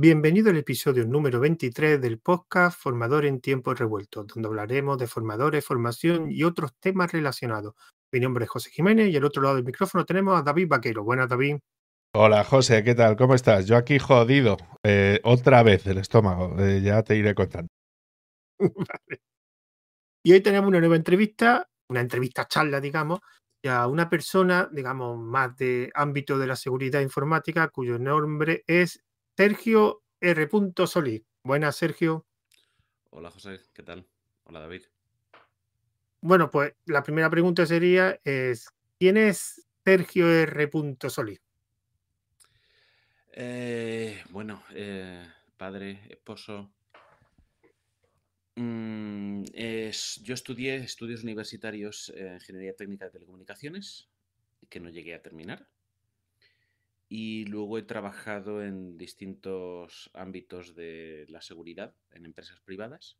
Bienvenido al episodio número 23 del podcast Formador en Tiempos Revueltos, donde hablaremos de formadores, formación y otros temas relacionados. Mi nombre es José Jiménez y al otro lado del micrófono tenemos a David Vaquero. Buenas, David. Hola José, ¿qué tal? ¿Cómo estás? Yo aquí jodido. Eh, otra vez el estómago, eh, ya te iré contando. Vale. Y hoy tenemos una nueva entrevista, una entrevista charla, digamos, a una persona, digamos, más de ámbito de la seguridad informática, cuyo nombre es Sergio R. Solís. Buenas, Sergio. Hola José, ¿qué tal? Hola David. Bueno, pues la primera pregunta sería es, ¿quién es Sergio R. Solís? Eh, bueno, eh, padre, esposo. Mm, es- yo estudié estudios universitarios en Ingeniería Técnica de Telecomunicaciones, que no llegué a terminar. Y luego he trabajado en distintos ámbitos de la seguridad en empresas privadas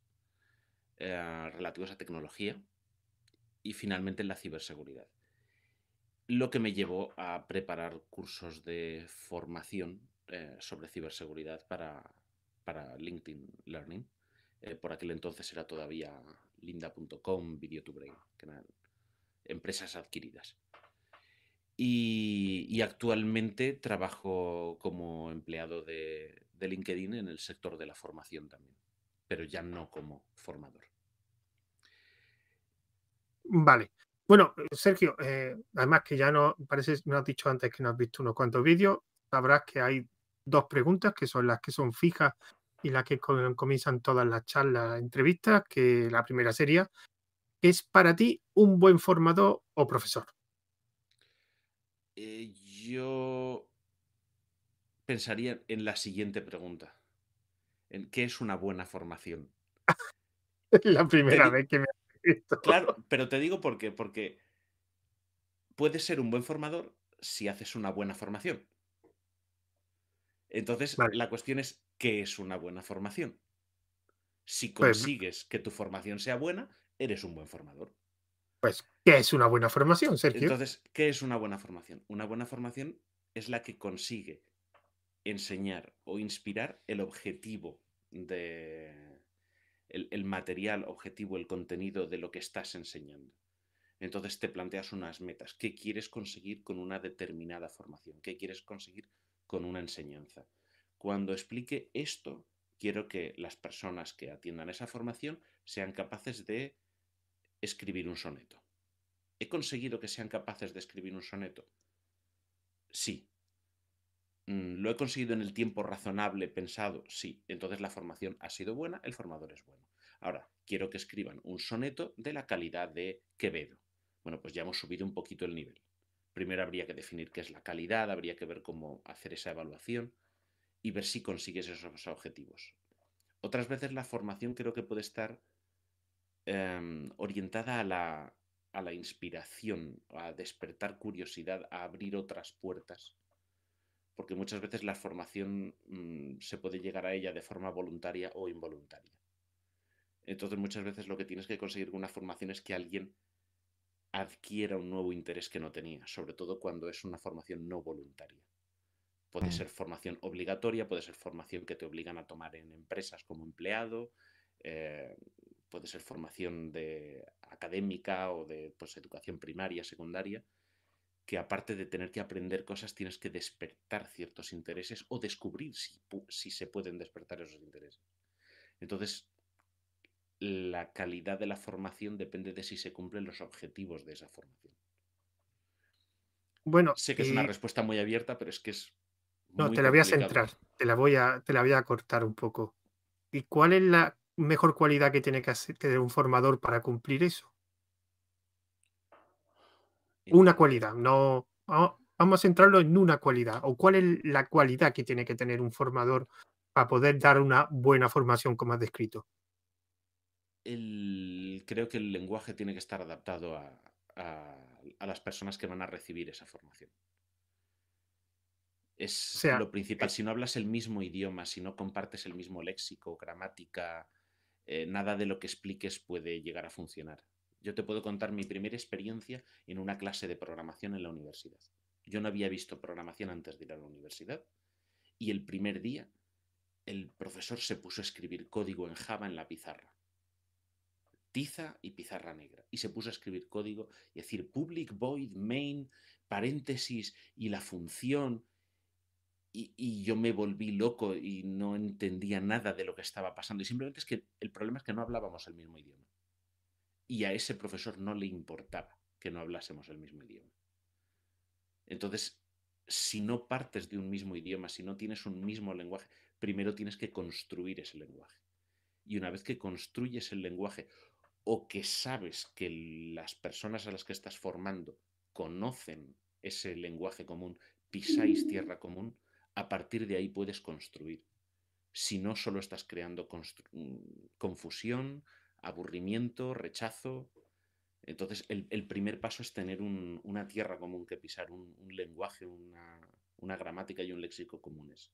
eh, relativos a tecnología y finalmente en la ciberseguridad. Lo que me llevó a preparar cursos de formación eh, sobre ciberseguridad para, para LinkedIn Learning. Eh, por aquel entonces era todavía linda.com, Video to Brain, que eran empresas adquiridas. Y, actualmente trabajo como empleado de, LinkedIn en el sector de la formación también, pero ya no como formador. Vale. Bueno, Sergio, eh, además que ya no, parece, me has dicho antes que no has visto unos cuantos vídeos, sabrás que hay dos preguntas que son las que son fijas y las que co- comienzan todas las charlas, entrevistas, que la primera sería, ¿es para ti un buen formador o profesor? Eh, yo pensaría en la siguiente pregunta. ¿En qué es una buena formación? Es la primera vez que me has visto. Claro, pero te digo por qué. Porque puedes ser un buen formador si haces una buena formación. Entonces, Vale. la cuestión es, ¿qué es una buena formación? Si Pues- consigues que tu formación sea buena, eres un buen formador. Pues, ¿qué es una buena formación, Sergio? Entonces, ¿qué es una buena formación? Una buena formación es la que consigue enseñar o inspirar el objetivo de el, el material objetivo, el contenido de lo que estás enseñando. Entonces te planteas unas metas. ¿Qué quieres conseguir con una determinada formación? ¿Qué quieres conseguir con una enseñanza? Cuando explique esto, quiero que las personas que atiendan esa formación sean capaces de escribir un soneto. ¿He conseguido que sean capaces de escribir un soneto? Sí. Mm, ¿Lo he conseguido en el tiempo razonable pensado? Sí. Entonces la formación ha sido buena, el formador es bueno. Ahora, quiero que escriban un soneto de la calidad de Quevedo. Bueno, pues ya hemos subido un poquito el nivel. Primero habría que definir qué es la calidad, habría que ver cómo hacer esa evaluación y ver si consigues esos objetivos. Otras veces la formación creo que puede estar em, orientada a la, a la inspiración, a despertar curiosidad, a abrir otras puertas. Porque muchas veces la formación mm, se puede llegar a ella de forma voluntaria o involuntaria. Entonces muchas veces lo que tienes que conseguir con una formación es que alguien adquiera un nuevo interés que no tenía, sobre todo cuando es una formación no voluntaria. Puede Mm. ser formación obligatoria, puede ser formación que te obligan a tomar en empresas como empleado, eh, puede ser formación de académica o de pues, educación primaria, secundaria, que aparte de tener que aprender cosas, tienes que despertar ciertos intereses o descubrir si, si se pueden despertar esos intereses. Entonces, la calidad de la formación depende de si se cumplen los objetivos de esa formación. Bueno, Sé que es una y- respuesta muy abierta, pero es que es... no, te la voy a centrar, te la voy a, te la voy a cortar un poco. ¿Y cuál es la mejor cualidad que tiene que hacer- tener un formador para cumplir eso? Una cualidad, no. va- Vamos a centrarlo en una cualidad. ¿O cuál es la cualidad que tiene que tener un formador para poder dar una buena formación, como has descrito? el- creo que el lenguaje tiene que estar adaptado a, a- a las personas que van a recibir esa formación. Es sea, lo principal. eh, Si no hablas el mismo idioma, si no compartes el mismo léxico, gramática, eh, nada de lo que expliques puede llegar a funcionar. Yo te puedo contar mi primera experiencia en una clase de programación en la universidad. Yo no había visto programación antes de ir a la universidad y el primer día el profesor se puso a escribir código en Java en la pizarra. Tiza y pizarra negra. Y se puso a escribir código y decir public void main, paréntesis y la función. Y, yo me volví loco y no entendía nada de lo que estaba pasando. Y simplemente es que el problema es que no hablábamos el mismo idioma. Y a ese profesor no le importaba que no hablásemos el mismo idioma. Entonces, si no partes de un mismo idioma, si no tienes un mismo lenguaje, primero tienes que construir ese lenguaje. Y una vez que construyes el lenguaje o que sabes que las personas a las que estás formando conocen ese lenguaje común, pisáis tierra común, a partir de ahí puedes construir. Si no, solo estás creando mm, confusión, aburrimiento, rechazo. Entonces, el, primer paso es tener una tierra común que pisar, un, lenguaje, una, gramática y un léxico comunes.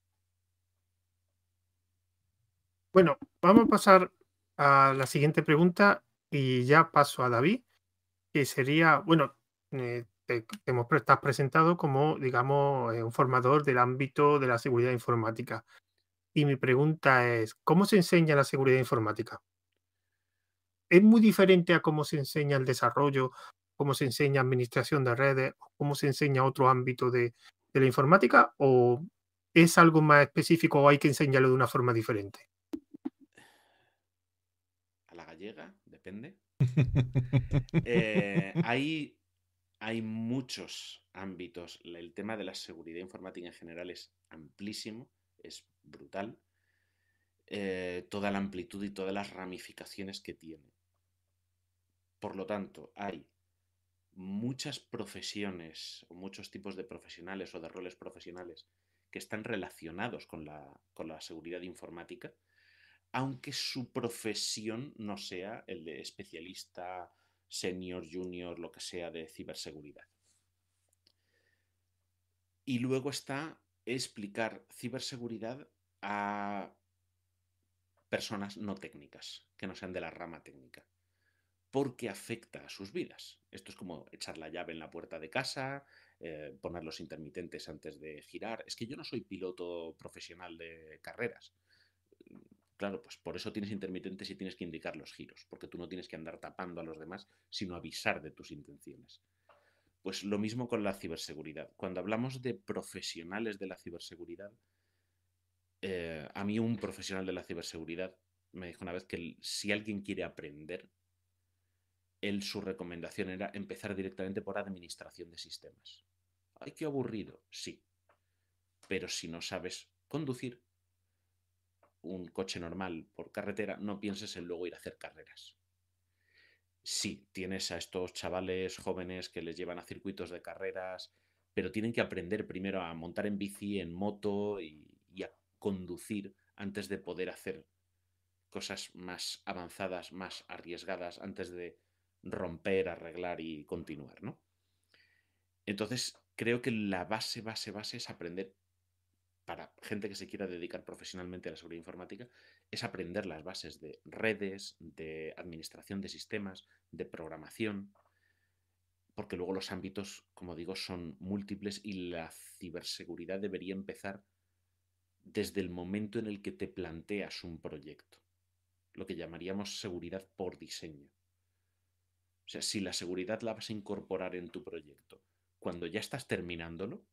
Bueno, vamos a pasar a la siguiente pregunta y ya paso a David, que sería, bueno, eh, te, hemos estás presentado como, digamos, eh, un formador del ámbito de la seguridad informática. Y mi pregunta es, ¿cómo se enseña la seguridad informática? ¿Es muy diferente a cómo se enseña el desarrollo, cómo se enseña administración de redes, cómo se enseña otro ámbito de, de la informática? ¿O es algo más específico o hay que enseñarlo de una forma diferente? llega, depende. Eh, hay, hay muchos ámbitos. El tema de la seguridad informática en general es amplísimo, es brutal. Eh, toda la amplitud y todas las ramificaciones que tiene. Por lo tanto, hay muchas profesiones o muchos tipos de profesionales o de roles profesionales que están relacionados con la, con la seguridad informática aunque su profesión no sea el de especialista, senior, junior, lo que sea de ciberseguridad. Y luego está explicar ciberseguridad a personas no técnicas, que no sean de la rama técnica, porque afecta a sus vidas. Esto es como echar la llave en la puerta de casa, eh, poner los intermitentes antes de girar. Es que yo no soy piloto profesional de carreras. Claro, pues por eso tienes intermitentes y tienes que indicar los giros, porque tú no tienes que andar tapando a los demás, sino avisar de tus intenciones. Pues lo mismo con la ciberseguridad. Cuando hablamos de profesionales de la ciberseguridad, eh, a mí un profesional de la ciberseguridad me dijo una vez que si alguien quiere aprender, él su recomendación era empezar directamente por administración de sistemas. Ay, qué aburrido, sí. Pero si no sabes conducir, un coche normal por carretera, no pienses en luego ir a hacer carreras. Sí, tienes a estos chavales jóvenes que les llevan a circuitos de carreras, pero tienen que aprender primero a montar en bici, en moto y, a conducir antes de poder hacer cosas más avanzadas, más arriesgadas, antes de romper, arreglar y continuar, ¿no? Entonces, creo que la base, base, base es aprender para gente que se quiera dedicar profesionalmente a la seguridad informática es aprender las bases de redes, de administración de sistemas, de programación, porque luego los ámbitos, como digo, son múltiples y la ciberseguridad debería empezar desde el momento en el que te planteas un proyecto, lo que llamaríamos seguridad por diseño. O sea, si la seguridad la vas a incorporar en tu proyecto cuando ya estás terminándolo,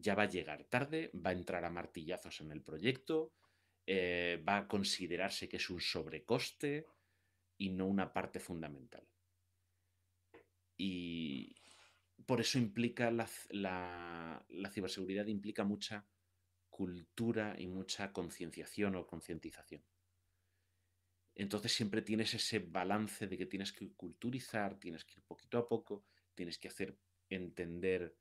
ya va a llegar tarde, va a entrar a martillazos en el proyecto, eh, va a considerarse que es un sobrecoste y no una parte fundamental. Y por eso implica la, la ciberseguridad implica mucha cultura y mucha concienciación o concientización. Entonces siempre tienes ese balance de que tienes que culturizar, tienes que ir poquito a poco, tienes que hacer entender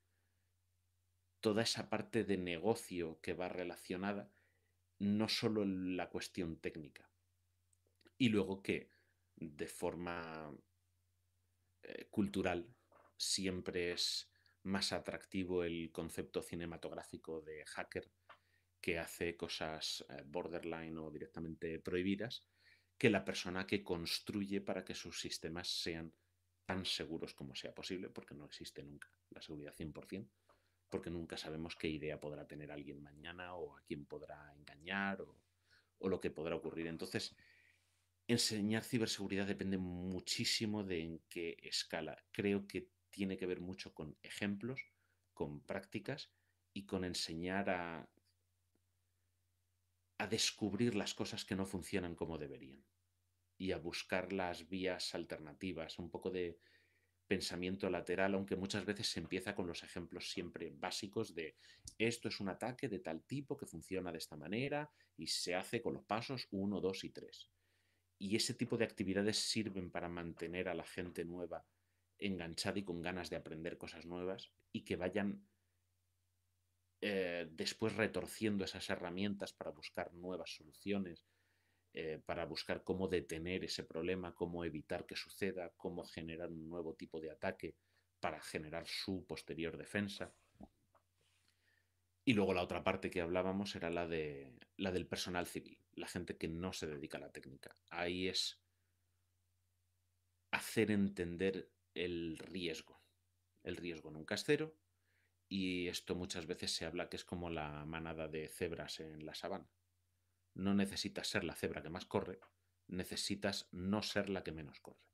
toda esa parte de negocio que va relacionada, no solo la cuestión técnica. Y luego que de forma eh, cultural siempre es más atractivo el concepto cinematográfico de hacker que hace cosas eh, borderline o directamente prohibidas que la persona que construye para que sus sistemas sean tan seguros como sea posible, porque no existe nunca la seguridad 100%, porque nunca sabemos qué idea podrá tener alguien mañana o a quién podrá engañar. o lo que podrá ocurrir. Entonces, enseñar ciberseguridad depende muchísimo de en qué escala. Creo que tiene que ver mucho con ejemplos, con prácticas y con enseñar a, a descubrir las cosas que no funcionan como deberían y a buscar las vías alternativas, un poco de pensamiento lateral, aunque muchas veces se empieza con los ejemplos siempre básicos de esto es un ataque de tal tipo que funciona de esta manera y se hace con los pasos 1, 2 y 3. Y ese tipo de actividades sirven para mantener a la gente nueva enganchada y con ganas de aprender cosas nuevas y que vayan eh, después retorciendo esas herramientas para buscar nuevas soluciones eh, para buscar cómo detener ese problema, cómo evitar que suceda, cómo generar un nuevo tipo de ataque para generar su posterior defensa. Y luego la otra parte que hablábamos era la, de, la del personal civil, la gente que no se dedica a la técnica. Ahí es hacer entender el riesgo. El riesgo nunca es cero y esto muchas veces se habla que es como la manada de cebras en la sabana no necesitas ser la cebra que más corre, necesitas no ser la que menos corre.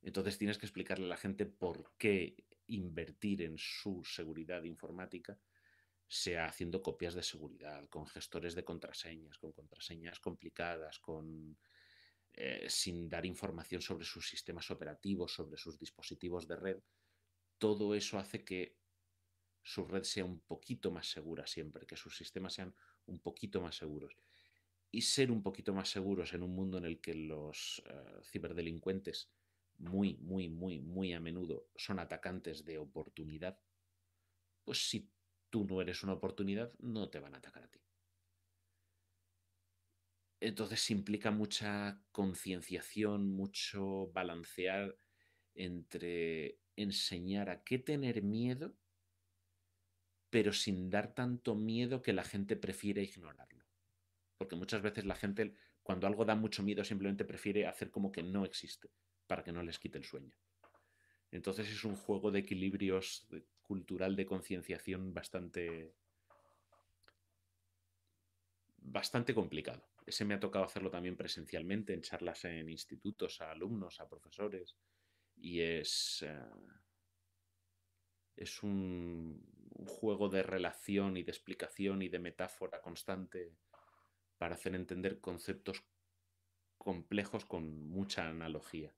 Entonces tienes que explicarle a la gente por qué invertir en su seguridad informática, sea haciendo copias de seguridad, con gestores de contraseñas, con contraseñas complicadas, con eh, sin dar información sobre sus sistemas operativos, sobre sus dispositivos de red. Todo eso hace que su red sea un poquito más segura siempre, que sus sistemas sean un poquito más seguros. Y ser un poquito más seguros en un mundo en el que los eh, ciberdelincuentes muy, muy, muy, muy a menudo son atacantes de oportunidad, pues si tú no eres una oportunidad, no te van a atacar a ti. Entonces implica mucha concienciación, mucho balancear entre enseñar a qué tener miedo pero sin dar tanto miedo que la gente prefiere ignorarlo. Porque muchas veces la gente, cuando algo da mucho miedo, simplemente prefiere hacer como que no existe, para que no les quite el sueño. Entonces es un juego de equilibrios cultural de concienciación bastante bastante complicado. Ese me ha tocado hacerlo también presencialmente en charlas en institutos a alumnos, a profesores y es eh, es un, un juego de relación y de explicación y de metáfora constante para hacer entender conceptos complejos con mucha analogía.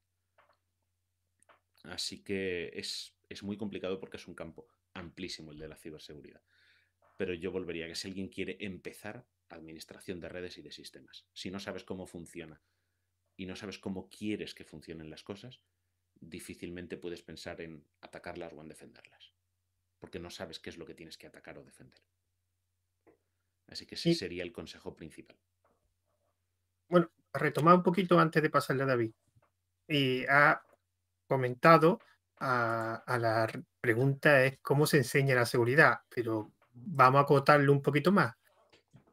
Así que es, muy complicado porque es un campo amplísimo el de la ciberseguridad. Pero yo volvería a que si alguien quiere empezar, administración de redes y de sistemas. Si no sabes cómo funciona y no sabes cómo quieres que funcionen las cosas, difícilmente puedes pensar en atacarlas o en defenderlas porque no sabes qué es lo que tienes que atacar o defender. Así que ese sería el consejo principal. Bueno, retomar un poquito antes de pasarle a David. Y ha comentado a, la pregunta es cómo se enseña la seguridad, pero vamos a acotarlo un poquito más.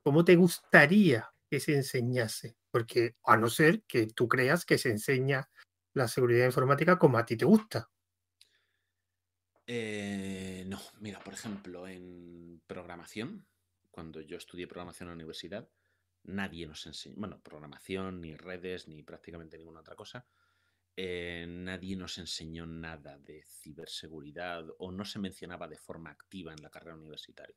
¿Cómo te gustaría que se enseñase? Porque a no ser que tú creas que se enseña la seguridad informática como a ti te gusta. Eh, no, mira, por ejemplo, en programación, cuando yo estudié programación en la universidad, nadie nos enseñó, bueno, programación, ni redes, ni prácticamente ninguna otra cosa, eh, nadie nos enseñó nada de ciberseguridad o no se mencionaba de forma activa en la carrera universitaria.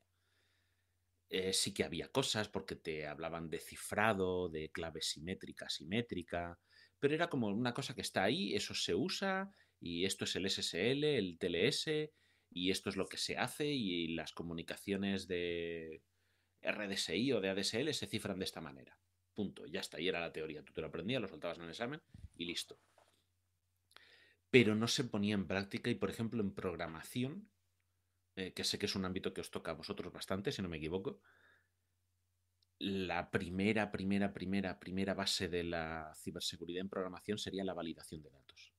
Eh, sí que había cosas porque te hablaban de cifrado, de clave simétrica, simétrica, pero era como una cosa que está ahí, eso se usa y esto es el SSL, el TLS, y esto es lo que se hace, y las comunicaciones de RDSI o de ADSL se cifran de esta manera. Punto, ya está, y era la teoría. Tú te lo aprendías, lo soltabas en el examen y listo. Pero no se ponía en práctica y, por ejemplo, en programación, eh, que sé que es un ámbito que os toca a vosotros bastante, si no me equivoco, la primera, primera, primera, primera base de la ciberseguridad en programación sería la validación de datos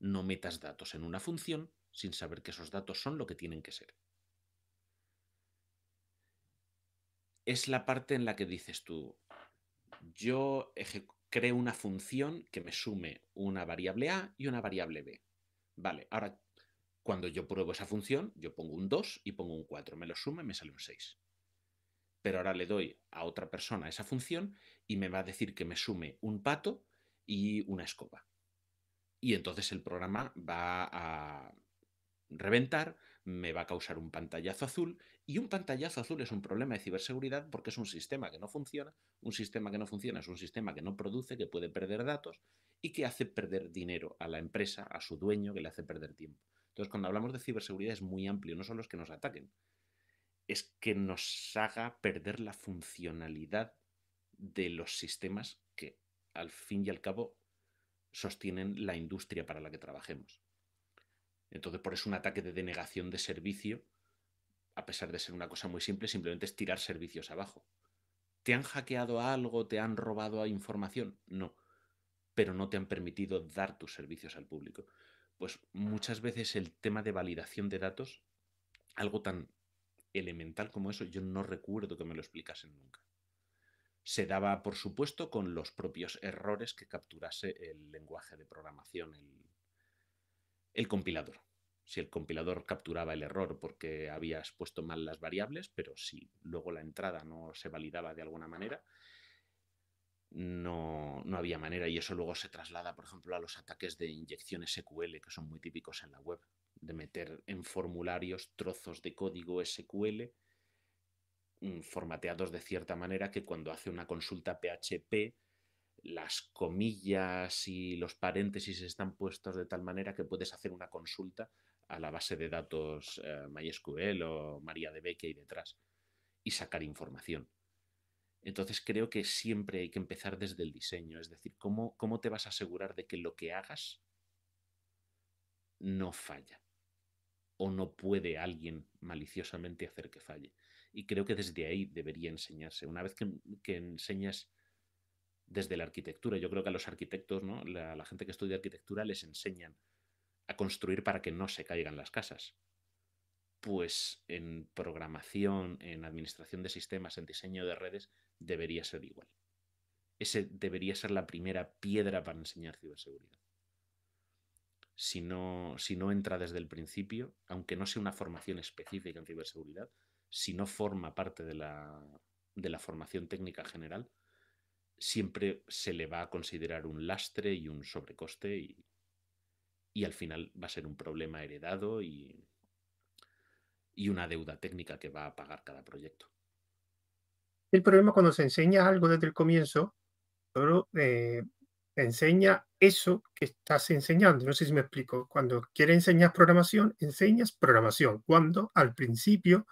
no metas datos en una función sin saber que esos datos son lo que tienen que ser. Es la parte en la que dices tú, yo creo una función que me sume una variable A y una variable B. Vale, ahora cuando yo pruebo esa función, yo pongo un 2 y pongo un 4, me lo sume y me sale un 6. pero ahora le doy a otra persona esa función y me va a decir que me sume un pato y una escoba. Y entonces el programa va a reventar, me va a causar un pantallazo azul y un pantallazo azul es un problema de ciberseguridad porque es un sistema que no funciona, un sistema que no funciona es un sistema que no produce, que puede perder datos y que hace perder dinero a la empresa, a su dueño, que le hace perder tiempo. Entonces, cuando hablamos de ciberseguridad es muy amplio, no solo es que nos ataquen, es que nos haga perder la funcionalidad de los sistemas que al fin y al cabo sostienen la industria para la que trabajemos. Entonces, por eso un ataque de denegación de servicio, a pesar de ser una cosa muy simple, simplemente es tirar servicios abajo. ¿Te han hackeado algo? ¿Te han robado información? No, pero no te han permitido dar tus servicios al público. Pues muchas veces el tema de validación de datos, algo tan elemental como eso, yo no recuerdo que me lo explicasen nunca. Se daba, por supuesto, con los propios errores que capturase el lenguaje de programación, el, el compilador. Si el compilador capturaba el error porque habías puesto mal las variables, pero si luego la entrada no se validaba de alguna manera, no, no, había manera. Y eso luego se traslada, por ejemplo, a los ataques de inyección SQL, que son muy típicos en la web, de meter en formularios trozos de código SQL mm, formateados de cierta manera que cuando hace una consulta PHP las comillas y los paréntesis están puestos de tal manera que puedes hacer una consulta a la base de datos eh, MySQL o MariaDB que hay detrás y sacar información. Entonces creo que siempre hay que empezar desde el diseño, es decir, ¿cómo, cómo te vas a asegurar de que lo que hagas no falla o no puede alguien maliciosamente hacer que falle. Y creo que desde ahí debería enseñarse. Una vez que, que enseñas desde la arquitectura. Yo creo que a los arquitectos, ¿no? la, la gente que estudia arquitectura les enseñan a construir para que no se caigan las casas. Pues en programación, en administración de sistemas, en diseño de redes, debería ser igual. Ese debería ser la primera piedra para enseñar ciberseguridad. Si no, si no entra desde el principio, aunque no sea una formación específica en ciberseguridad, si no forma parte de la, de la formación técnica general, siempre se le va a considerar un lastre y un sobrecoste y, y al final va a ser un problema heredado y, y una deuda técnica que va a pagar cada proyecto. El problema cuando se enseña algo desde el comienzo, solo eh, enseña eso que estás enseñando. No sé si me explico. Cuando quieres enseñar programación, enseñas programación. Cuando al principio,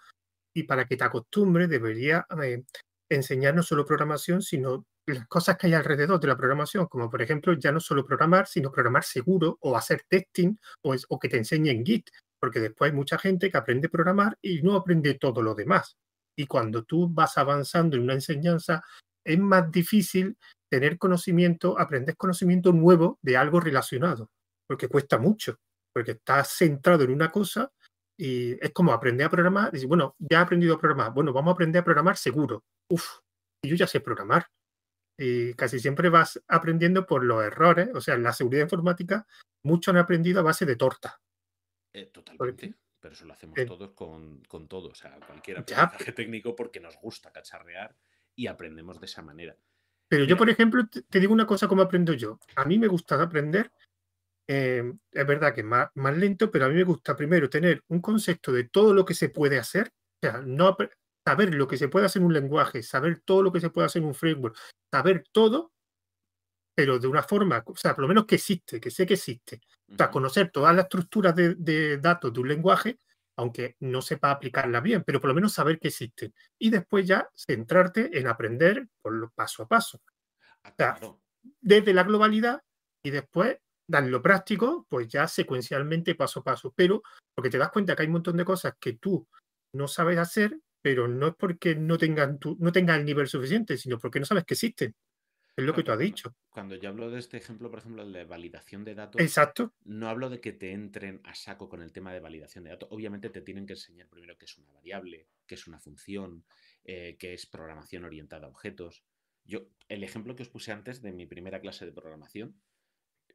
y para que te acostumbres, debería eh, enseñar no solo programación, sino las cosas que hay alrededor de la programación, como por ejemplo ya no solo programar, sino programar seguro o hacer testing o, que te enseñen Git, porque después hay mucha gente que aprende a programar y no aprende todo lo demás. Y cuando tú vas avanzando en una enseñanza, es más difícil tener conocimiento, aprender conocimiento nuevo de algo relacionado, porque cuesta mucho, porque estás centrado en una cosa y es como aprender a programar. Bueno, ya he aprendido a programar. Bueno, vamos a aprender a programar seguro. Uf, yo ya sé programar y casi siempre vas aprendiendo por los errores. O sea, en la seguridad informática, muchos han aprendido a base de torta. Eh, totalmente. pero eso lo hacemos todos con, con, todo. O sea, cualquier aprendizaje técnico porque nos gusta cacharrear y aprendemos de esa manera. Pero yo, por ejemplo, te, digo una cosa como aprendo yo. A mí me gusta aprender, eh, es verdad que es más, más lento, pero a mí me gusta primero tener un concepto de todo lo que se puede hacer. O sea, no, saber lo que se puede hacer en un lenguaje, saber todo lo que se puede hacer en un framework, saber todo, pero de una forma, o sea, por lo menos que existe, que sé que existe. O sea, conocer todas las estructuras de, datos de un lenguaje, aunque no sepa aplicarla bien, pero por lo menos saber que existen. Y después ya centrarte en aprender por lo paso a paso. Ah, o sea, desde la globalidad y después dar lo práctico, pues ya secuencialmente paso a paso. Pero porque te das cuenta que hay un montón de cosas que tú no sabes hacer pero no es porque no tengan, tu, no tengan el nivel suficiente, sino porque no sabes que existen. Es lo que tú has dicho. Cuando yo hablo de este ejemplo, por ejemplo, el de validación de datos, Exacto. no hablo de que te entren a saco con el tema de validación de datos. Obviamente te tienen que enseñar primero qué es una variable, qué es una función, eh, qué es programación orientada a objetos. Yo, el ejemplo que os puse antes de mi primera clase de programación,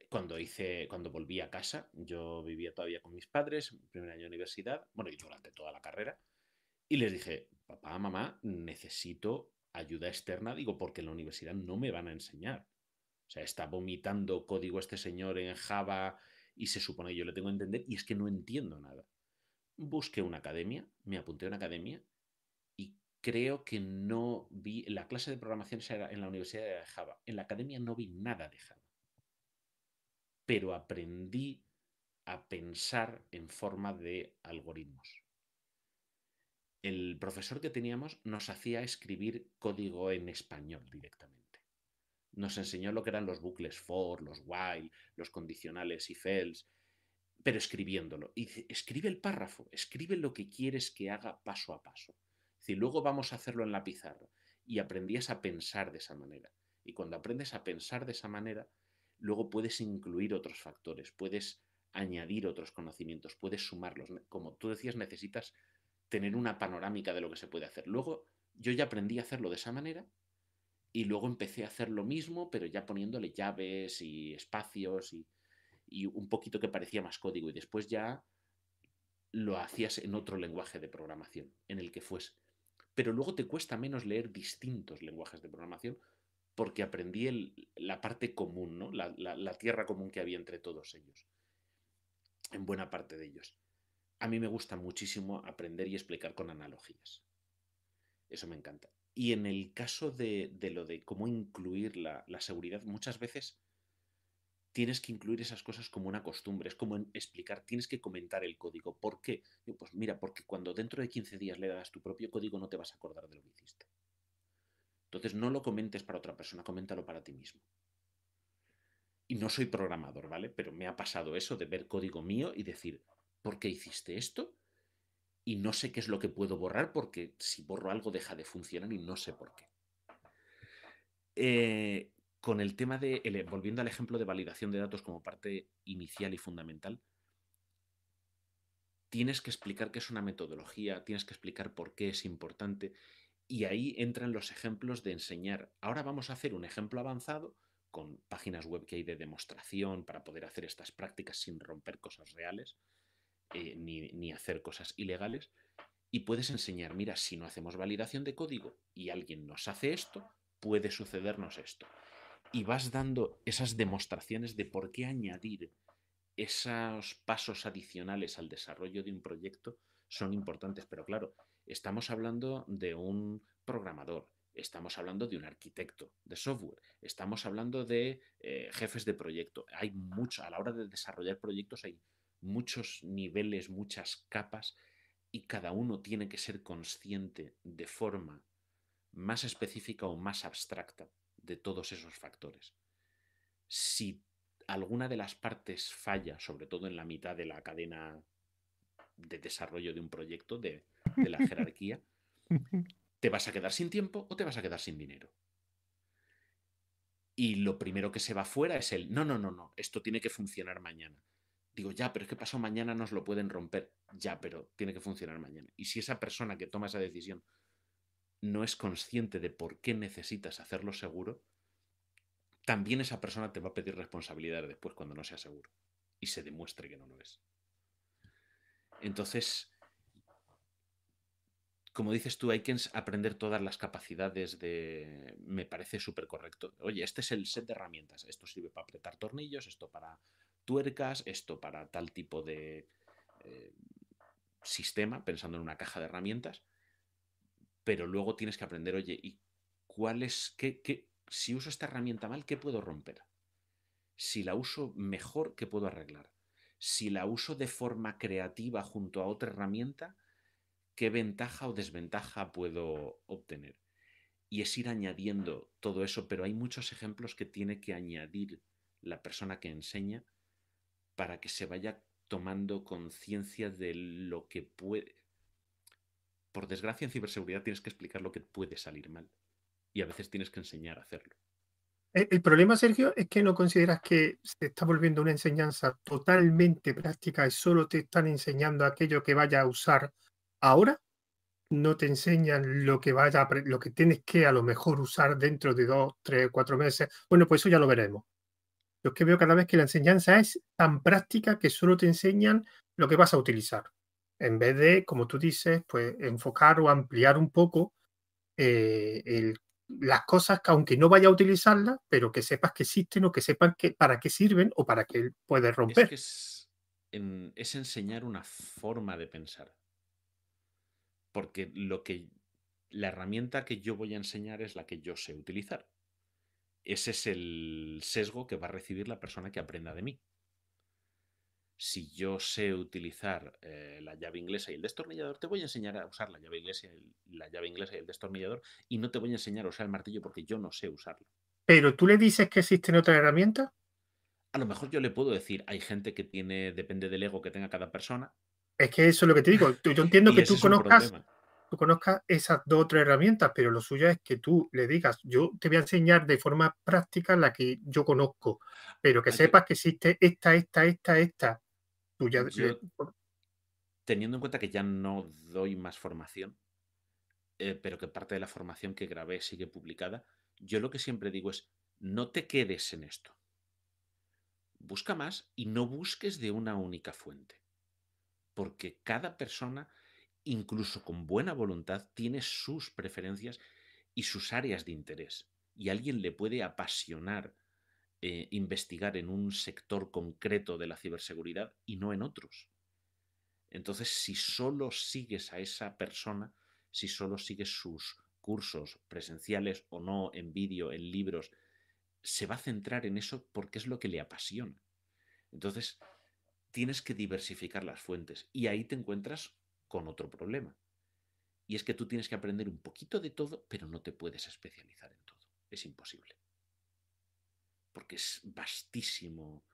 cuando hice, cuando volví a casa, yo vivía todavía con mis padres, primer año de universidad, bueno, y durante toda la carrera, Y les dije, papá, mamá, necesito ayuda externa, digo, porque en la universidad no me van a enseñar. O sea, está vomitando código este señor en Java y se supone que yo le tengo que entender y es que no entiendo nada. Busqué una academia, me apunté a una academia y creo que no vi, la clase de programación era en la Universidad de Java, en la academia no vi nada de Java, pero aprendí a pensar en forma de algoritmos. El profesor que teníamos nos hacía escribir código en español directamente. Nos enseñó lo que eran los bucles for, los while, los condicionales y else, pero escribiéndolo. Y escribe el párrafo, escribe lo que quieres que haga paso a paso. Y luego vamos a hacerlo en la pizarra. Y aprendías a pensar de esa manera. Y cuando aprendes a pensar de esa manera, luego puedes incluir otros factores, puedes añadir otros conocimientos, puedes sumarlos. Como tú decías, necesitas tener una panorámica de lo que se puede hacer. Luego yo ya aprendí a hacerlo de esa manera y luego empecé a hacer lo mismo, pero ya poniéndole llaves y espacios y, un poquito que parecía más código. Y después ya lo hacías en otro lenguaje de programación, en el que fuese. Pero luego te cuesta menos leer distintos lenguajes de programación porque aprendí la parte común, ¿no? la tierra común que había entre todos ellos en buena parte de ellos. A mí me gusta muchísimo aprender y explicar con analogías. Eso me encanta. Y en el caso de, lo de cómo incluir la, seguridad, muchas veces tienes que incluir esas cosas como una costumbre, es como explicar, tienes que comentar el código. ¿Por qué? Pues mira, porque cuando dentro de 15 días le das tu propio código no te vas a acordar de lo que hiciste. Entonces no lo comentes para otra persona, coméntalo para ti mismo. Y no soy programador, ¿vale? Pero me ha pasado eso de ver código mío y decir, ¿por qué hiciste esto? Y no sé qué es lo que puedo borrar porque si borro algo deja de funcionar y no sé por qué. Eh, con el tema de, volviendo al ejemplo de validación de datos como parte inicial y fundamental, tienes que explicar qué es una metodología, tienes que explicar por qué es importante y ahí entran los ejemplos de enseñar. Ahora vamos a hacer un ejemplo avanzado con páginas web que hay de demostración para poder hacer estas prácticas sin romper cosas reales eh, ni, hacer cosas ilegales. Y puedes enseñar, mira, si no hacemos validación de código y alguien nos hace esto, puede sucedernos esto. Y vas dando esas demostraciones de por qué añadir esos pasos adicionales al desarrollo de un proyecto son importantes. Pero claro, estamos hablando de un programador, Estamos hablando de un arquitecto de software, estamos hablando de eh, jefes de proyecto. Hay mucho, a la hora de desarrollar proyectos hay muchos niveles, muchas capas y cada uno tiene que ser consciente de forma más específica o más abstracta de todos esos factores. Si alguna de las partes falla, sobre todo en la mitad de la cadena de desarrollo de un proyecto, de, de la jerarquía, ¿Te vas a quedar sin tiempo o te vas a quedar sin dinero? Y lo primero que se va fuera es el, no, no, no, no, esto tiene que funcionar mañana. Digo, ya, pero es que pasó mañana nos lo pueden romper. Ya, pero tiene que funcionar mañana. Y si esa persona que toma esa decisión no es consciente de por qué necesitas hacerlo seguro, también esa persona te va a pedir responsabilidad después cuando no sea seguro y se demuestre que no lo es. Entonces, como dices tú, hay que aprender todas las capacidades de... Me parece súper correcto. Oye, este es el set de herramientas. Esto sirve para apretar tornillos, esto para tuercas, esto para tal tipo de eh, sistema, pensando en una caja de herramientas. Pero luego tienes que aprender, oye, ¿y cuál es, qué, qué, si uso esta herramienta mal, qué puedo romper? Si la uso mejor, ¿qué puedo arreglar? Si la uso de forma creativa junto a otra herramienta, qué ventaja o desventaja puedo obtener. Y es ir añadiendo todo eso, pero hay muchos ejemplos que tiene que añadir la persona que enseña para que se vaya tomando conciencia de lo que puede. Por desgracia, en ciberseguridad tienes que explicar lo que puede salir mal. Y a veces tienes que enseñar a hacerlo. El, problema, Sergio, es que no consideras que se está volviendo una enseñanza totalmente práctica y solo te están enseñando aquello que vaya a usar ahora no te enseñan lo que vaya lo que tienes que a lo mejor usar dentro de dos, tres, cuatro meses. Bueno, pues eso ya lo veremos. Yo es que veo cada vez que la enseñanza es tan práctica que solo te enseñan lo que vas a utilizar. En vez de, como tú dices, pues enfocar o ampliar un poco eh, las cosas que aunque no vaya a utilizarlas, pero que sepas que existen o que sepan que, para qué sirven o para qué puedes romper. Es, es enseñar una forma de pensar. Porque lo que la herramienta que yo voy a enseñar es la que yo sé utilizar. Ese es el sesgo que va a recibir la persona que aprenda de mí si yo sé utilizar eh, la llave inglesa y el destornillador, te voy a enseñar a usar la llave, inglesa y la llave inglesa y el destornillador y no te voy a enseñar a usar el martillo porque yo no sé usarlo. Pero tú le dices que existen otras herramientas. A lo mejor yo le puedo decir, hay gente que tiene, depende del ego que tenga cada persona. Es que eso es lo que te digo. Yo entiendo que tú conozcas, conozcas esas dos o tres herramientas, pero lo suyo es que tú le digas, yo te voy a enseñar de forma práctica la que yo conozco, pero que sepas que existe esta, esta, esta, esta teniendo en cuenta que ya no doy más formación, eh, pero que parte de la formación que grabé sigue publicada, yo lo que siempre digo es, no te quedes en esto. Busca más y no busques de una única fuente. Porque cada persona, incluso con buena voluntad, tiene sus preferencias y sus áreas de interés. Y a alguien le puede apasionar eh, investigar en un sector concreto de la ciberseguridad y no en otros. Entonces, si solo sigues a esa persona, si solo sigues sus cursos presenciales o no, en vídeo, en libros, se va a centrar en eso porque es lo que le apasiona. Entonces, tienes que diversificar las fuentes y ahí te encuentras con otro problema. Y es que tú tienes que aprender un poquito de todo, pero no te puedes especializar en todo. Es imposible porque es vastísimo.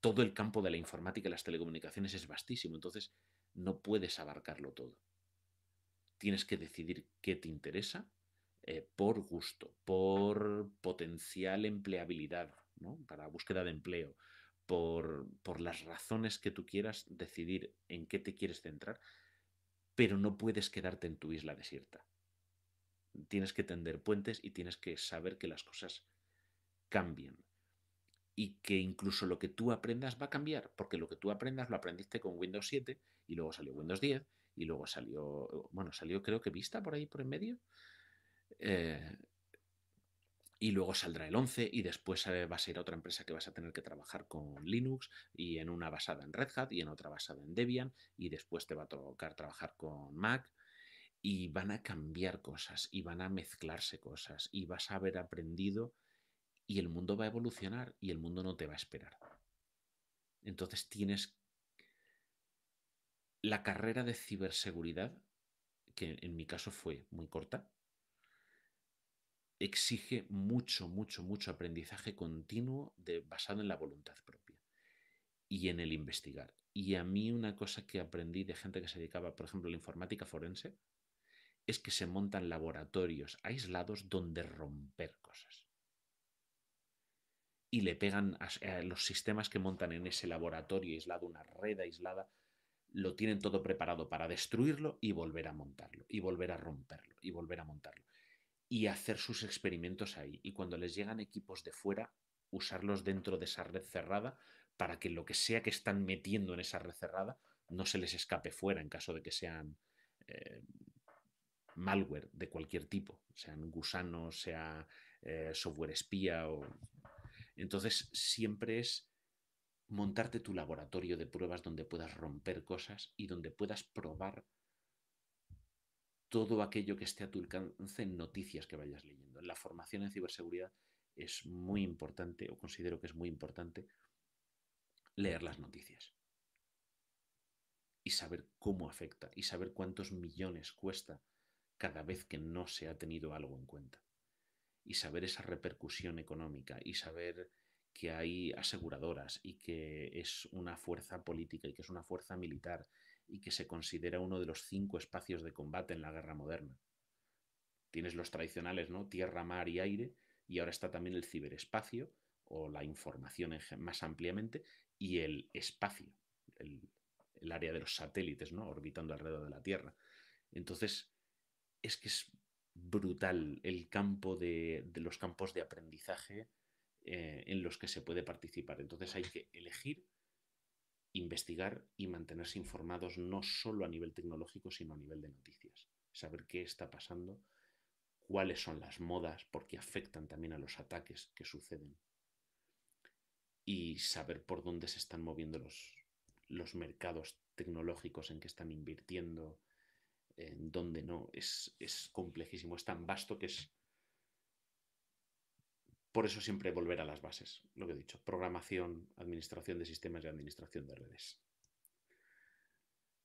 todo el campo de la informática y las telecomunicaciones es vastísimo, entonces no puedes abarcarlo todo. Tienes que decidir qué te interesa eh, por gusto, por potencial empleabilidad, para búsqueda de empleo, por, las razones que tú quieras decidir en qué te quieres centrar, pero no puedes quedarte en tu isla desierta tienes que tender puentes y tienes que saber que las cosas cambian. Y que incluso lo que tú aprendas va a cambiar, porque lo que tú aprendas lo aprendiste con Windows 7 y luego salió Windows 10 y luego salió, bueno, salió creo que Vista por ahí por en medio. Eh, y luego saldrá el 11 y después eh, va a ser otra empresa que vas a tener que trabajar con Linux y en una basada en Red Hat y en otra basada en Debian y después te va a tocar trabajar con Mac y van a cambiar cosas y van a mezclarse cosas y vas a haber aprendido y el mundo va a evolucionar y el mundo no te va a esperar. Entonces tienes la carrera de ciberseguridad, que en mi caso fue muy corta, exige mucho, mucho, mucho aprendizaje continuo de, basado en la voluntad propia y en el investigar. Y a mí una cosa que aprendí de gente que se dedicaba, por ejemplo, a la informática forense, es que se montan laboratorios aislados donde romper cosas. Y le pegan a, los sistemas que montan en ese laboratorio aislado, una red aislada, lo tienen todo preparado para destruirlo y volver a montarlo, y volver a romperlo, y volver a montarlo. Y hacer sus experimentos ahí. Y cuando les llegan equipos de fuera, usarlos dentro de esa red cerrada para que lo que sea que están metiendo en esa red cerrada no se les escape fuera en caso de que sean eh, malware de cualquier tipo, sean gusanos, sea eh, software espía o... Entonces siempre es montarte tu laboratorio de pruebas donde puedas romper cosas y donde puedas probar todo aquello que esté a tu alcance en noticias que vayas leyendo. En la formación en ciberseguridad es muy importante, o considero que es muy importante, leer las noticias y saber cómo afecta y saber cuántos millones cuesta cada vez que no se ha tenido algo en cuenta. Y saber esa repercusión económica y saber que hay aseguradoras y que es una fuerza política y que es una fuerza militar y que se considera uno de los cinco espacios de combate en la guerra moderna. Tienes los tradicionales, ¿no? Tierra, mar y aire, y ahora está también el ciberespacio o la información más ampliamente y el espacio, el, área de los satélites, ¿no? Orbitando alrededor de la Tierra. Entonces, es que es brutal el campo de, los campos de aprendizaje eh, en los que se puede participar. Entonces hay que elegir investigar y mantenerse informados no solo a nivel tecnológico, sino a nivel de noticias. Saber qué está pasando, cuáles son las modas, porque afectan también a los ataques que suceden. Y saber por dónde se están moviendo los, los mercados tecnológicos en que están invirtiendo, en dónde no. Es, es complejísimo, es tan vasto que es por eso siempre volver a las bases, lo que he dicho, programación, administración de sistemas y administración de redes.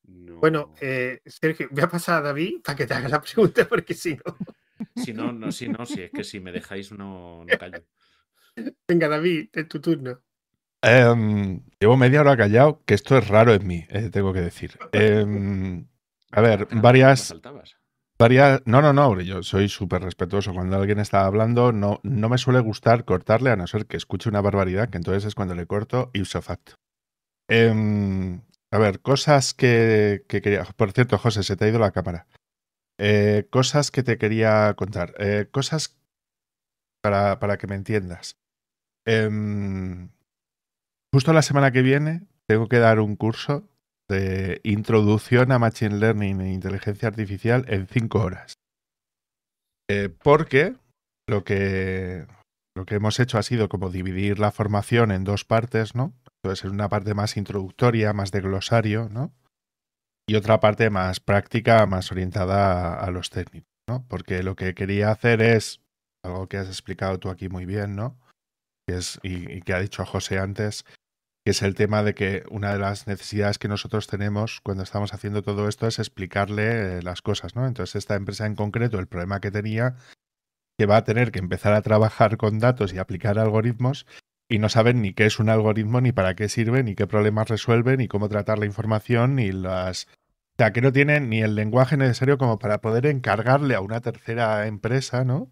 Bueno, eh, Sergio, voy a pasar a David para que te haga la pregunta, porque si no. Si no, no, si no, si es que si me dejáis no, callo. Venga, David, es tu turno. Em, llevo media hora callado, que esto es raro en mí, eh, tengo que decir. Em, a ver, varias. No, no, no, yo soy súper respetuoso. Cuando alguien está hablando, no, no me suele gustar cortarle, a no ser que escuche una barbaridad, que entonces es cuando le corto ipso facto. Em, a ver, cosas que, quería. Por cierto, José, se te ha ido la cámara. Eh, cosas que te quería contar. Eh, cosas para, para, que me entiendas. Em, justo la semana que viene tengo que dar un curso de introducción a Machine Learning e inteligencia artificial en cinco horas. Eh, porque lo que, lo que hemos hecho ha sido como dividir la formación en dos partes, ¿no? Entonces, en una parte más introductoria, más de glosario, ¿no? Y otra parte más práctica, más orientada a, los técnicos, ¿no? Porque lo que quería hacer es algo que has explicado tú aquí muy bien, ¿no? es, y, y que ha dicho José antes, que es el tema de que una de las necesidades que nosotros tenemos cuando estamos haciendo todo esto es explicarle eh, las cosas, ¿no? Entonces esta empresa en concreto, el problema que tenía, que va a tener que empezar a trabajar con datos y aplicar algoritmos y no saben ni qué es un algoritmo, ni para qué sirve, ni qué problemas resuelve, ni cómo tratar la información, ni las... O sea, que no tienen ni el lenguaje necesario como para poder encargarle a una tercera empresa, ¿no?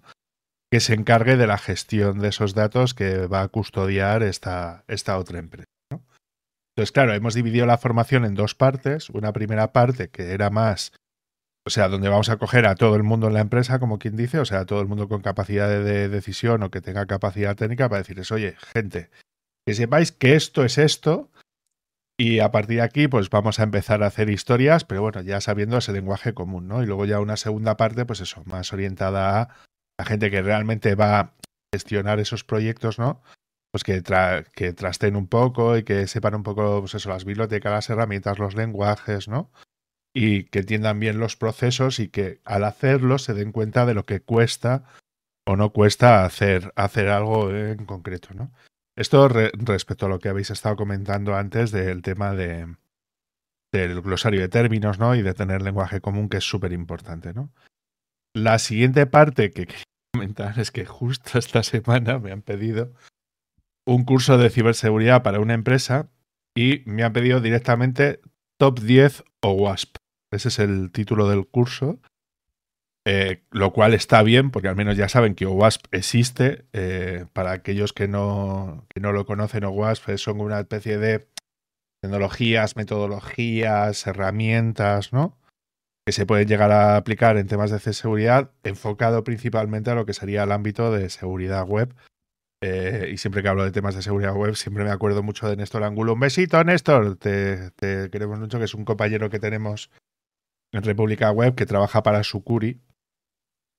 Que se encargue de la gestión de esos datos que va a custodiar esta, esta otra empresa. Entonces, claro, hemos dividido la formación en dos partes. Una primera parte que era más, o sea, donde vamos a coger a todo el mundo en la empresa, como quien dice, o sea, a todo el mundo con capacidad de decisión o que tenga capacidad técnica para decirles, oye, gente, que sepáis que esto es esto. Y a partir de aquí, pues vamos a empezar a hacer historias, pero bueno, ya sabiendo ese lenguaje común, ¿no? Y luego ya una segunda parte, pues eso, más orientada a la gente que realmente va a gestionar esos proyectos, ¿no? Pues que, que trasten un poco y que sepan un poco, pues las bibliotecas, las herramientas, los lenguajes, ¿no? Y que entiendan bien los procesos y que al hacerlo se den cuenta de lo que cuesta o no cuesta hacer, hacer algo en concreto, ¿no? Esto respecto a lo que habéis estado comentando antes del tema de, del glosario de términos, ¿no? Y de tener lenguaje común, que es súper importante, ¿no? La siguiente parte que quería comentar es que justo esta semana me han pedido un curso de ciberseguridad para una empresa y me han pedido directamente Top 10 o WASP. Ese es el título del curso. Eh, lo cual está bien, porque al menos ya saben que OWASP existe. Eh, para aquellos que no, no lo conocen, OWASP son una especie de tecnologías, metodologías, herramientas, ¿no? Que se pueden llegar a aplicar en temas de seguridad, enfocado principalmente a lo que sería el ámbito de seguridad web eh, y siempre que hablo de temas de seguridad web, siempre me acuerdo mucho de Néstor Angulo. Un besito, Néstor. Te, queremos mucho, que es un compañero que tenemos en República Web que trabaja para Sucuri.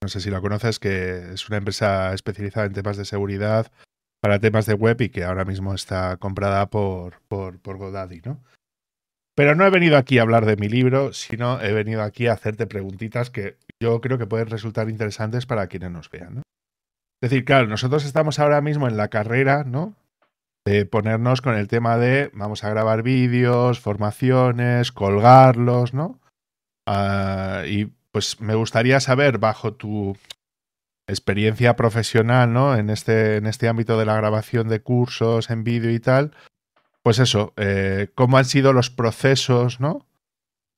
No sé si lo conoces, que es una empresa especializada en temas de seguridad para temas de web y que ahora mismo está comprada por, por, por Godaddy, ¿no? Pero no he venido aquí a hablar de mi libro, sino he venido aquí a hacerte preguntitas que yo creo que pueden resultar interesantes para quienes nos vean. Es decir, claro, nosotros estamos ahora mismo en la carrera, ¿no? De ponernos con el tema de vamos a grabar vídeos, formaciones, colgarlos, ¿no? Ah, y pues me gustaría saber, bajo tu experiencia profesional, ¿no? En este, en este ámbito de la grabación de cursos en vídeo y tal, pues eso, eh, cómo han sido los procesos, ¿no?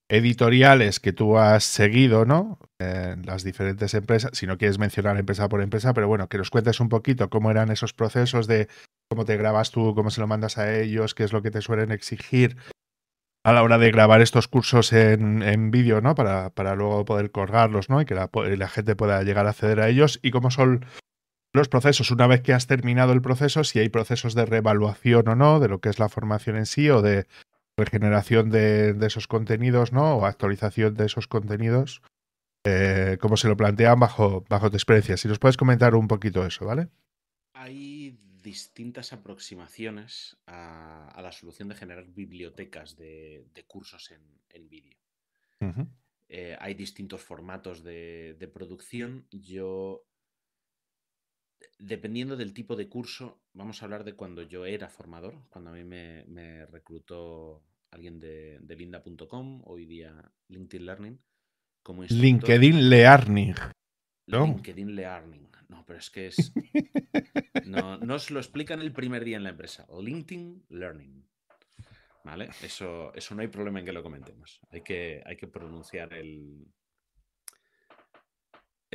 Editoriales que tú has seguido, ¿no? Las diferentes empresas, si no quieres mencionar empresa por empresa, pero bueno, que nos cuentes un poquito cómo eran esos procesos de cómo te grabas tú, cómo se lo mandas a ellos, qué es lo que te suelen exigir a la hora de grabar estos cursos en, en vídeo, ¿no? Para, para, luego poder colgarlos, ¿no? Y que la, la gente pueda llegar a acceder a ellos y cómo son los procesos, una vez que has terminado el proceso, si hay procesos de reevaluación o no de lo que es la formación en sí o de regeneración de, esos contenidos, ¿no? O actualización de esos contenidos, eh, como se lo plantean bajo, bajo tu experiencia. Si nos puedes comentar un poquito eso, ¿vale? Hay distintas aproximaciones a, la solución de generar bibliotecas de, cursos en, vídeo. Eh, hay distintos formatos de, producción. Yo, dependiendo del tipo de curso, vamos a hablar de cuando yo era formador, cuando a mí me, reclutó alguien de, linda.com, hoy día LinkedIn Learning. Como LinkedIn Learning. LinkedIn Learning. No, pero es que es. No, nos lo explican el primer día en la empresa. LinkedIn Learning. ¿Vale? Eso, eso no hay problema en que lo comentemos. Hay que, hay que pronunciar el,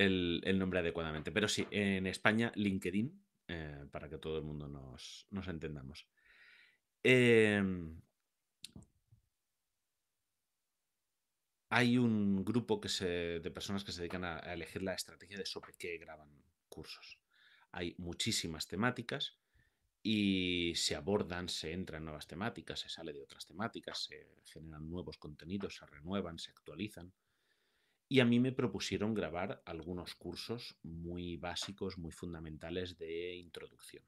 el, nombre adecuadamente. Pero sí, en España, LinkedIn, eh, para que todo el mundo nos, entendamos. Em, hay un grupo que se, de personas que se dedican a, elegir la estrategia de sobre qué graban cursos. Hay muchísimas temáticas y se abordan, se entra en nuevas temáticas, se sale de otras temáticas, se generan nuevos contenidos, se renuevan, se actualizan. Y a mí me propusieron grabar algunos cursos muy básicos, muy fundamentales de introducción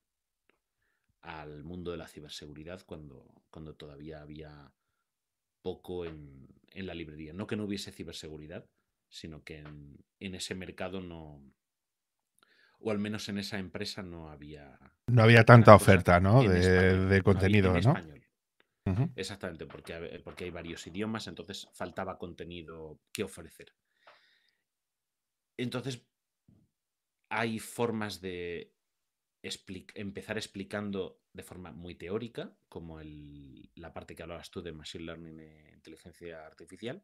al mundo de la ciberseguridad cuando, cuando todavía había poco en, la librería. No que no hubiese ciberseguridad, sino que en ese mercado no, o al menos en esa empresa no había... No había tanta oferta, ¿no? De, contenido, ¿no? Español. Exactamente, porque, porque hay varios idiomas, entonces faltaba contenido que ofrecer. Entonces, hay formas de empezar explicando de forma muy teórica, como la parte que hablabas tú de Machine Learning e inteligencia artificial,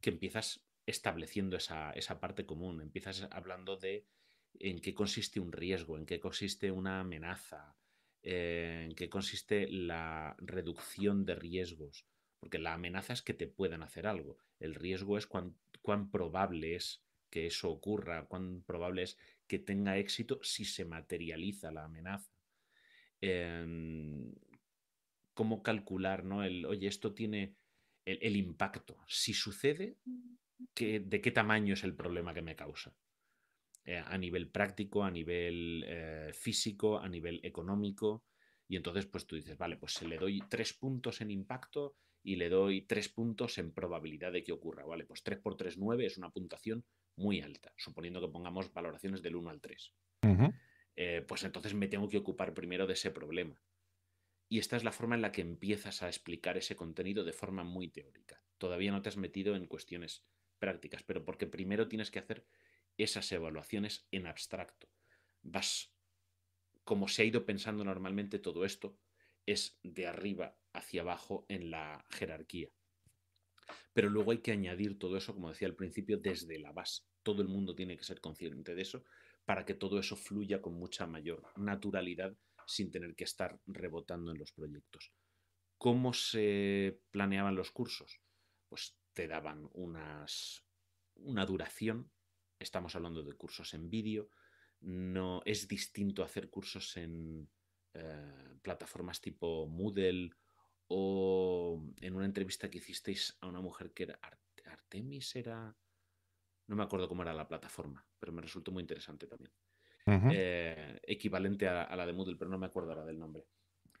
que empiezas estableciendo esa, esa parte común, empiezas hablando de en qué consiste un riesgo, en qué consiste una amenaza, eh, en qué consiste la reducción de riesgos. Porque la amenaza es que te puedan hacer algo. El riesgo es cuán, probable es que eso ocurra, cuán probable es que tenga éxito si se materializa la amenaza. Em, ¿Cómo calcular, no? El, oye, esto tiene el, impacto. Si sucede, ¿de qué tamaño es el problema que me causa? Eh, a nivel práctico, a nivel eh, físico, a nivel económico. Y entonces, pues tú dices, vale, pues se le doy tres puntos en impacto y le doy tres puntos en probabilidad de que ocurra. Vale, pues 3 por 3, 9 es una puntuación muy alta, suponiendo que pongamos valoraciones del 1 al 3. Eh, pues entonces me tengo que ocupar primero de ese problema. Y esta es la forma en la que empiezas a explicar ese contenido de forma muy teórica. Todavía no te has metido en cuestiones prácticas, pero porque primero tienes que hacer esas evaluaciones en abstracto. Vas, como se ha ido pensando normalmente todo esto, es de arriba hacia abajo en la jerarquía. Pero luego hay que añadir todo eso, como decía al principio, desde la base. Todo el mundo tiene que ser consciente de eso para que todo eso fluya con mucha mayor naturalidad sin tener que estar rebotando en los proyectos. ¿Cómo se planeaban los cursos? Pues te daban unas, una duración estamos hablando de cursos en vídeo, no es distinto hacer cursos en eh, plataformas tipo Moodle o en una entrevista que hicisteis a una mujer que era Artemis, era... No me acuerdo cómo era la plataforma, pero me resultó muy interesante también. Eh, equivalente a, la de Moodle, pero no me acuerdo ahora del nombre.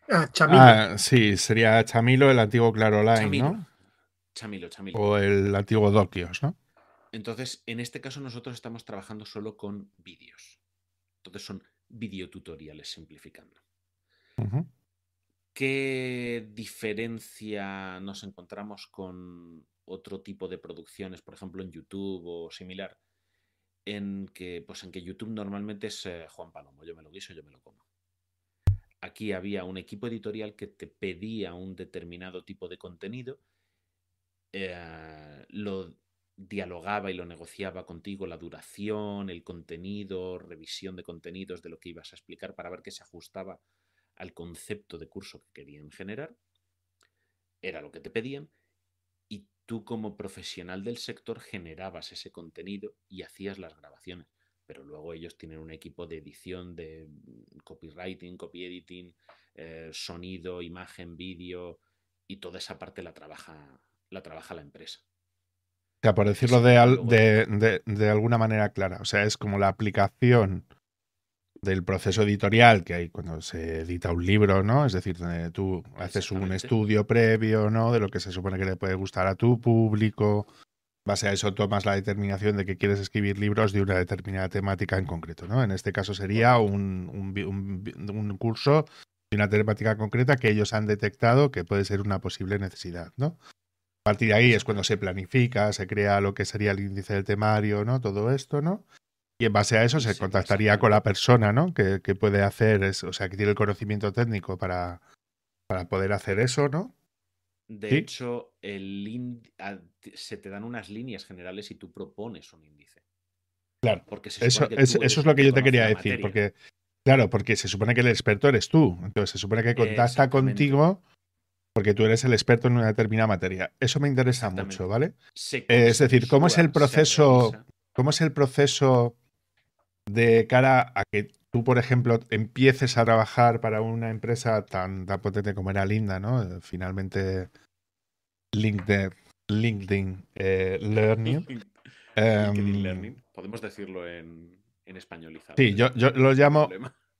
Ah, Chamilo. Ah, sí, sería Chamilo, el antiguo Claro ¿no? Chamilo, Chamilo. O el antiguo Dokios, ¿no? Entonces, en este caso nosotros estamos trabajando solo con vídeos. Entonces son videotutoriales simplificando. ¿Qué diferencia nos encontramos con otro tipo de producciones, por ejemplo en YouTube o similar? En que, pues en que YouTube normalmente es eh, Juan Palomo, yo me lo guiso, yo me lo como. Aquí había un equipo editorial que te pedía un determinado tipo de contenido, eh, lo dialogaba y lo negociaba contigo la duración, el contenido, revisión de contenidos de lo que ibas a explicar para ver que se ajustaba al concepto de curso que querían generar. Era lo que te pedían y tú como profesional del sector generabas ese contenido y hacías las grabaciones. Pero luego ellos tienen un equipo de edición, de copywriting, copy editing, eh, sonido, imagen, vídeo, y toda esa parte la trabaja la, trabaja la empresa. O sea, por decirlo de, de, alguna manera clara, o sea, es como la aplicación del proceso editorial que hay cuando se edita un libro, ¿no? Es decir, tú haces un estudio previo, ¿no? De lo que se supone que le puede gustar a tu público. Base a eso tomas la determinación de que quieres escribir libros de una determinada temática en concreto, ¿no? En este caso sería un, un, un curso de una temática concreta que ellos han detectado que puede ser una posible necesidad, ¿no? A partir de ahí es cuando se planifica, se crea lo que sería el índice del temario, ¿no? Todo esto, ¿no? Y en base a eso se contactaría con la persona, ¿no? Que, puede hacer, o sea, que tiene el conocimiento técnico para, para poder hacer eso, ¿no? De hecho, el se te dan unas líneas generales y tú propones un índice. Claro. Porque eso, eso es lo que yo te quería decir. Porque, claro, porque se supone que el experto eres tú. Entonces se supone que contacta contigo porque tú eres el experto en una determinada materia. Eso me interesa mucho, ¿vale? Eh, es decir, ¿cómo es el proceso? ¿Cómo es el proceso de cara a que tú, por ejemplo, empieces a trabajar para una empresa tan, tan potente como era Linda, ¿no? Finalmente, LinkedIn, LinkedIn eh, Learning. LinkedIn Learning. Podemos decirlo en, en españolizado. Sí, yo, yo lo llamo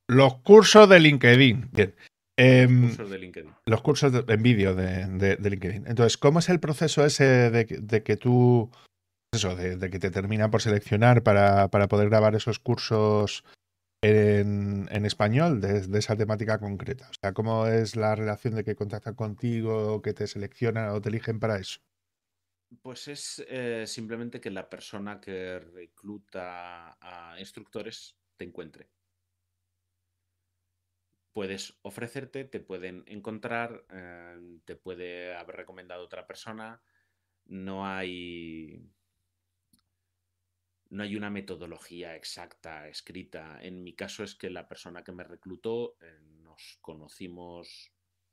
los cursos de LinkedIn. Bien. los em, cursos de LinkedIn. Los cursos en vídeo de, LinkedIn. Entonces, ¿cómo es el proceso ese de, que tú, eso, de, que te terminan por seleccionar para, poder grabar esos cursos en, español de, esa temática concreta? O sea, ¿cómo es la relación de que contactan contigo, que te seleccionan o te eligen para eso? Pues es eh, simplemente que la persona que recluta a instructores te encuentre puedes ofrecerte, te pueden encontrar, eh, te puede haber recomendado otra persona. No hay. No hay una metodología exacta escrita. En mi caso es que la persona que me reclutó eh, nos conocimos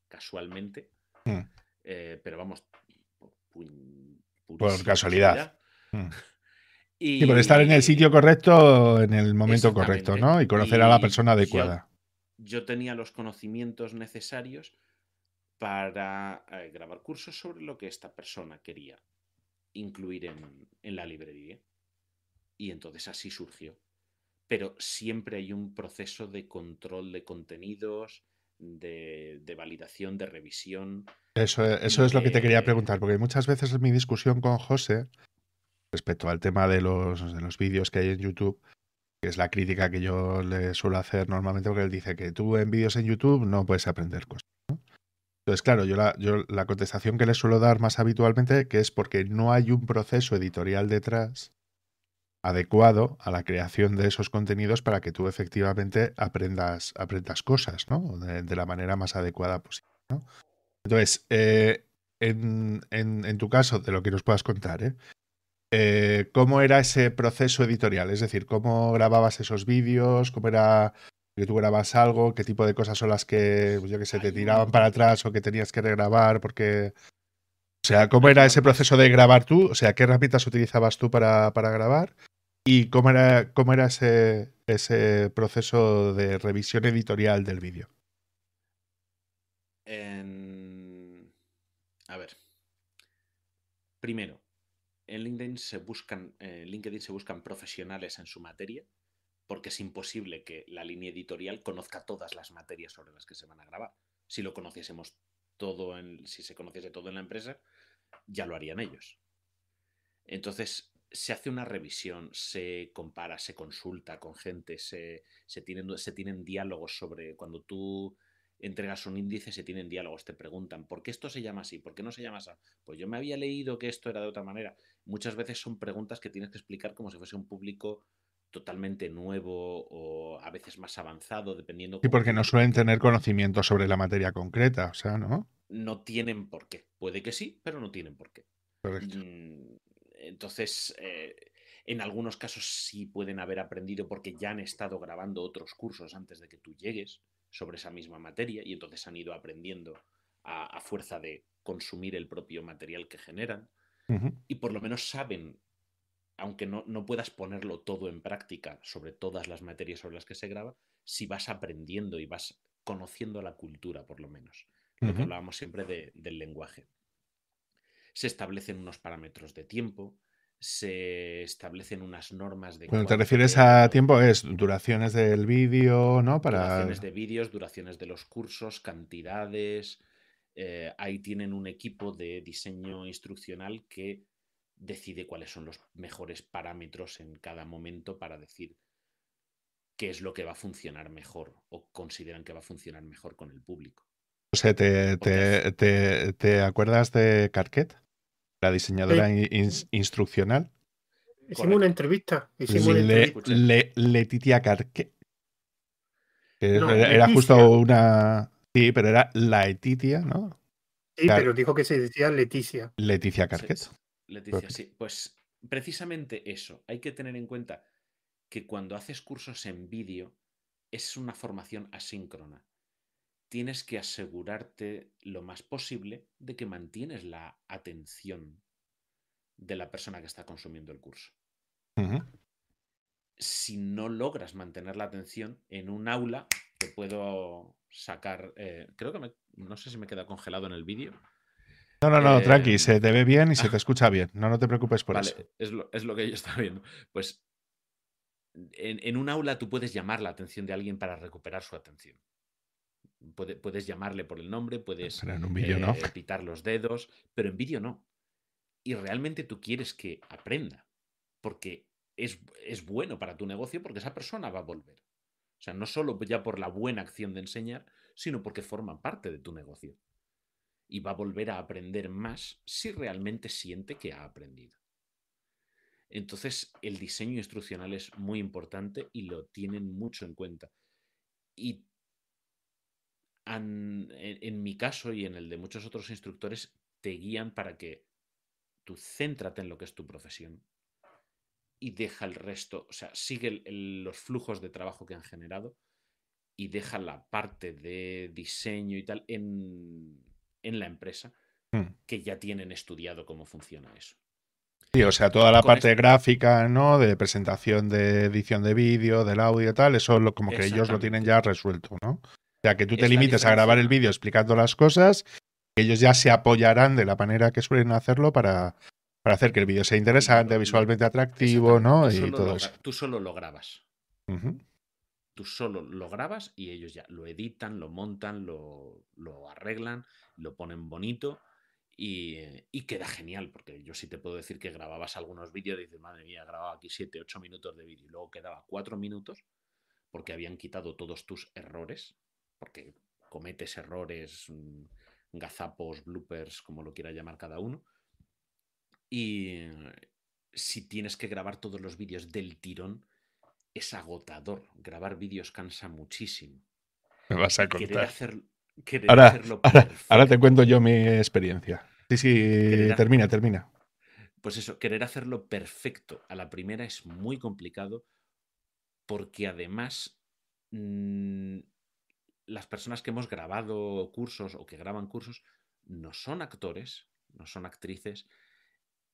casualmente, mm. eh, pero vamos, por, casualidad. Mm. Y, por estar en el sitio correcto en el momento correcto, ¿no? Y conocer a la persona adecuada yo tenía los conocimientos necesarios para eh, grabar cursos sobre lo que esta persona quería incluir en, la librería. Y entonces así surgió. Pero siempre hay un proceso de control de contenidos, de, validación, de revisión. Eso, eso es lo que te quería preguntar, porque muchas veces en mi discusión con José, respecto al tema de los, de los vídeos que hay en YouTube, que es la crítica que yo le suelo hacer normalmente, porque él dice que tú en vídeos en YouTube no puedes aprender cosas. Entonces, claro, yo la, yo la contestación que le suelo dar más habitualmente que es porque no hay un proceso editorial detrás adecuado a la creación de esos contenidos para que tú efectivamente aprendas, aprendas cosas, ¿no? De, la manera más adecuada posible, Entonces, eh, en, en, en, tu caso, de lo que nos puedas contar, ¿eh? Eh, cómo era ese proceso editorial, es decir, cómo grababas esos vídeos, cómo era que tú grabas algo, qué tipo de cosas son las que, pues yo que sé, te tiraban para atrás o que tenías que regrabar, porque... Sea, ¿cómo era ese proceso de grabar tú? O sea, ¿qué herramientas utilizabas tú para, para grabar? ¿Y cómo era, cómo era ese, ese proceso de revisión editorial del vídeo? A ver. Primero, en LinkedIn se buscan, eh, LinkedIn se buscan profesionales en su materia, porque es imposible que la línea editorial conozca todas las materias sobre las que se van a grabar. Si lo conociésemos todo, en, si se conociese todo en la empresa, ya lo harían ellos. Entonces, se hace una revisión, se compara, se consulta con gente, se, se, tienen, se tienen diálogos sobre cuando tú entregas un índice, se tienen diálogos, te preguntan, ¿por qué esto se llama así? ¿Por qué no se llama así? Pues yo me había leído que esto era de otra manera. Muchas veces son preguntas que tienes que explicar como si fuese un público totalmente nuevo o a veces más avanzado, dependiendo. Y porque no suelen tener conocimiento sobre la materia concreta, o sea, ¿no? No tienen por qué. Puede que sí, pero no tienen por qué. Mm, entonces, eh, en algunos casos sí pueden haber aprendido porque ya han estado grabando otros cursos antes de que tú llegues sobre esa misma materia y entonces han ido aprendiendo a, fuerza de consumir el propio material que generan y por lo menos saben, aunque no, no, puedas ponerlo todo en práctica sobre todas las materias sobre las que se graba, si vas aprendiendo y vas conociendo la cultura por lo menos. Lo que hablábamos siempre del lenguaje. Se establecen unos parámetros de tiempo, se establecen unas normas de... Cuando te refieres a tiempo es duraciones del vídeo, ¿no? Para... Duraciones de vídeos, duraciones de los cursos, cantidades. Eh, ahí tienen un equipo de diseño instruccional que decide cuáles son los mejores parámetros en cada momento para decir qué es lo que va a funcionar mejor o consideran que va a funcionar mejor con el público. O sea, ¿te, te acuerdas de Carquet? la diseñadora instruccional. Hicimos una entrevista. Letitia Carque. era, justo una. Sí, pero era la Letitia, ¿no? Sí, pero dijo que se decía Leticia. Leticia Carquet. Leticia, sí. Pues precisamente eso. Hay que tener en cuenta que cuando haces cursos en vídeo es una formación asíncrona tienes que asegurarte lo más posible de que mantienes la atención de la persona que está consumiendo el curso. Si no logras mantener la atención en un aula, te puedo sacar. Eh, creo que me, no sé si me queda congelado en el vídeo. No, no, no, tranqui, se te ve bien y se te escucha bien. No, no te preocupes por eso. Es lo, es lo que yo estaba viendo. Pues en, en un aula tú puedes llamar la atención de alguien para recuperar su atención puedes llamarle por el nombre, puedes eh, pitar los dedos, pero en vídeo no. Y realmente tú quieres que aprenda, porque es, es, bueno para tu negocio, porque esa persona va a volver. O sea, no solo ya por la buena acción de enseñar, sino porque forma parte de tu negocio. Y va a volver a aprender más si realmente siente que ha aprendido. Entonces, el diseño instruccional es muy importante y lo tienen mucho en cuenta. Y en, mi caso y en el de muchos otros instructores, te guían para que tú céntrate en lo que es tu profesión y deja el resto, o sea, sigue los flujos de trabajo que han generado y deja la parte de diseño y tal en, la empresa hmm. que ya tienen estudiado cómo funciona eso. Sí, o sea, toda la parte gráfica, ¿no? De presentación, de edición de vídeo, del audio y tal, eso lo, como que ellos lo tienen ya resuelto, ¿no? O sea, que tú te limites a grabar el vídeo explicando las cosas, y ellos ya se apoyarán de la manera que suelen hacerlo para, hacer que el vídeo sea interesante, visualmente atractivo, ¿no? y todo eso. Tú solo lo grabas. Tú solo lo grabas y ellos ya lo editan, lo montan, lo, arreglan, lo ponen bonito y, queda genial, porque yo sí te puedo decir que grababas algunos vídeos y dices, madre mía, grababa aquí 7, 8 minutos de vídeo y luego quedaba 4 minutos porque habían quitado todos tus errores porque cometes errores, mm, gazapos, bloopers, como lo quiera llamar cada uno. Y si tienes que grabar todos los vídeos del tirón, es agotador. Grabar vídeos cansa muchísimo. Me vas a contar. ahora, te cuento yo mi experiencia. Sí, sí, termina, termina. Pues eso, querer hacerlo perfecto a la primera es muy complicado porque además mm, las personas que hemos grabado cursos o que graban cursos no son actores, no son actrices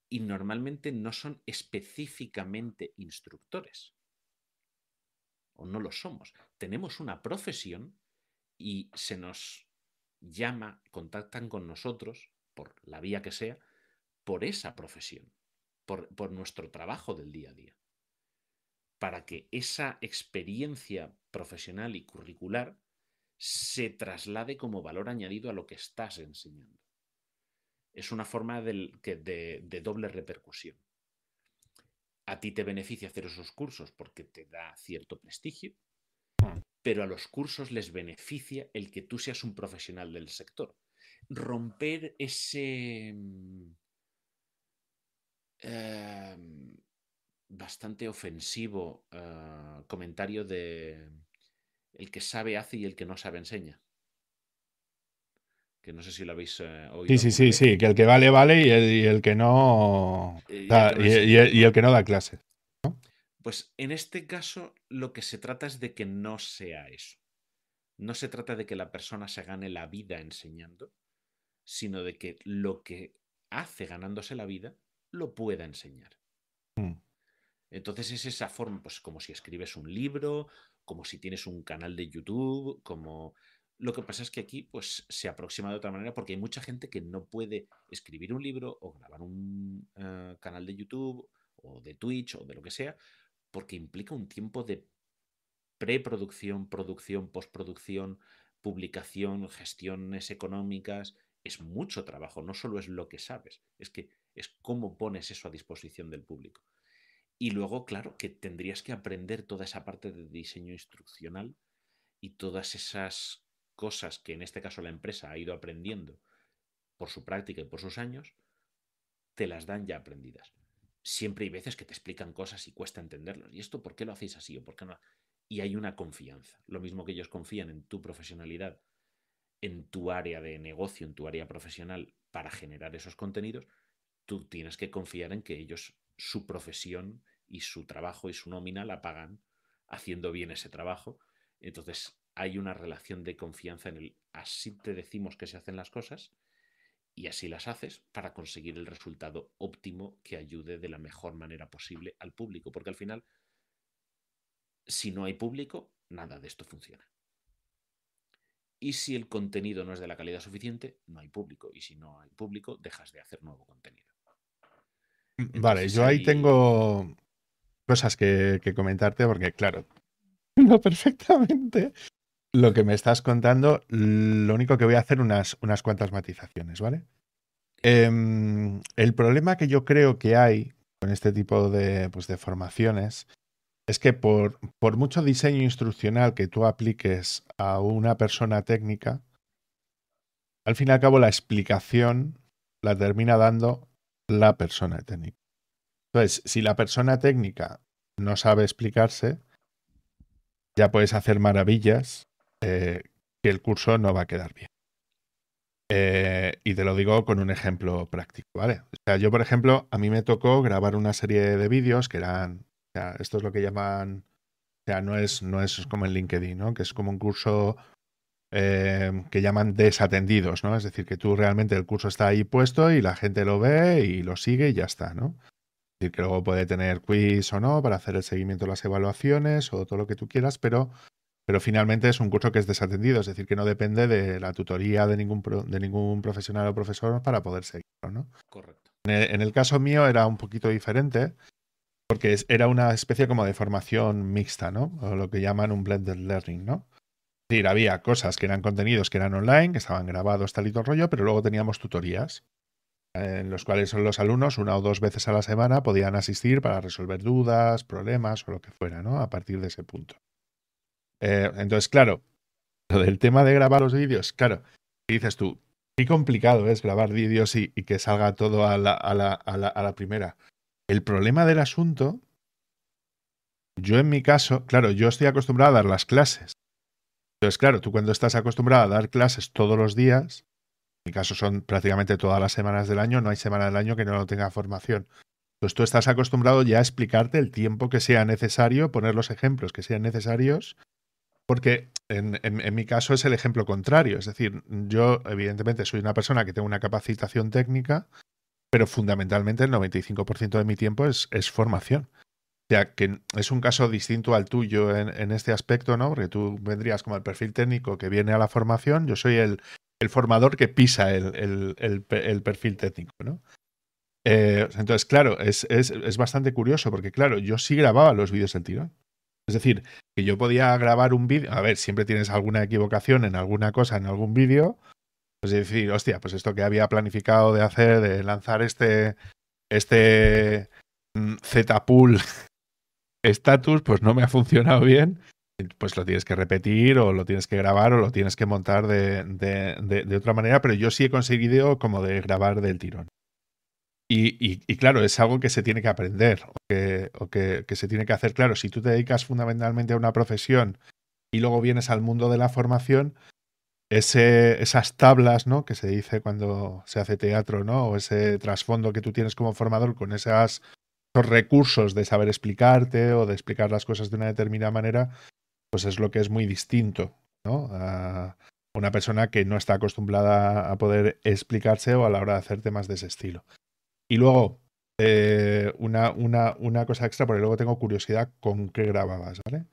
y normalmente no son específicamente instructores. O no lo somos. Tenemos una profesión y se nos llama, contactan con nosotros, por la vía que sea, por esa profesión, por, por nuestro trabajo del día a día. Para que esa experiencia profesional y curricular se traslade como valor añadido a lo que estás enseñando. Es una forma de, doble repercusión. A ti te beneficia hacer esos cursos porque te da cierto prestigio, pero a los cursos les beneficia el que tú seas un profesional del sector. Romper ese em, bastante ofensivo eh, comentario de el que sabe hace y el que no sabe enseña. Que no sé si lo habéis eh, oído. Sí, sí, sí, sí, que el que vale, vale y el, que no. Y, el que no da clase. Pues en este caso lo que se trata es de que no sea eso. No se trata de que la persona se gane la vida enseñando, sino de que lo que hace ganándose la vida lo pueda enseñar. Mm. Entonces es esa forma, pues como si escribes un libro como si tienes un canal de YouTube, como Lo que pasa es que aquí pues, se aproxima de otra manera porque hay mucha gente que no puede escribir un libro o grabar un eh, canal de YouTube o de Twitch o de lo que sea, porque implica un tiempo de preproducción, producción, postproducción, publicación, gestiones económicas. Es mucho trabajo, no solo es lo que sabes, es que es cómo pones eso a disposición del público. Y luego, claro, que tendrías que aprender toda esa parte de diseño instruccional y todas esas cosas que en este caso la empresa ha ido aprendiendo por su práctica y por sus años, te las dan ya aprendidas. Siempre hay veces que te explican cosas y cuesta entenderlos. ¿Y esto por qué lo hacéis así o por qué no? Y hay una confianza. Lo mismo que ellos confían en tu profesionalidad, en tu área de negocio, en tu área profesional para generar esos contenidos, tú tienes que confiar en que ellos, su profesión y su trabajo y su nómina la pagan haciendo bien ese trabajo. Entonces, hay una relación de confianza en el así te decimos que se hacen las cosas y así las haces para conseguir el resultado óptimo que ayude de la mejor manera posible al público, porque al final, si no hay público, nada de esto funciona. Y si el contenido no es de la calidad suficiente, no hay público. Y si no hay público, dejas de hacer nuevo contenido. Vale, yo ahí tengo cosas que, que comentarte porque, claro, no perfectamente lo que me estás contando, lo único que voy a hacer unas, unas cuantas matizaciones, ¿vale? Em, el problema que yo creo que hay con este tipo de, pues, de formaciones es que por, por mucho diseño instruccional que tú apliques a una persona técnica, al fin y al cabo la explicación la termina dando la persona técnica. Entonces, si la persona técnica no sabe explicarse, ya puedes hacer maravillas eh, que el curso no va a quedar bien. Eh, y te lo digo con un ejemplo práctico, ¿vale? O sea, yo, por ejemplo, a mí me tocó grabar una serie de vídeos que eran, esto es lo que llaman, o sea, no es, no es como en LinkedIn, ¿no? Que es como un curso eh, que llaman desatendidos, ¿no? Es decir, que tú realmente el curso está ahí puesto y la gente lo ve y lo sigue y ya está, ¿no? Es decir, que luego puede tener quiz o no para hacer el seguimiento de las evaluaciones o todo lo que tú quieras, pero pero finalmente es un curso que es desatendido, es decir, que no depende de la tutoría de ningún, de ningún profesional o profesor para poder seguirlo, ¿no? Correcto. En el, caso mío era un poquito diferente, porque era una especie como de formación mixta, ¿no? O lo que llaman un blended learning, ¿no? Es decir, había cosas que eran contenidos que eran online, que estaban grabados, tal y todo rollo, pero luego teníamos tutorías en los cuales los alumnos una o dos veces a la semana podían asistir para resolver dudas, problemas o lo que fuera, ¿no? A partir de ese punto. Eh, entonces, claro, lo del tema de grabar los vídeos, claro, dices tú, qué complicado es grabar vídeos y, que salga todo a la, a, la, a, la, a la primera. El problema del asunto, yo en mi caso, claro, yo estoy acostumbrado a dar las clases. Entonces, claro, tú cuando estás acostumbrado a dar clases todos los días, en mi caso son prácticamente todas las semanas del año, no hay semana del año que no tenga formación. Pues tú estás acostumbrado ya a explicarte el tiempo que sea necesario, poner los ejemplos que sean necesarios porque en, mi caso es el ejemplo contrario. Es decir, yo evidentemente soy una persona que tengo una capacitación técnica, pero fundamentalmente el 95% de mi tiempo es, formación. O sea, que es un caso distinto al tuyo en, este aspecto, ¿no? Porque tú vendrías como el perfil técnico que viene a la formación, yo soy el, formador que pisa el, perfil técnico, ¿no? Eh, entonces, claro, es, bastante curioso porque, claro, yo sí grababa los vídeos del tirón. Es decir, que yo podía grabar un vídeo, a ver, siempre tienes alguna equivocación en alguna cosa, en algún vídeo, pues decir, hostia, pues esto que había planificado de hacer, de lanzar este, este mm, Z-Pool status, pues no me ha funcionado bien, pues lo tienes que repetir o lo tienes que grabar o lo tienes que montar de, de, de otra manera, pero yo sí he conseguido como de grabar del tirón. Y, claro, es algo que se tiene que aprender o, que, se tiene que hacer. Claro, si tú te dedicas fundamentalmente a una profesión y luego vienes al mundo de la formación, ese, esas tablas, ¿no? Que se dice cuando se hace teatro, ¿no? O ese trasfondo que tú tienes como formador con esas, esos recursos de saber explicarte o de explicar las cosas de una determinada manera, pues es lo que es muy distinto, ¿no? A una persona que no está acostumbrada a poder explicarse o a la hora de hacer temas de ese estilo. Y luego, eh, una, una, una, cosa extra, porque luego tengo curiosidad con qué grababas, ¿vale?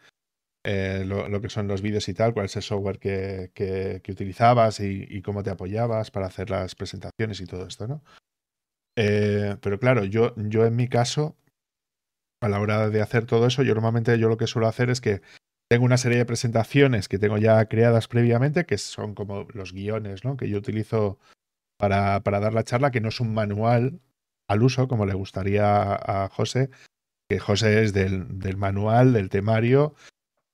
eh, lo, que son los vídeos y tal, cuál es el software que, que, utilizabas y, cómo te apoyabas para hacer las presentaciones y todo esto, ¿no? Eh, pero claro, yo, yo en mi caso, a la hora de hacer todo eso, yo normalmente yo lo que suelo hacer es que tengo una serie de presentaciones que tengo ya creadas previamente, que son como los guiones, ¿no? Que yo utilizo para, para dar la charla, que no es un manual al uso, como le gustaría a José, que José es del, del manual, del temario,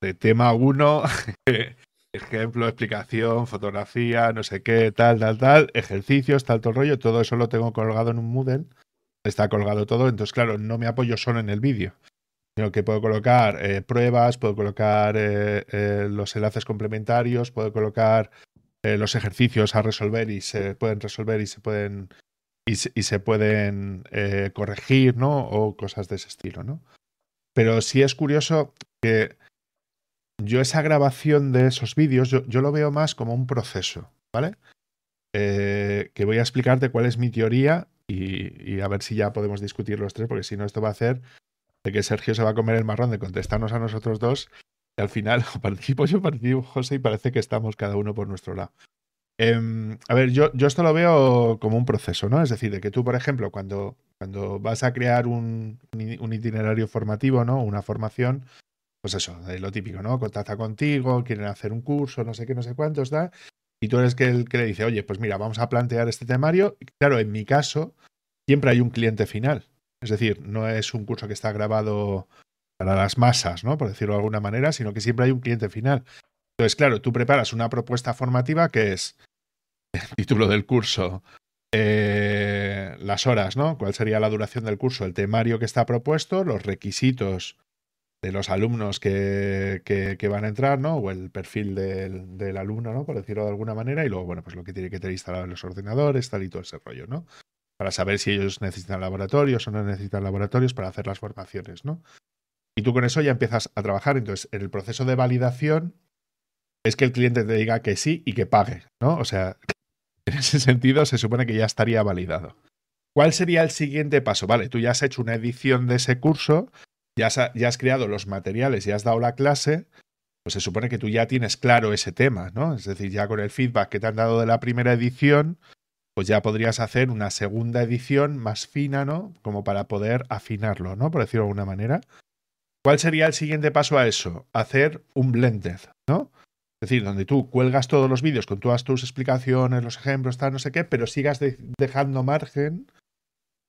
de tema 1, ejemplo, explicación, fotografía, no sé qué, tal, tal, tal, ejercicios, tal, todo el rollo, todo eso lo tengo colgado en un Moodle, está colgado todo, entonces claro, no me apoyo solo en el vídeo, sino que puedo colocar eh, pruebas, puedo colocar eh, eh, los enlaces complementarios, puedo colocar los ejercicios a resolver y se pueden resolver y se pueden y se, pueden corregir, ¿no? O cosas de ese estilo, ¿no? Pero sí es curioso que yo esa grabación de esos vídeos, yo, lo veo más como un proceso, ¿vale? Eh, que voy a explicarte cuál es mi teoría y, a ver si ya podemos discutir los tres, porque si no, esto va a hacer de que Sergio se va a comer el marrón de contestarnos a nosotros dos y al final participo yo, participo José y parece que estamos cada uno por nuestro lado. Em, a ver, yo, yo esto lo veo como un proceso, ¿no? Es decir, de que tú, por ejemplo, cuando, cuando vas a crear un, un itinerario formativo, ¿no? Una formación, pues eso, lo típico, ¿no? Contacta contigo, quieren hacer un curso, no sé qué, no sé cuántos, da. Y tú eres que el que le dice, oye, pues mira, vamos a plantear este temario. claro, en mi caso, siempre hay un cliente final. Es decir, no es un curso que está grabado para las masas, ¿no? Por decirlo de alguna manera, sino que siempre hay un cliente final. Entonces, claro, tú preparas una propuesta formativa que es el título del curso, eh, las horas, ¿no? ¿Cuál sería la duración del curso? El temario que está propuesto, los requisitos de los alumnos que, que, van a entrar, ¿no? O el perfil del, del, alumno, ¿no? Por decirlo de alguna manera. Y luego, bueno, pues lo que tiene que tener instalado en los ordenadores, tal y todo ese rollo, ¿no? Para saber si ellos necesitan laboratorios o no necesitan laboratorios para hacer las formaciones, ¿no? Y tú con eso ya empiezas a trabajar. Entonces, en el proceso de validación es que el cliente te diga que sí y que pague, ¿no? O sea, en ese sentido se supone que ya estaría validado. ¿Cuál sería el siguiente paso? Vale, tú ya has hecho una edición de ese curso ya has, creado los materiales y has dado la clase, pues se supone que tú ya tienes claro ese tema, ¿no? Es decir, ya con el feedback que te han dado de la primera edición, pues ya podrías hacer una segunda edición más fina, ¿no? Como para poder afinarlo, ¿no? Por decirlo de alguna manera. ¿Cuál sería el siguiente paso a eso? Hacer un blended, ¿no? Es decir, donde tú cuelgas todos los vídeos con todas tus explicaciones, los ejemplos, tal, no sé qué, pero sigas dejando margen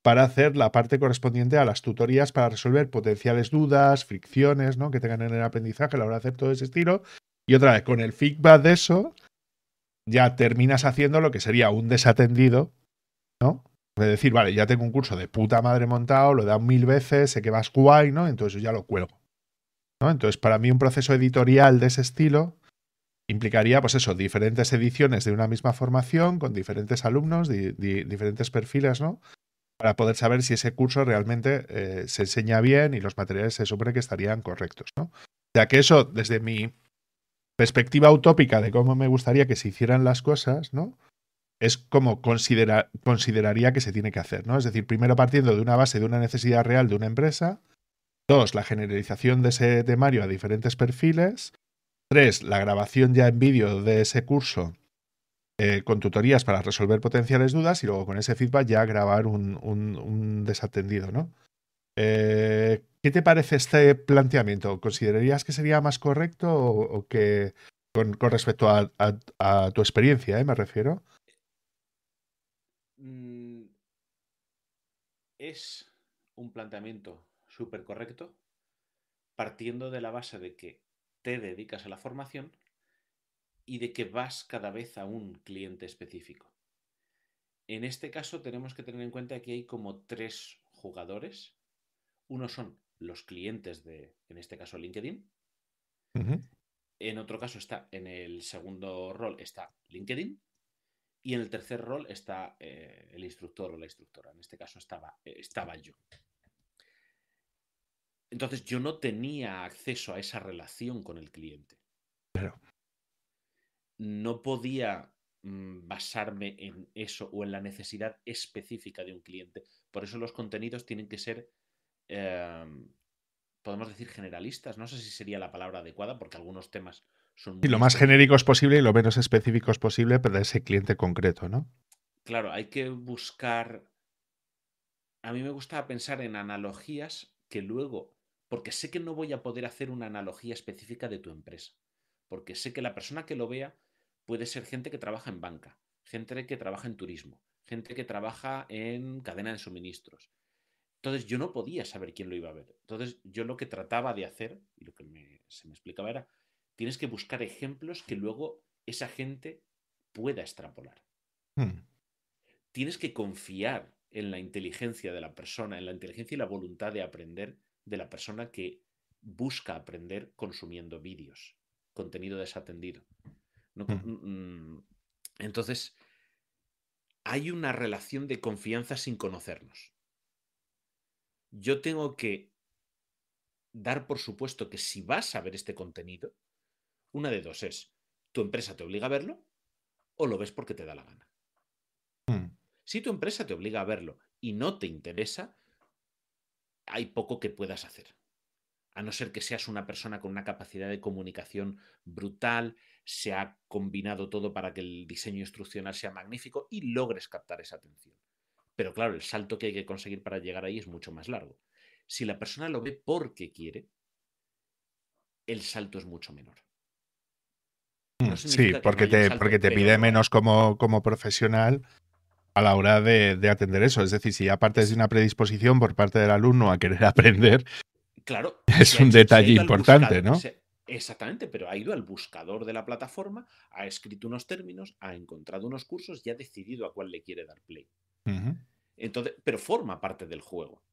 para hacer la parte correspondiente a las tutorías para resolver potenciales dudas, fricciones, ¿no? Que tengan en el aprendizaje la hora de hacer todo ese estilo. Y otra vez, con el feedback de eso, ya terminas haciendo lo que sería un desatendido, ¿no? De decir, vale, ya tengo un curso de puta madre montado, lo he dado mil veces, sé que vas guay, ¿no? Entonces ya lo cuelgo. ¿no? Entonces, para mí un proceso editorial de ese estilo implicaría, pues eso, diferentes ediciones de una misma formación con diferentes alumnos, diferentes perfiles, ¿no? Para poder saber si ese curso realmente eh, se enseña bien y los materiales se supone que estarían correctos. ¿no? O que eso, desde mi perspectiva utópica de cómo me gustaría que se hicieran las cosas, ¿no? Es como consideraría que se tiene que hacer, ¿no? Es decir, primero partiendo de una base de una necesidad real de una empresa. Dos, la generalización de ese temario a diferentes perfiles. Tres, la grabación ya en vídeo de ese curso eh, con tutorías para resolver potenciales dudas y luego con ese feedback ya grabar un, desatendido, ¿no? Eh, ¿Qué te parece este planteamiento? ¿Considerarías que sería más correcto o, que con, respecto a, tu experiencia, eh, me refiero? Mm, es un planteamiento súper correcto partiendo de la base de que te dedicas a la formación y de que vas cada vez a un cliente específico. En este caso tenemos que tener en cuenta que hay como tres jugadores. Uno son los clientes de, en este caso, LinkedIn. En otro caso está, en el segundo rol está LinkedIn. Y en el tercer rol está eh, el instructor o la instructora. En este caso estaba, eh, estaba yo. Entonces yo no tenía acceso a esa relación con el cliente. Pero no podía mm, basarme en eso o en la necesidad específica de un cliente. Por eso los contenidos tienen que ser em, podemos decir generalistas, no sé si sería la palabra adecuada porque algunos temas son... Y lo más genéricos posible y lo menos específicos posible para ese cliente concreto, ¿no? Claro, hay que buscar... A mí me gusta pensar en analogías que luego, porque sé que no voy a poder hacer una analogía específica de tu empresa, porque sé que la persona que lo vea puede ser gente que trabaja en banca, gente que trabaja en turismo, gente que trabaja en cadena de suministros, entonces yo no podía saber quién lo iba a ver. Entonces yo lo que trataba de hacer, y lo que se me explicaba era, tienes que buscar ejemplos que luego esa gente pueda extrapolar. Hmm. Tienes que confiar en la inteligencia de la persona, en la inteligencia y la voluntad de aprender de la persona que busca aprender consumiendo vídeos, contenido desatendido. Hmm. Entonces, hay una relación de confianza sin conocernos yo tengo que dar por supuesto que si vas a ver este contenido, una de dos es, tu empresa te obliga a verlo o lo ves porque te da la gana. Hmm. Si tu empresa te obliga a verlo y no te interesa, hay poco que puedas hacer. A no ser que seas una persona con una capacidad de comunicación brutal, se ha combinado todo para que el diseño instruccional sea magnífico y logres captar esa atención. Pero claro, el salto que hay que conseguir para llegar ahí es mucho más largo. Si la persona lo ve porque quiere, el salto es mucho menor. Mm, sí, porque te, porque te pide menos como, como profesional a la hora de, atender eso. Es decir, si aparte de una predisposición por parte del alumno a querer aprender, claro, es un detalle importante, ¿no? exactamente, pero ha ido al buscador de la plataforma, ha escrito unos términos, ha encontrado unos cursos y ha decidido a cuál le quiere dar play. Entonces, pero forma parte del juego,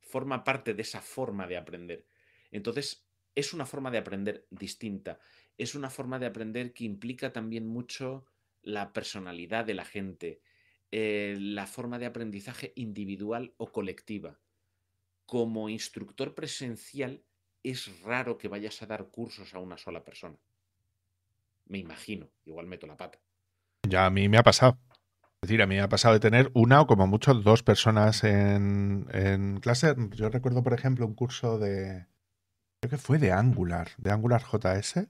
forma parte de esa forma de aprender. Entonces, es una forma de aprender distinta, es una forma de aprender que implica también mucho la personalidad de la gente, eh, la forma de aprendizaje individual o colectiva. Como instructor presencial, es raro que vayas a dar cursos a una sola persona. Me imagino, igual meto la pata. Ya a mí me ha pasado. Es decir, a mí me ha pasado de tener una o como mucho dos personas en, clase. Yo recuerdo, por ejemplo, un curso de. Creo que fue de Angular, de Angular JS.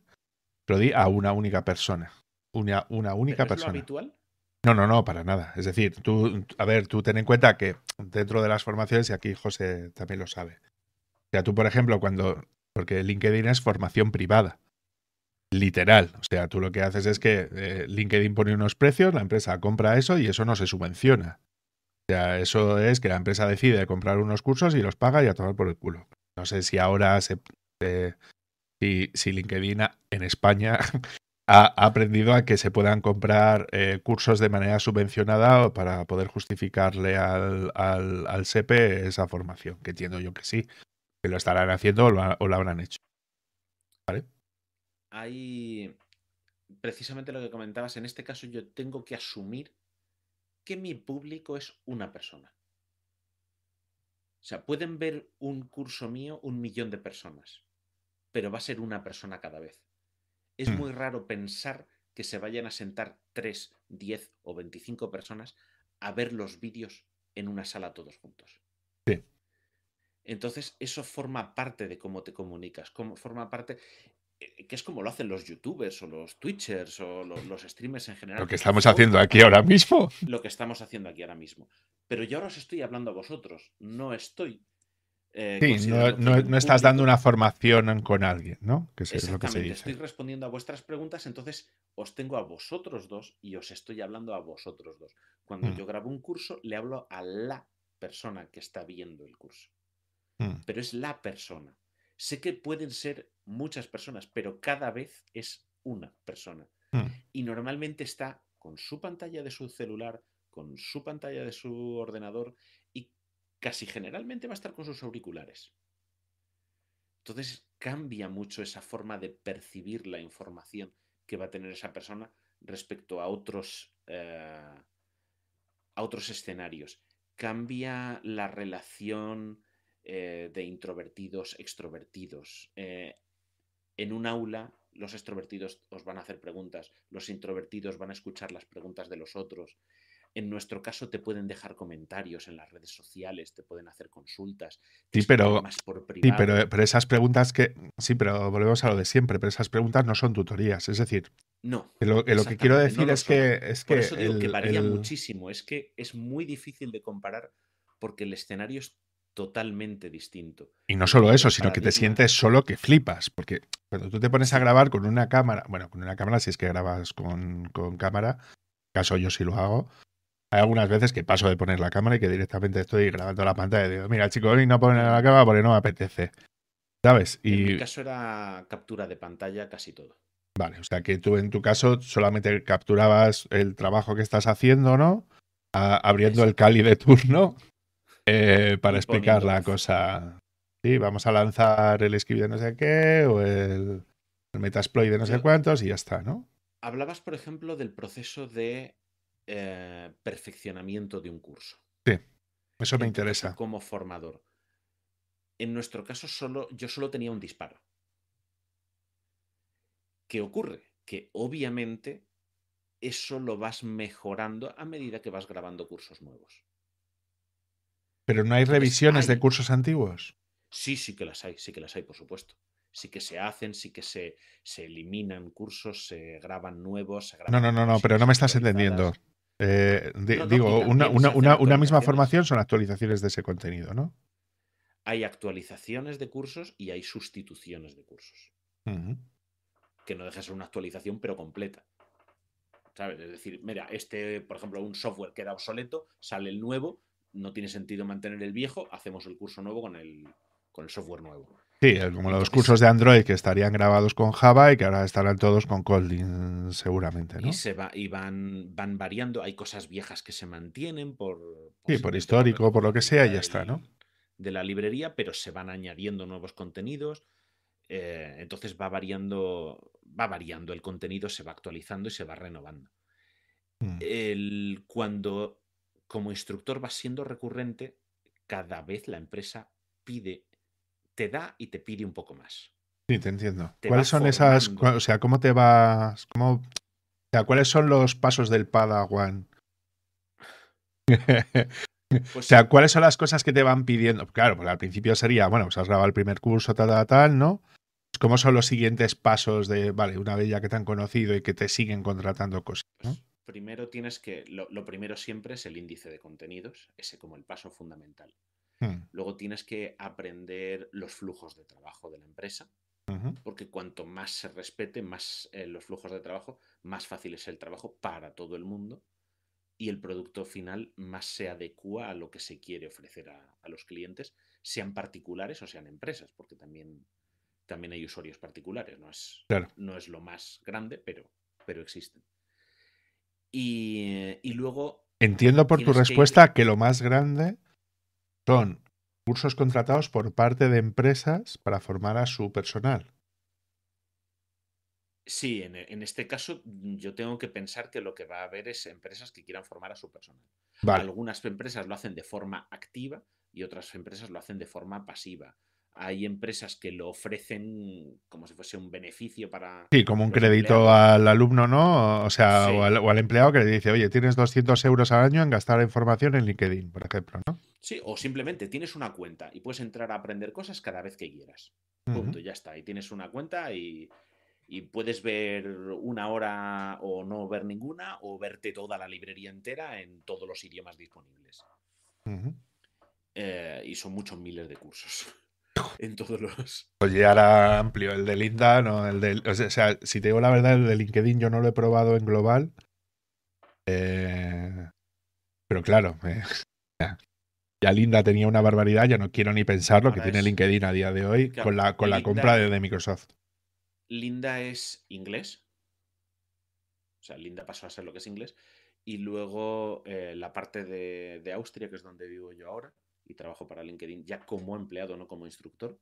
Lo di a una única persona. Una, una única persona. ¿Es habitual? No, no, no, para nada. Es decir, tú, a ver, tú ten en cuenta que dentro de las formaciones, y aquí José también lo sabe. O sea, tú, por ejemplo, cuando. Porque LinkedIn es formación privada literal. O sea, tú lo que haces es que eh, LinkedIn pone unos precios, la empresa compra eso y eso no se subvenciona. O sea, eso es que la empresa decide comprar unos cursos y los paga y a tomar por el culo. No sé si ahora se, si, si, LinkedIn en España ha, aprendido a que se puedan comprar eh, cursos de manera subvencionada para poder justificarle al, al, al, SEPE esa formación, que entiendo yo que sí, que lo estarán haciendo o lo, o habrán hecho. ¿Vale? hay precisamente lo que comentabas, en este caso yo tengo que asumir que mi público es una persona. O sea, pueden ver un curso mío un millón de personas, pero va a ser una persona cada vez. Es hmm. muy raro pensar que se vayan a sentar 3, 10 o 25 personas a ver los vídeos en una sala todos juntos. Sí. Entonces, eso forma parte de cómo te comunicas, cómo forma parte. Eh, que es como lo hacen los youtubers o los twitchers o los, streamers en general. Lo que estamos haciendo aquí ahora mismo. Lo que estamos haciendo aquí ahora mismo. Pero yo ahora os estoy hablando a vosotros, no estoy. Eh, sí, no, estás dando una formación con alguien, ¿no? Que es lo que se dice. Estoy respondiendo a vuestras preguntas, entonces os tengo a vosotros dos y os estoy hablando a vosotros dos. Cuando mm. yo grabo un curso, le hablo a la persona que está viendo el curso. Mm. Pero es la persona. Sé que pueden ser muchas personas, pero cada vez es una persona. Hmm. Y normalmente está con su pantalla de su celular, con su pantalla de su ordenador casi generalmente va a estar con sus auriculares. Entonces cambia mucho esa forma de percibir la información que va a tener esa persona respecto a otros, eh, a otros escenarios. Cambia la relación eh, de introvertidos, extrovertidos. Eh, en un aula, los extrovertidos os van a hacer preguntas, los introvertidos van a escuchar las preguntas de los otros. En nuestro caso te pueden dejar comentarios en las redes sociales, te pueden hacer consultas. Sí, pero, sí pero, pero, esas preguntas que... Sí, pero volvemos a lo de siempre, pero esas preguntas no son tutorías. Es decir, no. Lo, lo que quiero decir es, que, es que... Por eso digo que varía muchísimo. Es que es muy difícil de comparar porque el escenario es totalmente distinto. Y no solo eso, sino que te sientes solo que flipas, porque cuando tú te pones a grabar con una cámara, bueno, con una cámara si es que grabas con, con cámara, caso yo sí lo hago, hay algunas veces que paso de poner la cámara y que directamente estoy grabando la pantalla y digo, mira chico, hoy no poner la cámara porque no me apetece. ¿Sabes? Y... En mi caso era captura de pantalla casi todo. Vale, o sea que tú en tu caso solamente capturabas el trabajo que estás haciendo, ¿no? abriendo el Cali de turno eh, para explicar la cosa. Sí, vamos a lanzar el script de no sé qué o el, Metasploit de no sé cuántos y ya está, ¿no? Hablabas, por ejemplo, del proceso de eh, perfeccionamiento de un curso. Sí, eso me interesa. Como formador. En nuestro caso, solo, yo solo tenía un disparo. ¿Qué ocurre? Que obviamente eso lo vas mejorando a medida que vas grabando cursos nuevos. Pero no hay revisiones de cursos antiguos. Sí, sí que las hay, sí que las hay, por supuesto. Sí que se hacen, sí que se, se eliminan cursos, se graban nuevos. no, no, no, no, pero no me estás entendiendo. Eh, digo, una, una, misma formación son actualizaciones de ese contenido, ¿no? Hay actualizaciones de cursos y hay sustituciones de cursos. Que no deja de ser una actualización, pero completa. ¿Sabes? Es decir, mira, este, por ejemplo, un software queda obsoleto, sale el nuevo, no tiene sentido mantener el viejo, hacemos el curso nuevo con el, con el software nuevo. Sí, como los cursos de Android que estarían grabados con Java y que ahora estarán todos con Kotlin seguramente, ¿no? Y, se va, y van, van variando, hay cosas viejas que se mantienen por... Sí, por histórico, por lo que sea, y ya está, ¿no? De la librería, pero se van añadiendo nuevos contenidos. Eh, entonces va variando, va variando el contenido, se va actualizando y se va renovando. Mm. El, cuando como instructor va siendo recurrente, cada vez la empresa pide, te da y te pide un poco más. Sí, te entiendo. ¿Cuáles son esas, o sea, cómo te vas, cómo, o sea, cuáles son los pasos del Padawan? o sea, ¿cuáles son las cosas que te van pidiendo? Claro, pues al principio sería, bueno, pues has grabado el primer curso, tal, tal, tal, ¿no? ¿Cómo son los siguientes pasos de, vale, una vez ya que te han conocido y que te siguen contratando cosas? ¿no? primero tienes que, lo, primero siempre es el índice de contenidos, ese como el paso fundamental. Hmm. Luego tienes que aprender los flujos de trabajo de la empresa, porque cuanto más se respete, más eh, los flujos de trabajo, más fácil es el trabajo para todo el mundo y el producto final más se adecua a lo que se quiere ofrecer a, los clientes, sean particulares o sean empresas, porque también, también hay usuarios particulares, no es, no es lo más grande, pero, pero existen. Y, luego... Entiendo por tu respuesta que... lo más grande son cursos contratados por parte de empresas para formar a su personal. Sí, en, este caso yo tengo que pensar que lo que va a haber es empresas que quieran formar a su personal. Algunas empresas lo hacen de forma activa y otras empresas lo hacen de forma pasiva hay empresas que lo ofrecen como si fuese un beneficio para... Sí, como un crédito al alumno, ¿no? O sea, o, al, empleado que le dice, oye, tienes 200 euros al año en gastar información en LinkedIn, por ejemplo, ¿no? Sí, o simplemente tienes una cuenta y puedes entrar a aprender cosas cada vez que quieras. Punto, ya está. Y tienes una cuenta y, puedes ver una hora o no ver ninguna o verte toda la librería entera en todos los idiomas disponibles. Eh, y son muchos miles de cursos en todos los. Oye, ahora amplio. El de Linda, no, el de. O sea, si te digo la verdad, el de LinkedIn yo no lo he probado en global. Eh, pero claro, ya Linda tenía una barbaridad, ya no quiero ni pensar lo que tiene LinkedIn a día de hoy con la, con la compra de, Microsoft. Linda es inglés. O sea, Linda pasó a ser lo que es inglés. Y luego eh, la parte de, de Austria, que es donde vivo yo ahora, y trabajo para LinkedIn ya como empleado, no como instructor.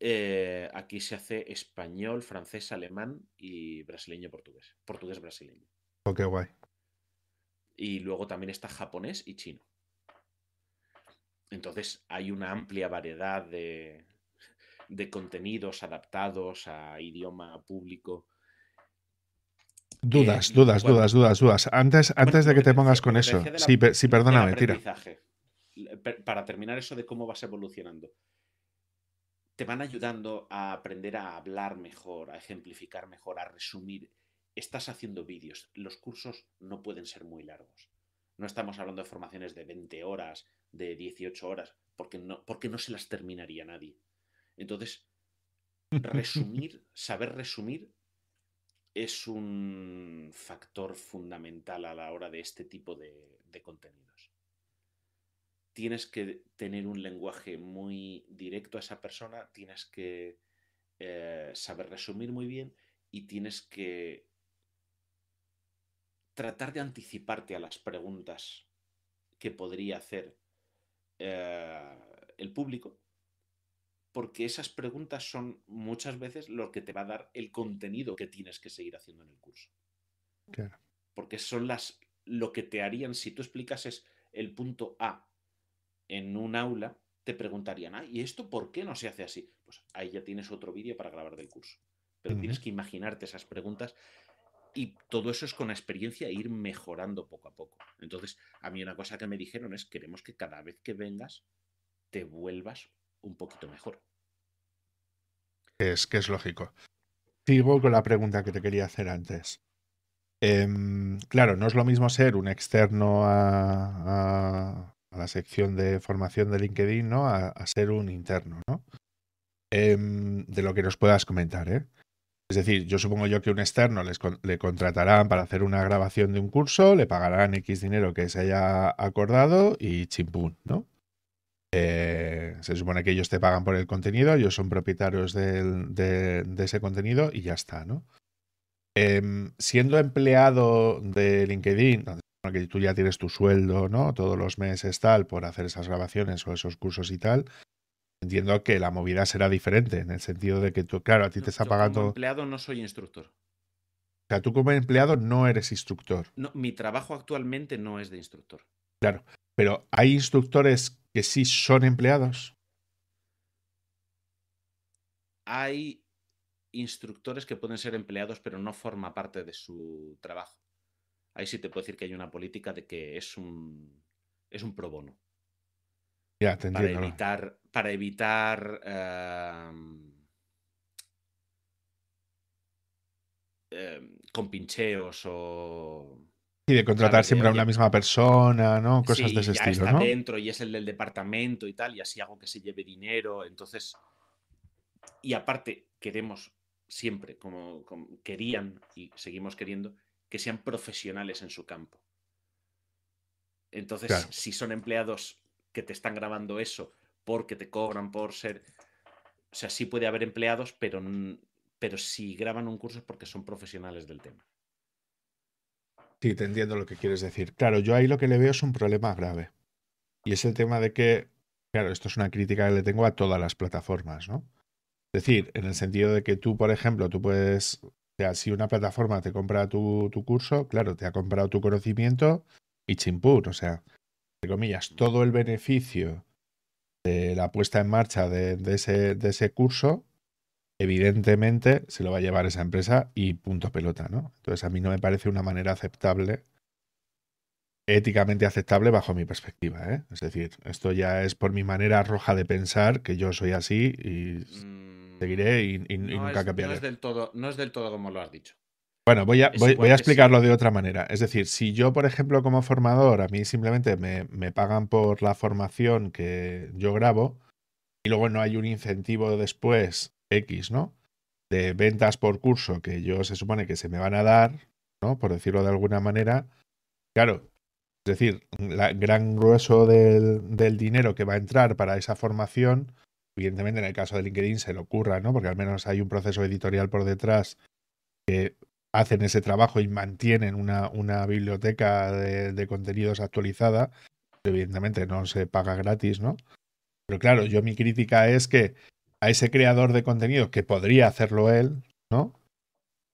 Eh, aquí se hace español, francés, alemán y brasileño-portugués. Portugués-brasileño. Oh, qué guay. Y luego también está japonés y chino. Entonces hay una amplia variedad de, de contenidos adaptados a idioma público Dudas, dudas, dudas, dudas, dudas. Antes, antes de que te pongas con eso. sí, sí, perdóname, tira. Para terminar eso de cómo vas evolucionando. Te van ayudando a aprender a hablar mejor, a ejemplificar mejor, a resumir. Estás haciendo vídeos. Los cursos no pueden ser muy largos. No estamos hablando de formaciones de 20 horas, de 18 horas, porque no, porque no se las terminaría nadie. Entonces, resumir, saber resumir es un factor fundamental a la hora de este tipo de, contenidos. Tienes que tener un lenguaje muy directo a esa persona, tienes que eh, saber resumir muy bien y tienes que tratar de anticiparte a las preguntas que podría hacer eh, el público porque esas preguntas son muchas veces lo que te va a dar el contenido que tienes que seguir haciendo en el curso. Porque son las lo que te harían, si tú explicases el punto A en un aula, te preguntarían, ah, ¿y esto por qué no se hace así? Pues ahí ya tienes otro vídeo para grabar del curso. Pero tienes que imaginarte esas preguntas y todo eso es con la experiencia e ir mejorando poco a poco. Entonces, a mí una cosa que me dijeron es, queremos que cada vez que vengas te vuelvas un poquito mejor. Es que es lógico. Sigo con la pregunta que te quería hacer antes. Em, claro, no es lo mismo ser un externo a, la sección de formación de LinkedIn, ¿no? A, ser un interno, ¿no? Em, de lo que nos puedas comentar, ¿eh? Es decir, yo supongo yo que un externo les le contratarán para hacer una grabación de un curso, le pagarán X dinero que se haya acordado y chimpún, ¿no? Eh, se supone que ellos te pagan por el contenido, ellos son propietarios de, ese contenido y ya está, ¿no? Em, siendo empleado de LinkedIn, que tú ya tienes tu sueldo, ¿no? Todos los meses tal por hacer esas grabaciones o esos cursos y tal. Entiendo que la movida será diferente en el sentido de que tú, claro, a ti te está pagando. Como empleado no soy instructor. O sea, tú como empleado no eres instructor. No, mi trabajo actualmente no es de instructor. Claro, pero hay instructores que sí son empleados? Hay instructores que pueden ser empleados, pero no forma parte de su trabajo. Ahí sí te puedo decir que hay una política de que es un, es un pro bono. Ya, te para evitar, para evitar compincheos o y de contratar siempre a una misma persona, ¿no? Cosas de ese ya estilo, está dentro y es el del departamento y tal, y así hago que se lleve dinero. Entonces, y aparte, queremos siempre, como, querían y seguimos queriendo, que sean profesionales en su campo. Entonces, si son empleados que te están grabando eso porque te cobran por ser. O sea, sí puede haber empleados, pero, pero si graban un curso es porque son profesionales del tema. Sí, te entiendo lo que quieres decir. Claro, yo ahí lo que le veo es un problema grave. Y es el tema de que, claro, esto es una crítica que le tengo a todas las plataformas, ¿no? Es decir, en el sentido de que tú, por ejemplo, tú puedes, o sea, si una plataforma te compra tu, curso, claro, te ha comprado tu conocimiento y chimpún, o sea, entre comillas, todo el beneficio de la puesta en marcha de, ese, de ese curso evidentemente se lo va a llevar esa empresa y punto pelota, ¿no? Entonces a mí no me parece una manera aceptable, éticamente aceptable bajo mi perspectiva, ¿eh? Es decir, esto ya es por mi manera roja de pensar, que yo soy así y mm, seguiré y, nunca cambiaré. No es, del todo, no es del todo como lo has dicho. Bueno, voy a, voy, a explicarlo de otra manera. Es decir, si yo, por ejemplo, como formador, a mí simplemente me, me pagan por la formación que yo grabo y luego no hay un incentivo después X, ¿no? De ventas por curso que yo se supone que se me van a dar, ¿no? Por decirlo de alguna manera. Claro, es decir, el gran grueso del, del, dinero que va a entrar para esa formación, evidentemente en el caso de LinkedIn se le ocurra, ¿no? Porque al menos hay un proceso editorial por detrás que hacen ese trabajo y mantienen una, una biblioteca de, de contenidos actualizada. Evidentemente no se paga gratis, ¿no? Pero claro, yo mi crítica es que a ese creador de contenido que podría hacerlo él, ¿no?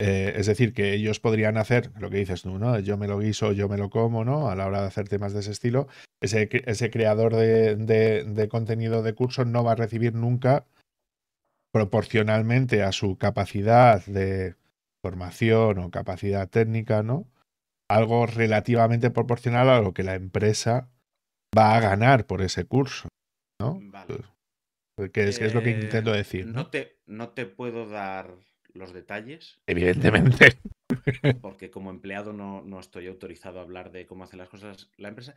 Eh, es decir, que ellos podrían hacer lo que dices tú, ¿no? Yo me lo guiso, yo me lo como, ¿no? A la hora de hacer temas de ese estilo. Ese, ese creador de, de, contenido de curso no va a recibir nunca proporcionalmente a su capacidad de, formación o capacidad técnica, ¿no? Algo relativamente proporcional a lo que la empresa va a ganar por ese curso, ¿no? Vale. Que es, es, lo que intento eh, decir. ¿no? te, no te puedo dar los detalles. Evidentemente. Porque como empleado no, no, estoy autorizado a hablar de cómo hace las cosas la empresa,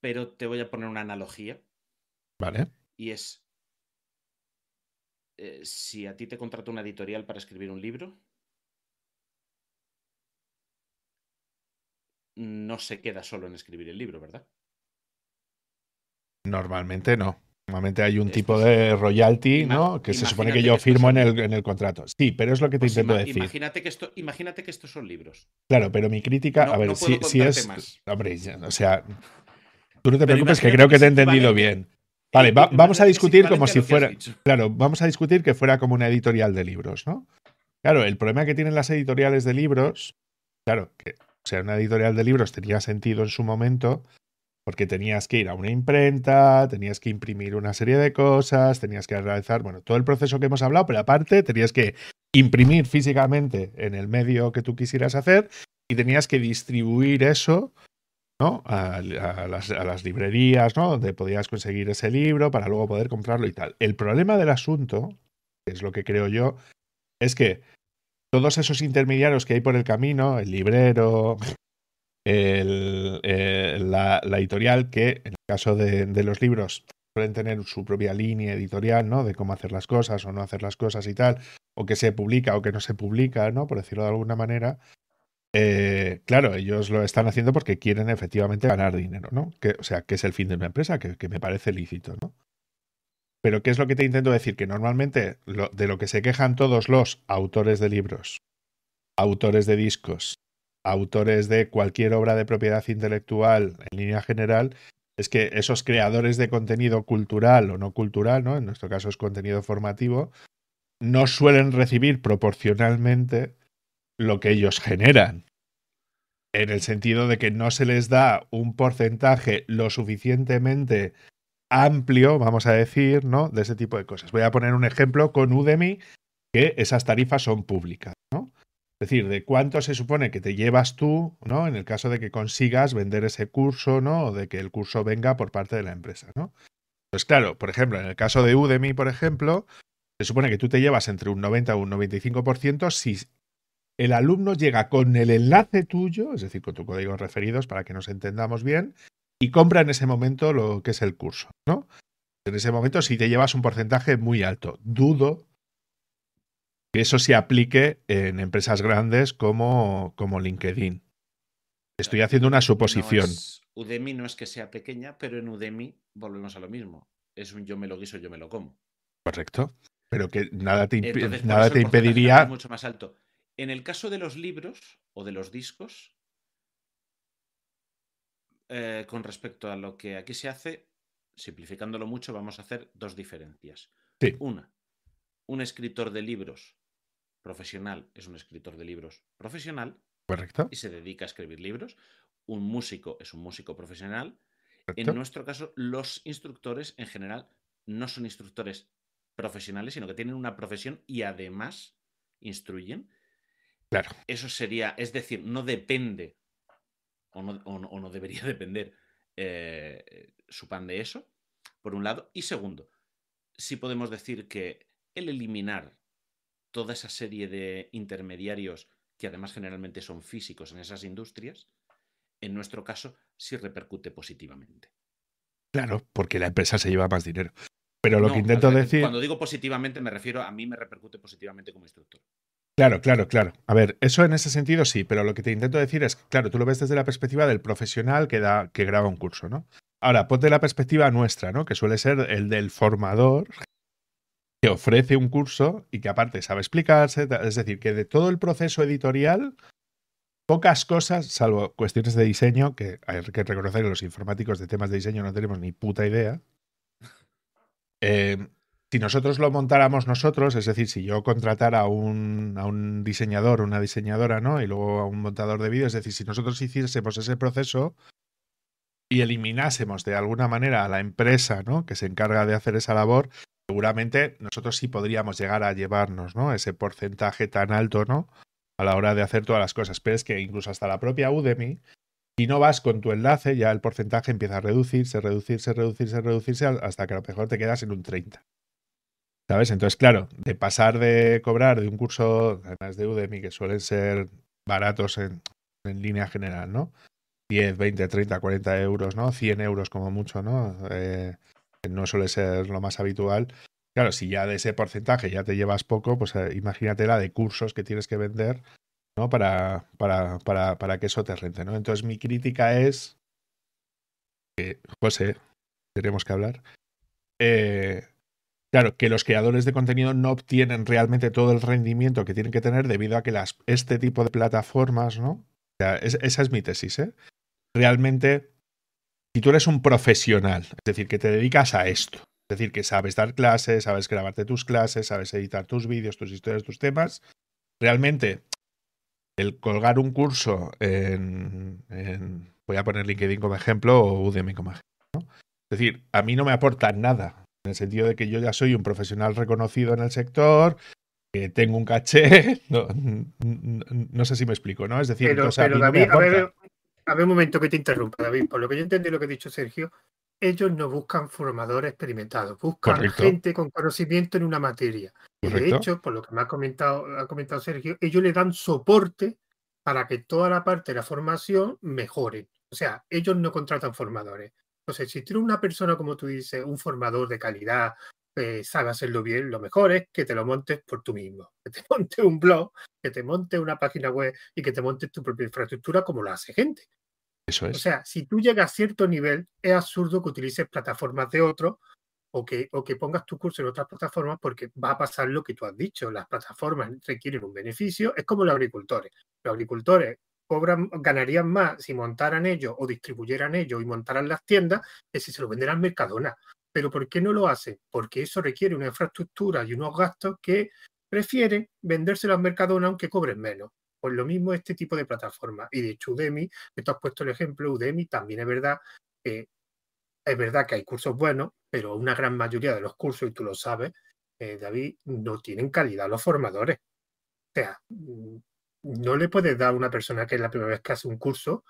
pero te voy a poner una analogía. Vale. Y es, eh, si a ti te contrata una editorial para escribir un libro, no se queda solo en escribir el libro, ¿verdad? Normalmente no. Normalmente hay un tipo de royalty, ¿no? Que se supone que yo firmo en el, en el, contrato. Sí, pero es lo que te pues intento decir. Imagínate que, esto, imagínate que estos son libros. Claro, pero mi crítica, a ver, si, si, es. Hombre, o sea, tú no te preocupes, que creo que te he entendido bien. Vale, vamos a discutir como si fuera. Claro, vamos a discutir que fuera como una editorial de libros, ¿no? Claro, el problema que tienen las editoriales de libros, claro, que o sea, una editorial de libros tenía sentido en su momento, porque tenías que ir a una imprenta, tenías que imprimir una serie de cosas, tenías que realizar, bueno, todo el proceso que hemos hablado, pero aparte tenías que imprimir físicamente en el medio que tú quisieras hacer y tenías que distribuir eso ¿no? A, las, librerías, ¿no? Donde podías conseguir ese libro para luego poder comprarlo y tal. El problema del asunto, que es lo que creo yo, es que todos esos intermediarios que hay por el camino, el librero, la, editorial, que en el caso de, de, los libros suelen tener su propia línea editorial, ¿no? De cómo hacer las cosas o no hacer las cosas y tal, o que se publica o que no se publica, ¿no? Por decirlo de alguna manera. Eh, claro, ellos lo están haciendo porque quieren efectivamente ganar dinero, ¿no? Que, o sea, que es el fin de una empresa, que, me parece lícito, ¿no? Pero ¿qué es lo que te intento decir? Que normalmente de lo que se quejan todos los autores de libros, autores de discos, autores de cualquier obra de propiedad intelectual en línea general, es que esos creadores de contenido cultural o no cultural, ¿no? En nuestro caso es contenido formativo, no suelen recibir proporcionalmente lo que ellos generan. En el sentido de que no se les da un porcentaje lo suficientemente amplio, vamos a decir, ¿no? De ese tipo de cosas. Voy a poner un ejemplo con Udemy, que esas tarifas son públicas, ¿no? Es decir, de cuánto se supone que te llevas tú, ¿no? En el caso de que consigas vender ese curso, ¿no? O de que el curso venga por parte de la empresa, ¿no? Pues claro, por ejemplo, en el caso de Udemy, por ejemplo, se supone que tú te llevas entre un 90 o un 95% si el alumno llega con el enlace tuyo, es decir, con tu código referidos para que nos entendamos bien, y compra en ese momento lo que es el curso, ¿no? En ese momento si te llevas un porcentaje muy alto. Dudo que eso se aplique en empresas grandes como, como LinkedIn. Estoy haciendo una suposición. Udemy no es que sea pequeña, pero en Udemy volvemos a lo mismo. Es un yo me lo guiso, yo me lo como. Correcto. Pero que nada te, nada te impediría. Mucho más alto. En el caso de los libros o de los discos, eh, con respecto a lo que aquí se hace, simplificándolo mucho, vamos a hacer dos diferencias. Una, un escritor de libros profesional es un escritor de libros profesional. Correcto. Y se dedica a escribir libros. Un músico es un músico profesional. En nuestro caso, los instructores en general no son instructores profesionales, sino que tienen una profesión y además instruyen. Claro. Eso sería, es decir, no depende o no, debería depender eh, su pan de eso, por un lado. Y segundo, sí podemos decir que el eliminar toda esa serie de intermediarios que además generalmente son físicos en esas industrias, en nuestro caso sí repercute positivamente. Claro, porque la empresa se lleva más dinero. Pero lo que intento decir. Cuando digo positivamente, me refiero a mí me repercute positivamente como instructor. Claro, claro, claro. A ver, eso en ese sentido sí, pero lo que te intento decir es, claro, tú lo ves desde la perspectiva del profesional que da, que graba un curso, ¿no? Ahora, ponte la perspectiva nuestra, ¿no? Que suele ser el del formador que ofrece un curso y que aparte sabe explicarse, es decir, que de todo el proceso editorial, pocas cosas, salvo cuestiones de diseño, que hay que reconocer que los informáticos de temas de diseño no tenemos ni puta idea. Eh, si nosotros lo montáramos nosotros, es decir, si yo contratara a un, a un diseñador, una diseñadora, ¿no? Y luego a un montador de vídeo, es decir, si nosotros hiciésemos ese proceso y eliminásemos de alguna manera a la empresa, ¿no? Que se encarga de hacer esa labor, seguramente nosotros sí podríamos llegar a llevarnos, ¿no? Ese porcentaje tan alto, ¿no? a la hora de hacer todas las cosas. Pero es que incluso hasta la propia Udemy, si no vas con tu enlace, ya el porcentaje empieza a reducirse, reducirse, reducirse, reducirse, hasta que a lo mejor te quedas en un 30. ¿Sabes? Entonces, claro, de pasar de cobrar de un curso, además de Udemy, que suelen ser baratos en, línea general, ¿no? 10, 20, 30, 40 euros, ¿no? 100 euros como mucho, ¿no? Eh, no suele ser lo más habitual. Claro, si ya de ese porcentaje ya te llevas poco, pues eh, imagínate la de cursos que tienes que vender, ¿no? Para, para, para, para que eso te rente, ¿no? Entonces mi crítica es que, José, tenemos que hablar. Eh, claro, que los creadores de contenido no obtienen realmente todo el rendimiento que tienen que tener debido a que las, este tipo de plataformas, ¿no? O sea, esa es mi tesis, ¿eh? Realmente, si tú eres un profesional, es decir, que te dedicas a esto, es decir, que sabes dar clases, sabes grabarte tus clases, sabes editar tus vídeos, tus historias, tus temas, realmente el colgar un curso en, voy a poner LinkedIn como ejemplo o Udemy como ejemplo. ¿no? Es decir, a mí no me aporta nada, en el sentido de que yo ya soy un profesional reconocido en el sector, que tengo un caché, no, no, sé si me explico, ¿no? Es decir, pero, a, ver, a ver un momento que te interrumpa, David, por lo que yo entendí lo que ha dicho Sergio, ellos no buscan formadores experimentados, buscan gente con conocimiento en una materia. Y de hecho, por lo que me ha comentado, ha comentado Sergio, ellos le dan soporte para que toda la parte de la formación mejore. O sea, ellos no contratan formadores. Entonces, si tienes una persona, como tú dices, un formador de calidad, eh, sabe hacerlo bien, lo mejor es que te lo montes por tú mismo. Que te montes un blog, que te montes una página web y que te montes tu propia infraestructura como lo hace gente. O sea, si tú llegas a cierto nivel, es absurdo que utilices plataformas de otros o que, o que pongas tu curso en otras plataformas porque va a pasar lo que tú has dicho. Las plataformas requieren un beneficio. Es como los agricultores. Los agricultores cobran, ganarían más si montaran ellos o distribuyeran ellos y montaran las tiendas que si se lo vendieran Mercadona. Pero ¿por qué no lo hacen? Porque eso requiere una infraestructura y unos gastos que prefieren vendérselo al Mercadona aunque cobren menos. Pues lo mismo este tipo de plataformas. Y de hecho, Udemy, que tú has puesto el ejemplo, Udemy también es verdad que es verdad que hay cursos buenos, pero una gran mayoría de los cursos, y tú lo sabes, eh, David, no tienen calidad los formadores. O sea, mm, no le puedes dar a una persona que es la primera vez que hace un curso,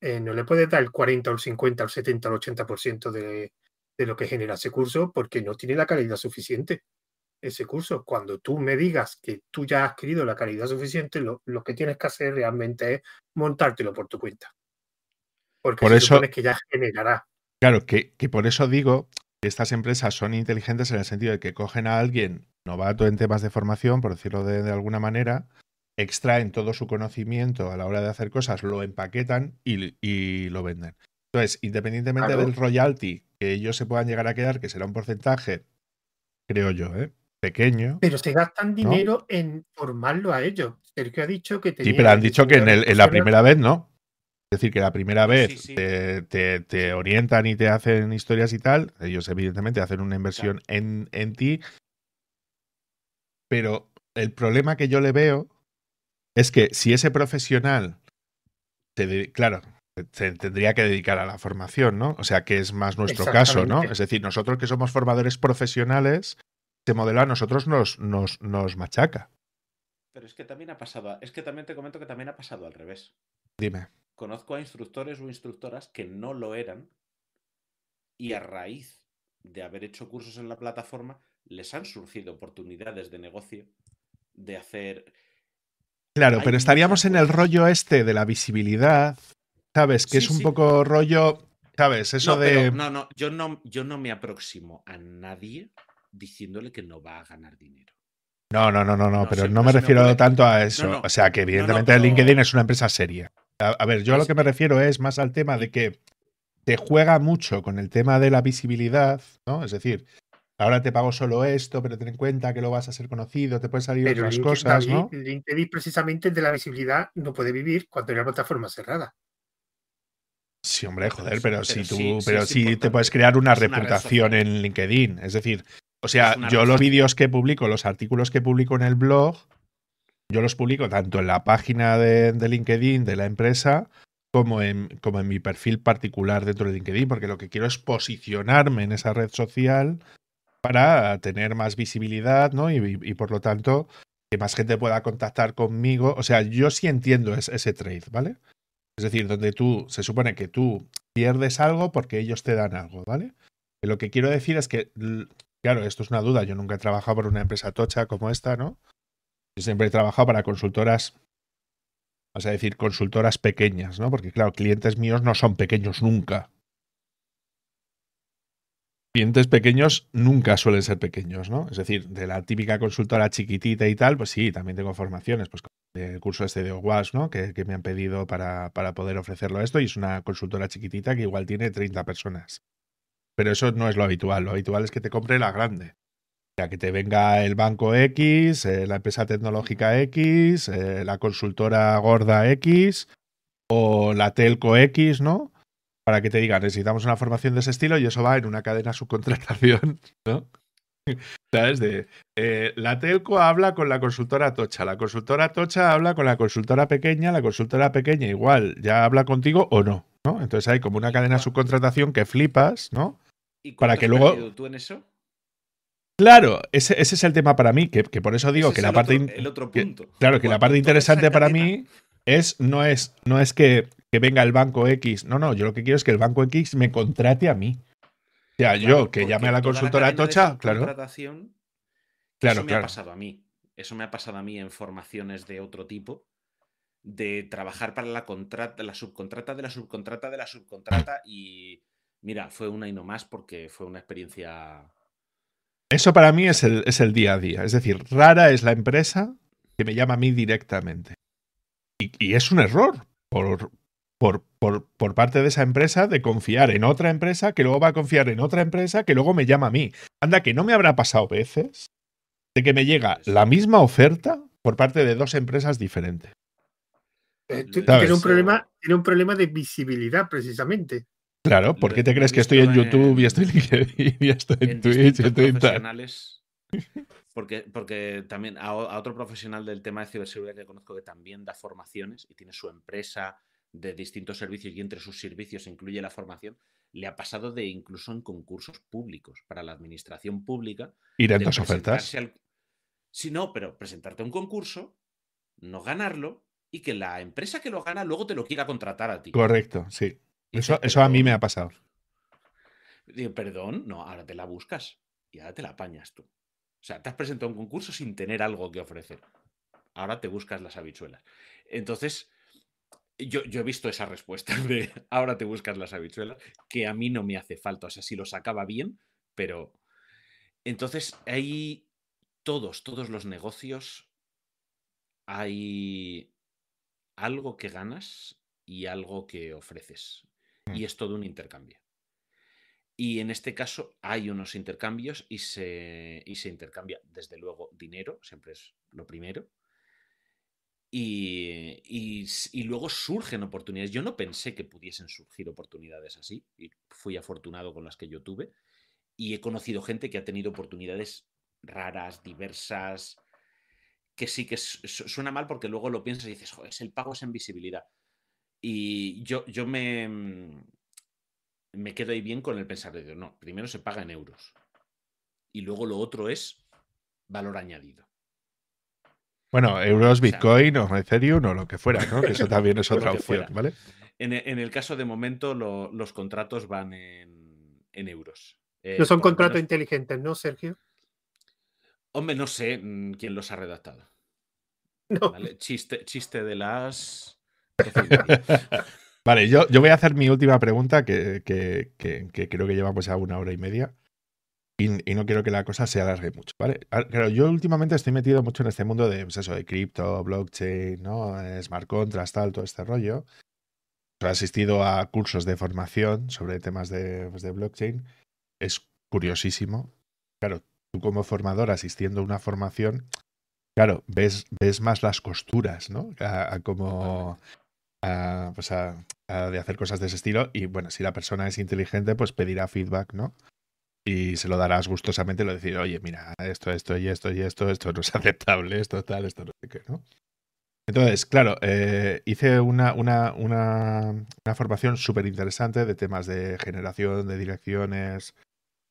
eh, no le puedes dar el 40 o el 50 o el 70 o el 80% de, de lo que genera ese curso porque no tiene la calidad suficiente ese curso. Cuando tú me digas que tú ya has adquirido la calidad suficiente, lo, que tienes que hacer realmente es montártelo por tu cuenta. Porque por eso, que ya generará. Claro, que, que por eso digo que estas empresas son inteligentes en el sentido de que cogen a alguien novato en temas de formación, por decirlo de, alguna manera, extraen todo su conocimiento a la hora de hacer cosas, lo empaquetan y, lo venden. Entonces, independientemente del royalty que ellos se puedan llegar a quedar, que será un porcentaje, creo yo, ¿eh? pequeño. Pero se gastan dinero en formarlo a ellos. Sergio ha dicho que Sí, pero han dicho que en, la primera vez no. Es decir, que la primera vez Te, orientan y te hacen historias y tal. Ellos, evidentemente, hacen una inversión en, en ti. Pero el problema que yo le veo es que si ese profesional, claro, se tendría que dedicar a la formación, ¿no? O sea, que es más nuestro caso, ¿no? Es decir, nosotros que somos formadores profesionales, este modelo a nosotros nos, nos, nos machaca. Pero es que también ha pasado, es que también te comento que también ha pasado al revés. Dime. Conozco a instructores o instructoras que no lo eran y a raíz de haber hecho cursos en la plataforma les han surgido oportunidades de negocio de hacer... Claro, pero estaríamos en el rollo este de la visibilidad, ¿sabes? Que es un poco rollo, ¿sabes? Eso de... no, no, yo no, yo no me aproximo a nadie diciéndole que no va a ganar dinero. No, no, no, no, no, pero no me refiero tanto a eso. O sea, que evidentemente LinkedIn es una empresa seria. A, ver, yo a lo que me refiero es más al tema de que te juega mucho con el tema de la visibilidad, ¿no? Es decir, ahora te pago solo esto, pero ten en cuenta que lo vas a ser conocido, te pueden salir otras cosas, ¿no? LinkedIn precisamente de la visibilidad no puede vivir cuando hay una plataforma cerrada. Sí, hombre, joder, pero, si tú, pero sí, te puedes crear una reputación en LinkedIn. Es decir, o sea, yo los vídeos que publico, los artículos que publico en el blog, yo los publico tanto en la página de, LinkedIn de la empresa como en, como en mi perfil particular dentro de LinkedIn, porque lo que quiero es posicionarme en esa red social para tener más visibilidad, ¿no? Y, por lo tanto, que más gente pueda contactar conmigo. O sea, yo sí entiendo ese trade, ¿vale? Es decir, donde tú, se supone que tú pierdes algo porque ellos te dan algo, ¿vale? lo que quiero decir es que, claro, esto es una duda, yo nunca he trabajado por una empresa tocha como esta, ¿no? Yo siempre he trabajado para consultoras, vamos a decir, consultoras pequeñas, ¿no? Porque, claro, clientes míos no son pequeños nunca. Clientes pequeños nunca suelen ser pequeños, ¿no? Es decir, de la típica consultora chiquitita y tal, pues sí, también tengo formaciones, pues el curso este de OWASP, ¿no? Que, me han pedido para, para, poder ofrecerlo esto y es una consultora chiquitita que igual tiene 30 personas. Pero eso no es lo habitual, lo habitual es que te compre la grande. O sea, que te venga el banco X, eh, la empresa tecnológica X, eh, la consultora gorda X o la telco X, ¿no? Para que te digan, necesitamos una formación de ese estilo y eso va en una cadena subcontratación, ¿no? ¿Sabes? De, eh, la telco habla con la consultora tocha, la consultora tocha habla con la consultora pequeña, la consultora pequeña igual ya habla contigo o no, ¿no? Entonces hay como una cadena subcontratación que flipas, ¿no? ¿Y para que luego... tú en eso? Claro, ese, es el tema para mí, que, por eso digo que la parte... el otro punto. claro, que la parte interesante para mí es no es, no es que que venga el banco X. No, no, yo lo que quiero es que el banco X me contrate a mí. O sea, yo que llame a la consultora Tocha, claro. Claro, eso me ha pasado a mí. Eso me ha pasado a mí en formaciones de otro tipo, de trabajar para la contrata, la subcontrata de la subcontrata de la subcontrata y mira, fue una y no más porque fue una experiencia. Eso para mí es el, es el día a día. Es decir, rara es la empresa que me llama a mí directamente. Y, y es un error por, por, por, parte de esa empresa de confiar en otra empresa que luego va a confiar en otra empresa que luego me llama a mí. Anda, que no me habrá pasado veces de que me llega la misma oferta por parte de dos empresas diferentes. Eh, tiene, un problema, tiene un problema de visibilidad, precisamente. Claro, ¿por qué te crees que estoy en YouTube y estoy en LinkedIn y estoy en, Twitch y estoy en Porque, porque también a, otro profesional del tema de ciberseguridad que conozco que también da formaciones y tiene su empresa de distintos servicios y entre sus servicios incluye la formación, le ha pasado de incluso en concursos públicos para la administración pública. Ir en dos ofertas. Si no, pero presentarte a un concurso, no ganarlo y que la empresa que lo gana luego te lo quiera contratar a ti. Correcto, sí. eso, eso a mí me ha pasado. Digo, perdón, no, ahora te la buscas y ahora te la apañas tú. O sea, te has presentado a un concurso sin tener algo que ofrecer. Ahora te buscas las habichuelas. Entonces, yo, he visto esa respuesta de ahora te buscas las habichuelas, que a mí no me hace falta. O sea, si lo sacaba bien, pero. Entonces, hay todos, todos los negocios. Hay algo que ganas y algo que ofreces. Y mm. es todo un intercambio. Y en este caso hay unos intercambios y se, y se intercambia, desde luego, dinero, siempre es lo primero y, luego surgen oportunidades. Yo no pensé que pudiesen surgir oportunidades así, y fui afortunado con las que yo tuve. Y he conocido gente que ha tenido oportunidades raras, diversas, que sí que suena mal porque luego lo piensas y dices, joder, el pago es en visibilidad. Y yo, yo me, mm, me quedo ahí bien con el pensar de, no, primero se paga en euros. Y luego lo otro es valor añadido. Bueno, euros, Bitcoin o Ethereum o lo que fuera, ¿no? Que eso también es otra opción, ¿vale? En, el caso de momento, los contratos van en, euros. Eh, no son contratos inteligentes, ¿no, Sergio? Hombre, no sé mm, quién los ha redactado. No. Chiste, chiste de las. vale, yo, yo voy a hacer mi última pregunta, que, que, que creo que llevamos ya una hora y media. Y, no quiero que la cosa se alargue mucho, ¿vale? Claro, yo últimamente estoy metido mucho en este mundo de, pues eso, de cripto, blockchain, ¿no? Smart contracts, tal, todo este rollo. He asistido a cursos de formación sobre temas de, pues, de blockchain. Es curiosísimo. Claro, tú como formador asistiendo a una formación, claro, ves, ves más las costuras, ¿no? A, pues a, de hacer cosas de ese estilo. Y bueno, si la persona es inteligente, pues pedirá feedback, ¿no? Y se lo darás gustosamente, lo decir, oye, mira, esto, esto y esto y esto, esto no es aceptable, esto tal, esto no sé qué, ¿no? Entonces, claro, eh, hice una, una, una, formación súper interesante de temas de generación de direcciones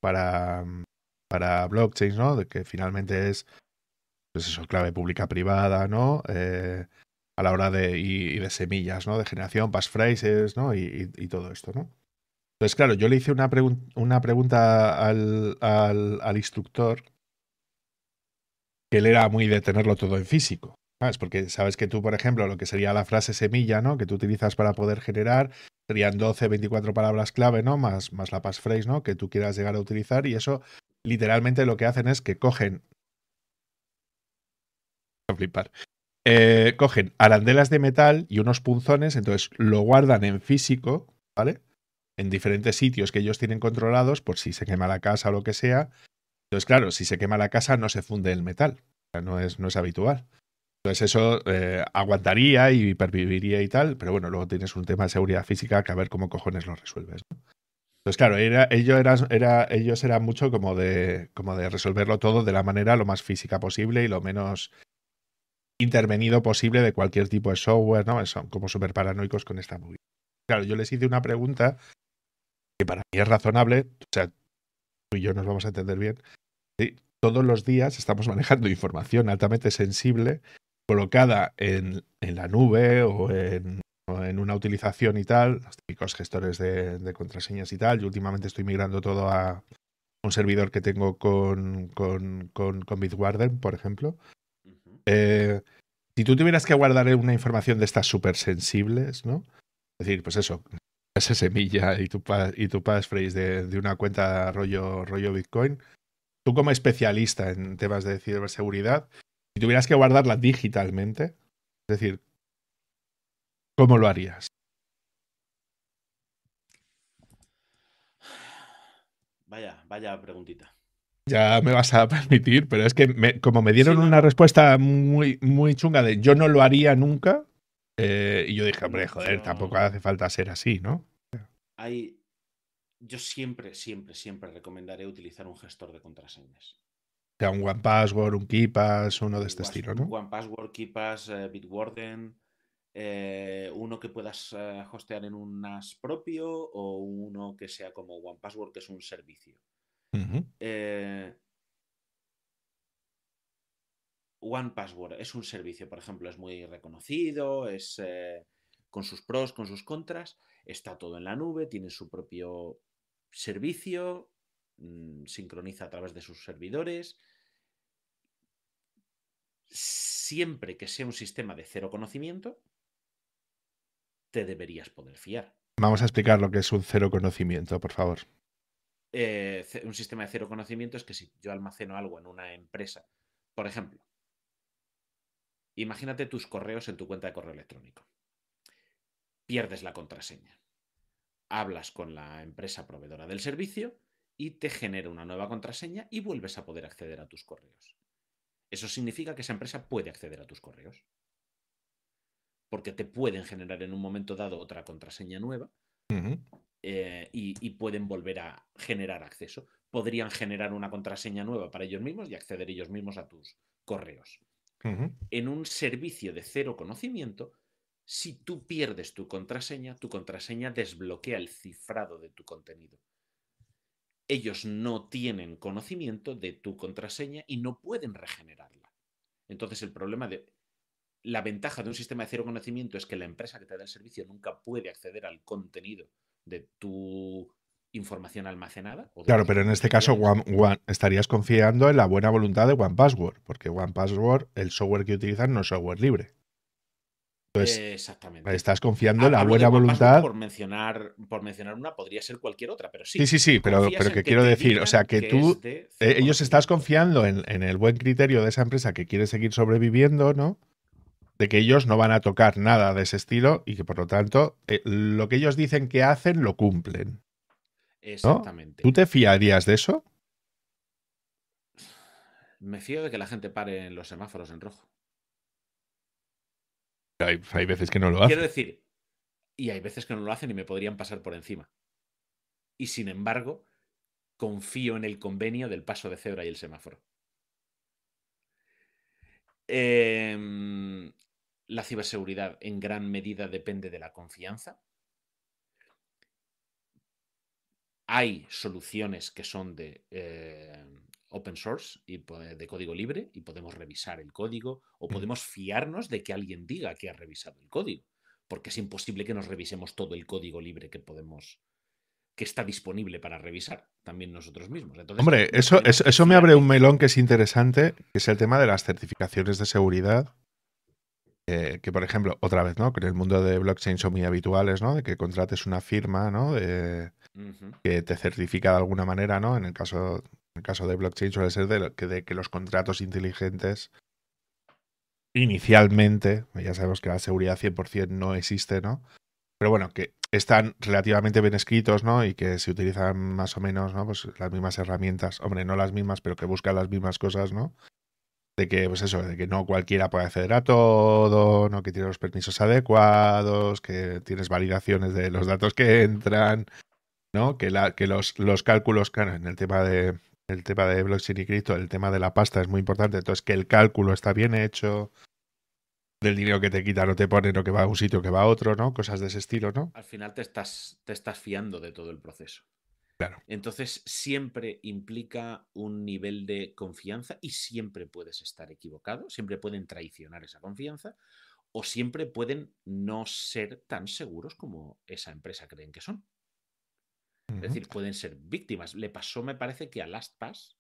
para, para blockchains, ¿no? De que finalmente es pues eso, clave pública privada, ¿no? Eh, a la hora de, y, de semillas, ¿no? De generación, passphrases, ¿no? Y, todo esto, ¿no? Entonces, claro, yo le hice una, pregunta al, instructor que él era muy de tenerlo todo en físico. ¿sabes? Porque sabes que tú, por ejemplo, lo que sería la frase semilla, ¿no? Que tú utilizas para poder generar, serían 12, 24 palabras clave, ¿no? Más, más la passphrase, ¿no? Que tú quieras llegar a utilizar. Y eso, literalmente, lo que hacen es que cogen. A flipar. Eh, cogen arandelas de metal y unos punzones, entonces lo guardan en físico, ¿vale? En diferentes sitios que ellos tienen controlados por si se quema la casa o lo que sea. Entonces, claro, si se quema la casa no se funde el metal. no, es, no es habitual. Entonces eso eh, aguantaría y perviviría y tal, pero bueno, luego tienes un tema de seguridad física que a ver cómo cojones lo resuelves. Entonces, claro, era, ellos, era, ellos eran mucho como de, como de resolverlo todo de la manera lo más física posible y lo menos intervenido posible de cualquier tipo de software, ¿no? Son como súper paranoicos con esta movida. Claro, yo les hice una pregunta que para mí es razonable, o sea, tú y yo nos vamos a entender bien. Todos los días estamos manejando información altamente sensible colocada en, en la nube o en, en, una utilización y tal, los típicos gestores de, de, contraseñas y tal. Yo últimamente estoy migrando todo a un servidor que tengo con, con, con, con Bitwarden, por ejemplo, eh, si tú tuvieras que guardar una información de estas súper sensibles, ¿no? Es decir, pues eso, esa semilla y tu, y tu passphrase de, de una cuenta rollo, rollo Bitcoin, tú como especialista en temas de ciberseguridad, si tuvieras que guardarla digitalmente, es decir, ¿cómo lo harías? Vaya, vaya preguntita. Ya me vas a permitir, pero es que como me dieron una respuesta muy, muy chunga de yo no lo haría nunca, eh, y yo dije, hombre, joder, tampoco hace falta ser así, ¿no? Hay, yo siempre, siempre, siempre recomendaré utilizar un gestor de contraseñas. O sea, un OnePassword, un KeePass, uno de este estilo, ¿no? OnePassword, KeePass, eh, Bitwarden, eh, uno que puedas hostear en un NAS propio o uno que sea como OnePassword, que es un servicio. Eh, One Password es un servicio, por ejemplo, es muy reconocido, es eh, con sus pros, con sus contras, está todo en la nube, tiene su propio servicio, mm, sincroniza a través de sus servidores. Siempre que sea un sistema de cero conocimiento, te deberías poder fiar. Vamos a explicar lo que es un cero conocimiento, por favor. Eh, un sistema de cero conocimiento es que si yo almaceno algo en una empresa, por ejemplo, imagínate tus correos en tu cuenta de correo electrónico. Pierdes la contraseña. Hablas con la empresa proveedora del servicio y te genera una nueva contraseña y vuelves a poder acceder a tus correos. Eso significa que esa empresa puede acceder a tus correos. Porque te pueden generar en un momento dado otra contraseña nueva eh, y, pueden volver a generar acceso. Podrían generar una contraseña nueva para ellos mismos y acceder ellos mismos a tus correos. En un servicio de cero conocimiento, si tú pierdes tu contraseña, tu contraseña desbloquea el cifrado de tu contenido. Ellos no tienen conocimiento de tu contraseña y no pueden regenerarla. Entonces el problema de... La ventaja de un sistema de cero conocimiento es que la empresa que te da el servicio nunca puede acceder al contenido de tu información almacenada. claro, pero en este caso estarías confiando en la buena voluntad de OnePassword, porque OnePassword, el software que utilizan no es software libre. Entonces, Exactamente. estás confiando en la buena voluntad. Por mencionar, por mencionar una, podría ser cualquier otra, pero sí. Sí, sí, sí, pero, pero que, quiero decir, o sea, que, tú, eh, ellos estás confiando en, en, el buen criterio de esa empresa que quiere seguir sobreviviendo, ¿no? de que ellos no van a tocar nada de ese estilo y que por lo tanto eh, lo que ellos dicen que hacen lo cumplen. Exactamente. ¿Tú te fiarías de eso? Me fío de que la gente pare en los semáforos en rojo. Hay, hay veces que no lo hacen. Quiero decir, y hay veces que no lo hacen y me podrían pasar por encima. Y sin embargo, confío en el convenio del paso de cebra y el semáforo. Eh, la ciberseguridad en gran medida depende de la confianza. Hay soluciones que son de eh, open source y de código libre y podemos revisar el código o Mm. podemos fiarnos de que alguien diga que ha revisado el código, porque es imposible que nos revisemos todo el código libre que podemos que está disponible para revisar también nosotros mismos. Entonces, Hombre, eso, eso, eso me abre un melón que es interesante, que es el tema de las certificaciones de seguridad. Eh, que, por ejemplo, otra vez, ¿no? Que en el mundo de blockchain son muy habituales, ¿no? De que contrates una firma, ¿no? De- que te certifica de alguna manera, ¿no? En el caso, en el caso de blockchain suele ser de, que, de que los contratos inteligentes inicialmente, ya sabemos que la seguridad 100% no existe, ¿no? Pero bueno, que están relativamente bien escritos, ¿no? Y que se utilizan más o menos, ¿no? Pues las mismas herramientas, hombre, no las mismas, pero que buscan las mismas cosas, ¿no? De que, pues eso, de que no cualquiera puede acceder a todo, ¿no? Que tiene los permisos adecuados, que tienes validaciones de los datos que entran, ¿no? Que, la, que los, los cálculos, claro, en el tema de el tema de blockchain y cripto, el tema de la pasta es muy importante, entonces que el cálculo está bien hecho, del dinero que te quita no te pone, no que va a un sitio que va a otro, ¿no? Cosas de ese estilo, ¿no? Al final te estás, te estás fiando de todo el proceso. Claro. Entonces siempre implica un nivel de confianza y siempre puedes estar equivocado, siempre pueden traicionar esa confianza o siempre pueden no ser tan seguros como esa empresa creen que son. Es decir, pueden ser víctimas. Le pasó, me parece que a LastPass,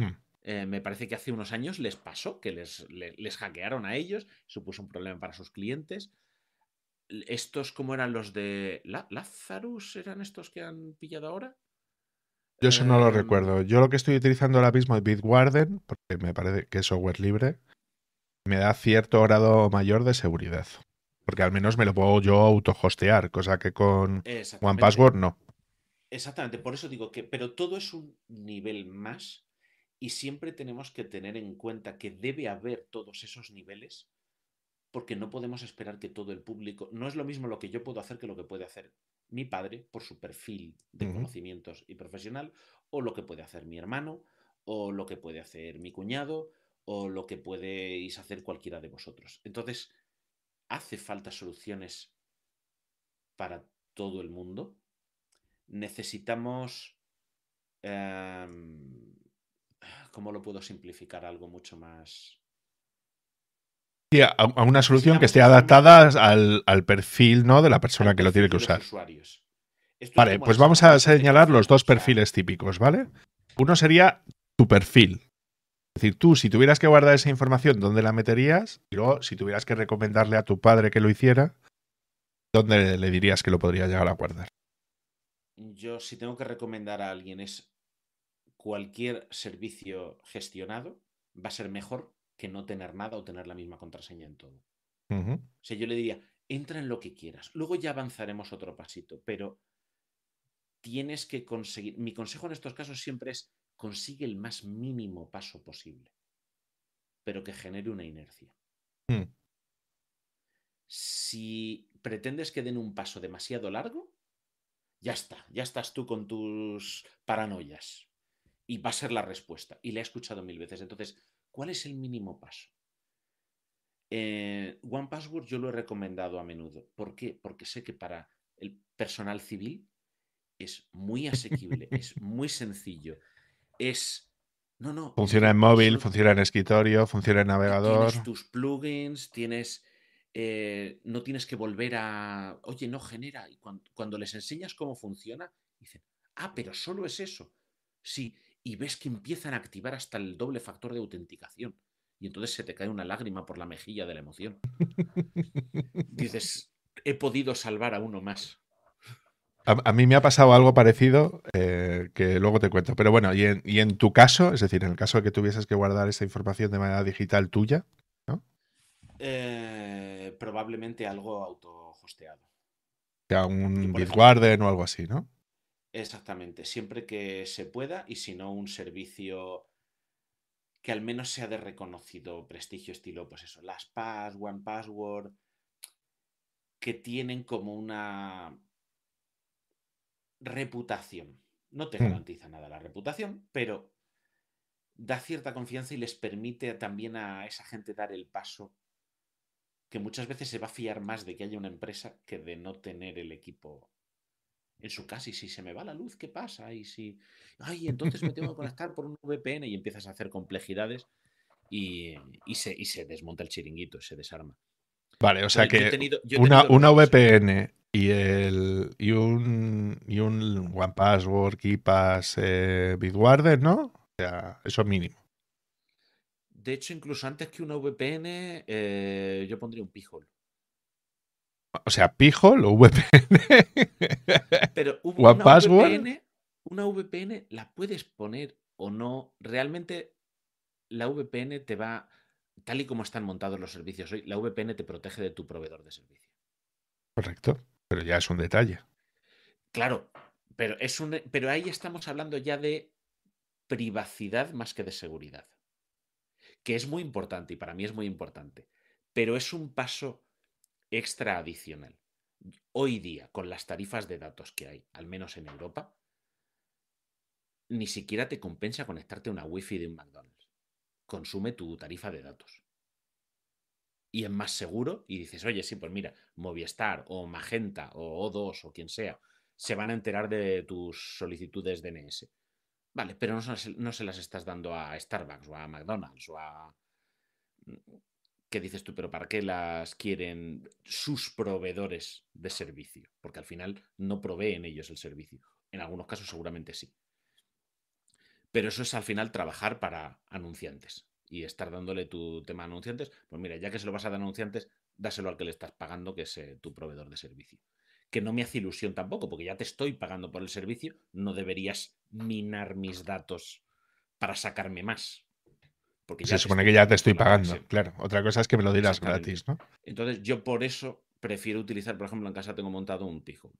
Hmm. eh, me parece que hace unos años les pasó que les, le- les hackearon a ellos, supuso un problema para sus clientes. Estos, ¿cómo eran los de La- Lazarus? ¿Eran estos que han pillado ahora? Yo eso no lo Em, recuerdo. Yo lo que estoy utilizando ahora mismo es Bitwarden, porque me parece que es software libre. Me da cierto grado mayor de seguridad. Porque al menos me lo puedo yo autohostear, cosa que con Exactamente. OnePassword no. Exactamente, por eso digo que, pero todo es un nivel más y siempre tenemos que tener en cuenta que debe haber todos esos niveles porque no podemos esperar que todo el público, no es lo mismo lo que yo puedo hacer que lo que puede hacer mi padre por su perfil de conocimientos y profesional o lo que puede hacer mi hermano o lo que puede hacer mi cuñado o lo que podéis hacer cualquiera de vosotros. Entonces, hace falta soluciones para todo el mundo necesitamos... em, ¿Cómo lo puedo simplificar? Algo mucho más... Sí, a, a una solución que esté adaptada al, al perfil ¿no? de la persona que lo tiene que usar. Vale, pues vamos a señalar los dos perfiles típicos, ¿vale? Uno sería tu perfil. Es decir, tú, si tuvieras que guardar esa información, ¿dónde la meterías? Y luego, si tuvieras que recomendarle a tu padre que lo hiciera, ¿dónde le dirías que lo podría llegar a guardar? Yo, si tengo que recomendar a alguien, es cualquier servicio gestionado va a ser mejor que no tener nada o tener la misma contraseña en todo. O sea, yo le diría, entra en lo que quieras. Luego ya avanzaremos otro pasito, pero tienes que conseguir. Mi consejo en estos casos siempre es consigue el más mínimo paso posible, pero que genere una inercia. Mm. Si pretendes que den un paso demasiado largo, ya está, ya estás tú con tus paranoias. Y va a ser la respuesta. Y la he escuchado mil veces. Entonces, ¿cuál es el mínimo paso? Eh, One Password yo lo he recomendado a menudo. ¿Por qué? Porque sé que para el personal civil es muy asequible, es muy sencillo. Es. No, no. Funciona en móvil, solo- funciona en escritorio, funciona en navegador. Tienes tus plugins, tienes. eh, no tienes que volver a. Oye, no genera. Y cuando, cuando les enseñas cómo funciona, dicen, ah, pero solo es eso. Sí, y ves que empiezan a activar hasta el doble factor de autenticación. Y entonces se te cae una lágrima por la mejilla de la emoción. Dices, he podido salvar a uno más. A, a mí me ha pasado algo parecido eh, que luego te cuento. Pero bueno, y en, y en tu caso, es decir, en el caso de que tuvieses que guardar esta información de manera digital tuya, Eh, probablemente algo auto-hosteado. sea un Bitwarden o algo así, ¿no? Exactamente, siempre que se pueda y si no un servicio que al menos sea de reconocido prestigio estilo, pues eso, LastPass, OnePassword, que tienen como una reputación. No te Mm. garantiza nada la reputación, pero da cierta confianza y les permite también a esa gente dar el paso que muchas veces se va a fiar más de que haya una empresa que de no tener el equipo en su casa y si se me va la luz, ¿qué pasa? Y si, ay, entonces me tengo que conectar por un VPN y empiezas a hacer complejidades y, se, y se desmonta el chiringuito, se desarma. Vale, o sea que una, una VPN y, el, y un, y un One Password, KeePass, eh, Bitwarden, ¿no? O sea, eso es mínimo. De hecho, incluso antes que una VPN, eh, yo pondría un Pijol. O sea, Pijol o VPN. Pero una VPN, una VPN la puedes poner o no. Realmente la VPN te va, tal y como están montados los servicios hoy, la VPN te protege de tu proveedor de servicio. Correcto, pero ya es un detalle. Claro, pero, es un, pero ahí estamos hablando ya de privacidad más que de seguridad, que es muy importante y para mí es muy importante, pero es un paso extra adicional. Hoy día, con las tarifas de datos que hay, al menos en Europa, ni siquiera te compensa conectarte a una wifi de un McDonald's. Consume tu tarifa de datos. Y es más seguro y dices, oye, sí, pues mira, Movistar o Magenta o O2 o quien sea, se van a enterar de tus solicitudes DNS. Vale, pero no, no se las estás dando a Starbucks o a McDonald's o a ¿Qué dices tú? Pero ¿para qué las quieren sus proveedores de servicio? Porque al final no proveen ellos el servicio. En algunos casos seguramente sí. Pero eso es al final trabajar para anunciantes y estar dándole tu tema a anunciantes. Pues mira, ya que se lo vas a dar a anunciantes, dáselo al que le estás pagando, que es eh, tu proveedor de servicio. Que no me hace ilusión tampoco, porque ya te estoy pagando por el servicio, no deberías minar mis datos para sacarme más. Porque Se supone que ya te estoy pagando, claro. Otra cosa es que me lo dirás gratis, ¿no? Entonces, yo por eso prefiero utilizar, por ejemplo, en casa tengo montado un Tijo.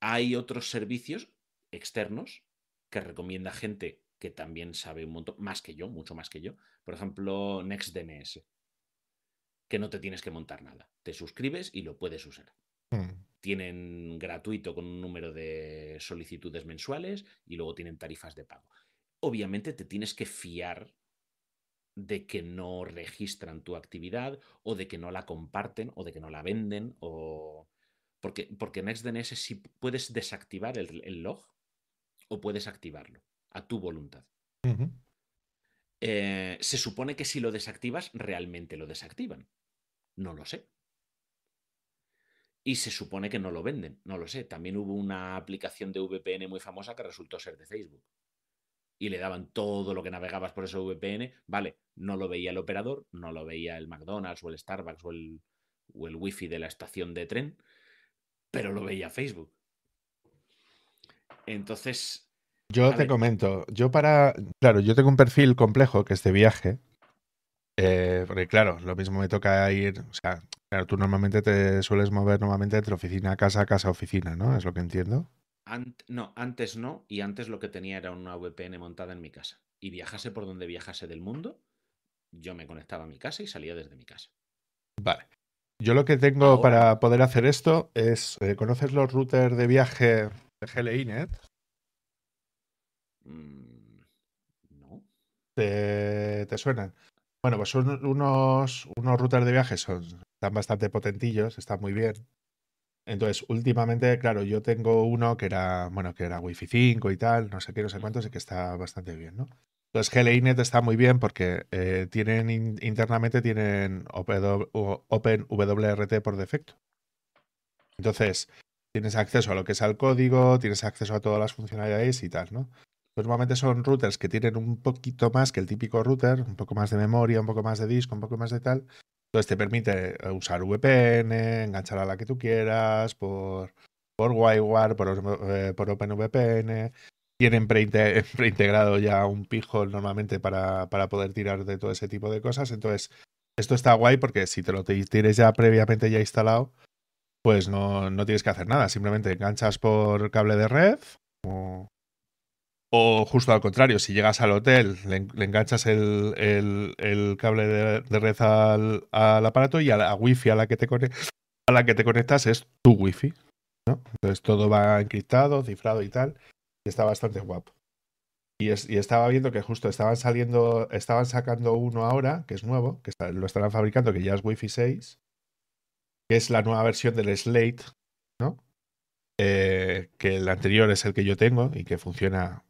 Hay otros servicios externos que recomienda gente que también sabe un montón, más que yo, mucho más que yo. Por ejemplo, NextDNS, que no te tienes que montar nada. Te suscribes y lo puedes usar. Hmm. Tienen gratuito con un número de solicitudes mensuales y luego tienen tarifas de pago. Obviamente te tienes que fiar de que no registran tu actividad o de que no la comparten o de que no la venden o... Porque, porque NextDNS sí puedes desactivar el, log o puedes activarlo a tu voluntad. Eh, se supone que si lo desactivas, realmente lo desactivan. No lo sé. Y se supone que no lo venden, no lo sé. También hubo una aplicación de VPN muy famosa que resultó ser de Facebook y le daban todo lo que navegabas por ese VPN, vale, no lo veía el operador, no lo veía el McDonald's o el Starbucks o el, o el wifi de la estación de tren, pero lo veía Facebook. Entonces... Yo te comento, yo para... Claro, yo tengo un perfil complejo que es de viaje, eh, porque claro, lo mismo me toca ir, o sea, claro, tú normalmente te sueles mover normalmente entre oficina, casa, casa, oficina, ¿no? Es lo que entiendo no, antes no, y antes lo que tenía era una VPN montada en mi casa. Y viajase por donde viajase del mundo, yo me conectaba a mi casa y salía desde mi casa. Vale. Yo lo que tengo para poder hacer esto es, eh, ¿conoces los routers de viaje de GLINet? Mm, no. ¿Te, ¿Te, suenan? Bueno, pues son unos, unos routers de viaje, son, están bastante potentillos, están muy bien. Entonces, últimamente, claro, yo tengo uno que era, bueno, que era Wi-Fi 5 y tal, no sé qué, no sé cuántos, y que está bastante bien, ¿no? Entonces, GLINet está muy bien porque eh, tienen internamente tienen OpenWRT por defecto. Entonces, tienes acceso a lo que es el código, tienes acceso a todas las funcionalidades y tal, ¿no? normalmente son routers que tienen un poquito más que el típico router, un poco más de memoria, un poco más de disco, un poco más de tal, entonces te permite eh, usar VPN, enganchar a la que tú quieras, por, por WireGuard, por, eh, por OpenVPN. Tienen preintegrado ya un pijo normalmente para, para poder tirar de todo ese tipo de cosas. Entonces, esto está guay porque si te lo tienes ya previamente ya instalado, pues no, no tienes que hacer nada. Simplemente enganchas por cable de red o justo al contrario, si llegas al hotel, le, enganchas el, cable de, red al, aparato y a la wifi a la que te, a la que te conectas es tu wifi. ¿no? Entonces todo va encriptado, cifrado y tal. Y está bastante guapo. Y, estaba viendo que justo estaban saliendo, estaban sacando uno ahora, que es nuevo, que lo estarán fabricando, que ya es Wi-Fi 6, que es la nueva versión del Slate, ¿no? eh, que el anterior es el que yo tengo y que funciona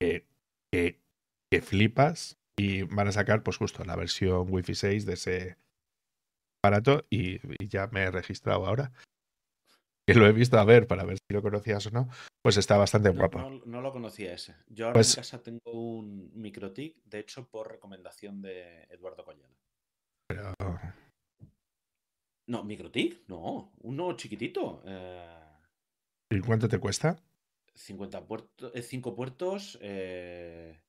que, que, flipas. Y van a sacar, pues justo, la versión Wi-Fi 6 de ese aparato y, ya me he registrado ahora. Que lo he visto a ver para ver si lo conocías o no. Pues está bastante guapo. No, lo conocía ese. Yo ahora en pues casa tengo un MicroTik, de hecho, por recomendación de Eduardo Collana. Pero. No, MicroTik, no. Uno chiquitito. Eh... ¿Y cuánto te cuesta? 50 puertos, 5 puertos. Eh...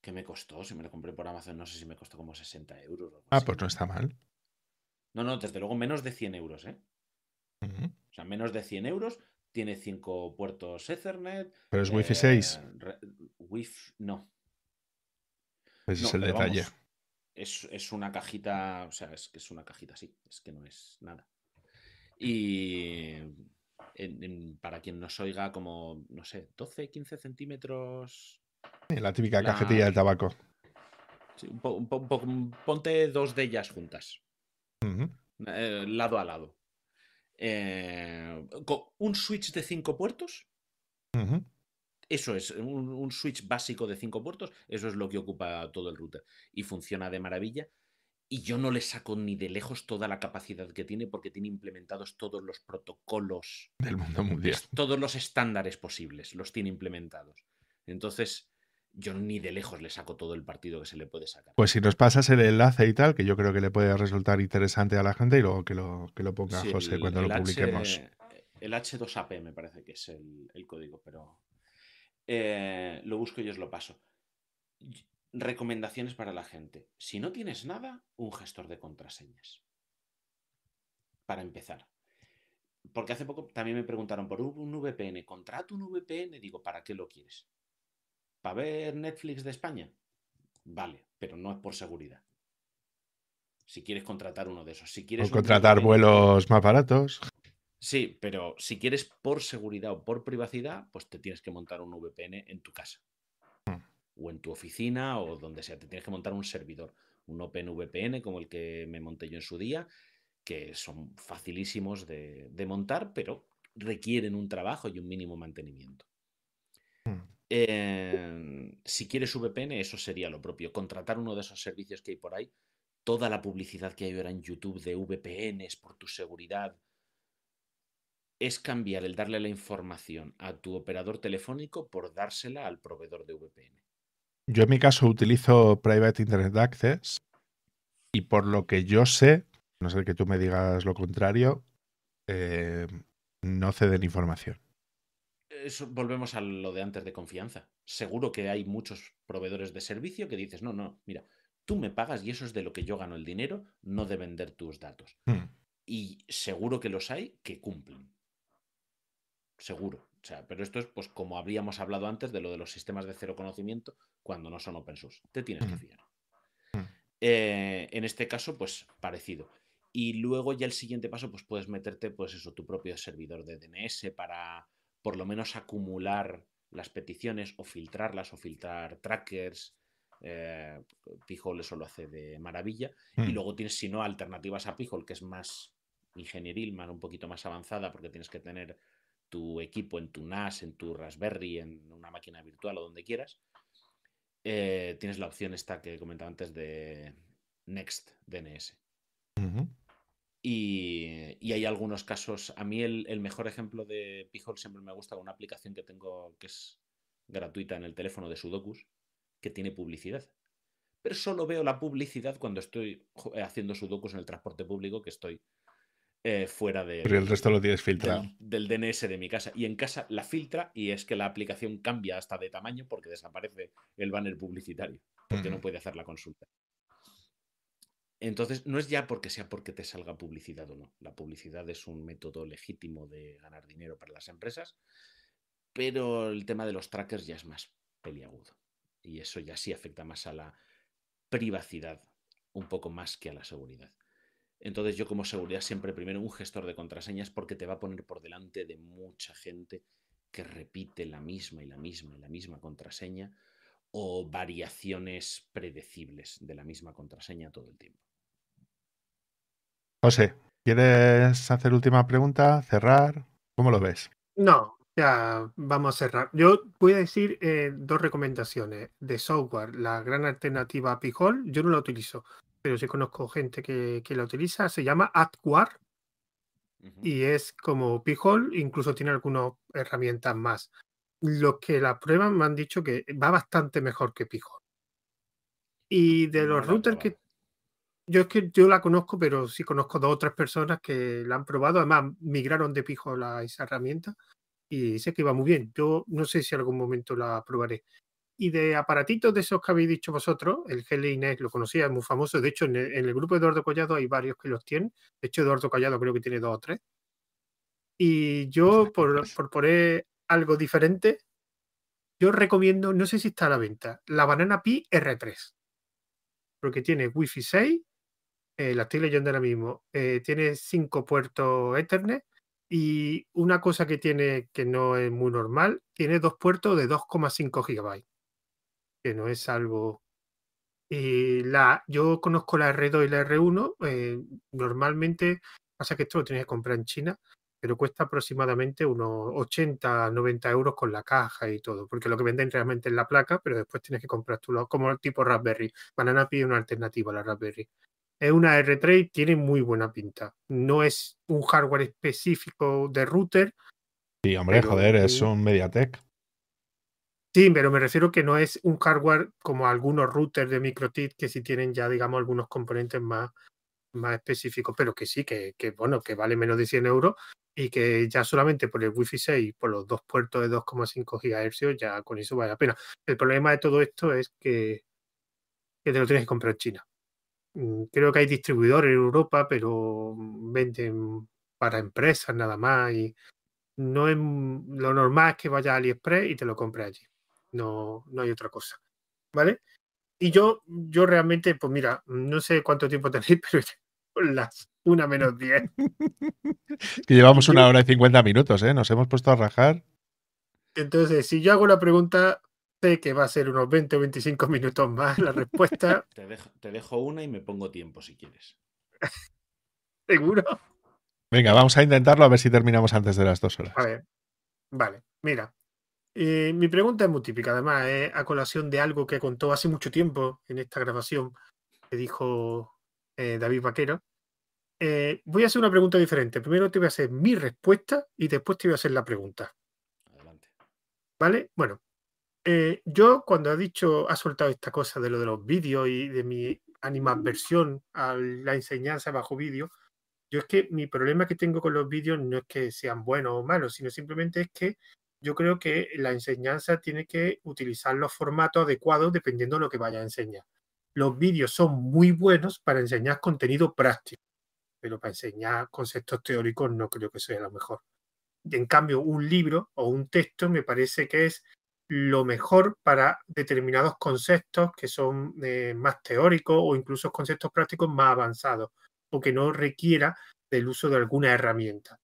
¿Qué me costó? Si me lo compré por Amazon, no sé si me costó como 60 euros. ah, pues no está mal. No, no, desde luego menos de 100 euros, ¿eh? O sea, menos de 100 euros. Tiene 5 puertos Ethernet. ¿Pero es Wi-Fi 6? Eh, Wi-Fi, no. Ese es el detalle. es, una cajita, o sea, es que es una cajita así, es que no es nada. Y para quien nos oiga, como, no sé, 12, 15 centímetros. la típica cajetilla del tabaco. Sí, un ponte dos de ellas juntas. Eh, lado a lado. Eh, con un switch de cinco puertos. Eso es, un, switch básico de cinco puertos, eso es lo que ocupa todo el router. Y funciona de maravilla. Y yo no le saco ni de lejos toda la capacidad que tiene porque tiene implementados todos los protocolos del mundo mundial. Todos los estándares posibles los tiene implementados. Entonces, yo ni de lejos le saco todo el partido que se le puede sacar. Pues si nos pasas el enlace y tal, que yo creo que le puede resultar interesante a la gente y luego que lo, que lo ponga José cuando lo publiquemos. el H2AP me parece que es el, código, pero eh, lo busco y os lo paso. Recomendaciones para la gente. Si no tienes nada, un gestor de contraseñas. Para empezar. Porque hace poco también me preguntaron por un VPN. ¿Contrato un VPN? Digo, ¿para qué lo quieres? ¿Para ver Netflix de España? Vale, pero no es por seguridad. Si quieres contratar uno de esos. Si quieres o contratar vuelos más baratos. Sí, pero si quieres por seguridad o por privacidad, pues te tienes que montar un VPN en tu casa. O en tu oficina o donde sea. Te tienes que montar un servidor. Un OpenVPN como el que me monté yo en su día, que son facilísimos de, de montar, pero requieren un trabajo y un mínimo mantenimiento. Hmm. Em, si quieres VPN, eso sería lo propio. Contratar uno de esos servicios que hay por ahí. Toda la publicidad que hay ahora en YouTube de VPNs por tu seguridad. Es cambiar el darle la información a tu operador telefónico por dársela al proveedor de VPN. Yo en mi caso utilizo Private Internet Access y por lo que yo sé, no sé que tú me digas lo contrario, eh, no ceden información volvemos a lo de antes de confianza. Seguro que hay muchos proveedores de servicio que dices, no, no, mira, tú me pagas y eso es de lo que yo gano el dinero, no de vender tus datos. Hmm. Y seguro que los hay que cumplen. Seguro. O sea, pero esto es pues como habríamos hablado antes de lo de los sistemas de cero conocimiento cuando no son open source. Te tienes que fiar. Eh, en este caso, pues parecido. Y luego ya el siguiente paso, pues puedes meterte, pues eso, tu propio servidor de DNS para por lo menos acumular las peticiones o filtrarlas o filtrar trackers. Eh, Pijol eso lo hace de maravilla. Y hmm. luego tienes, si no, alternativas a Pijol, que es más ingenieril, más, un poquito más avanzada, porque tienes que tener tu equipo en tu NAS, en tu Raspberry, en una máquina virtual o donde quieras. Eh, tienes la opción esta que comentaba antes de Next DNS. Y, hay algunos casos. A mí el, mejor ejemplo de Pijol siempre me gusta una aplicación que tengo que es gratuita en el teléfono de Sudokus, que tiene publicidad. Pero solo veo la publicidad cuando estoy haciendo Sudokus en el transporte público, que estoy eh, fuera de. Pero el resto lo tienes filtrado. Del, DNS de mi casa. Y en casa la filtra y es que la aplicación cambia hasta de tamaño porque desaparece el banner publicitario, porque no puede hacer la consulta. Entonces, no es ya porque sea porque te salga publicidad o no. La publicidad es un método legítimo de ganar dinero para las empresas, pero el tema de los trackers ya es más peliagudo. Y eso ya sí afecta más a la privacidad, un poco más que a la seguridad. Entonces yo como seguridad siempre primero un gestor de contraseñas porque te va a poner por delante de mucha gente que repite la misma y la misma y la misma contraseña o variaciones predecibles de la misma contraseña todo el tiempo. José, ¿quieres hacer última pregunta? ¿Cerrar? ¿Cómo lo ves? No, ya vamos a cerrar. Yo voy a decir eh, dos recomendaciones de software. La gran alternativa a Pijol, yo no la utilizo, pero sí conozco gente que, que la utiliza. Se llama AdWar y es como Pijol, incluso tiene algunas herramientas más. Los que la prueban me han dicho que va bastante mejor que Pijol. Y de los routers que yo es que yo la conozco, pero sí conozco dos o tres personas que la han probado. Además, migraron de pijo a esa herramienta y sé que va muy bien. Yo no sé si algún momento la probaré. Y de aparatitos de esos que habéis dicho vosotros, el GLINET lo conocía, es muy famoso. De hecho, en el, grupo de Eduardo Collado hay varios que los tienen. De hecho, Eduardo Collado creo que tiene dos o tres. Y yo, por, por poner algo diferente, yo recomiendo, no sé si está a la venta, la Banana Pi R3. Porque tiene Wi-Fi 6 eh, la estoy leyendo ahora mismo, eh, tiene cinco puertos Ethernet y una cosa que tiene que no es muy normal, tiene dos puertos de 2,5 GB, que no es algo... Y la, yo conozco la R2 y la R1, eh, normalmente pasa que esto lo tienes que comprar en China, pero cuesta aproximadamente unos 80, 90 euros con la caja y todo, porque lo que venden realmente es la placa, pero después tienes que comprar tú como el tipo Raspberry. Banana pide una alternativa a la Raspberry es una R3 tiene muy buena pinta. No es un hardware específico de router. Sí, hombre, joder, es un MediaTek. Sí, pero me refiero que no es un hardware como algunos routers de MikroTik que sí tienen ya, digamos, algunos componentes más, más específicos, pero que sí, que, que, bueno, que vale menos de 100 euros y que ya solamente por el Wi-Fi 6, por los dos puertos de 2,5 GHz, ya con eso vale la pena. El problema de todo esto es que, te lo tienes que comprar en China. Mm, creo que hay distribuidores en Europa, pero venden para empresas nada más y no es lo normal es que vaya a AliExpress y te lo compre allí. No, no hay otra cosa. ¿Vale? Y yo, yo realmente, pues mira, no sé cuánto tiempo tenéis, pero las una menos diez. y llevamos una hora y cincuenta minutos, ¿eh? Nos hemos puesto a rajar. Entonces, si yo hago la pregunta, sé que va a ser unos 20 o 25 minutos más la respuesta. te, dejo, una y me pongo tiempo si quieres. ¿Seguro? Venga, vamos a intentarlo a ver si terminamos antes de las dos horas. A ver, vale, mira. Eh, mi pregunta es muy típica, además, es a colación de algo que contó hace mucho tiempo en esta grabación que dijo eh, David Vaquero. Eh, voy a hacer una pregunta diferente. Primero te voy a hacer mi respuesta y después te voy a hacer la pregunta. Adelante. ¿Vale? Bueno, yo cuando ha dicho, ha soltado esta cosa de lo de los vídeos y de mi animadversión a la enseñanza bajo vídeo, yo es que mi problema que tengo con los vídeos no es que sean buenos o malos, sino simplemente es que yo creo que la enseñanza tiene que utilizar los formatos adecuados dependiendo de lo que vaya a enseñar. Los vídeos son muy buenos para enseñar contenido práctico, pero para enseñar conceptos teóricos no creo que sea lo mejor. En cambio, un libro o un texto me parece que es lo mejor para determinados conceptos que son eh, más teóricos o incluso conceptos prácticos más avanzados o que no requiera del uso de alguna herramienta.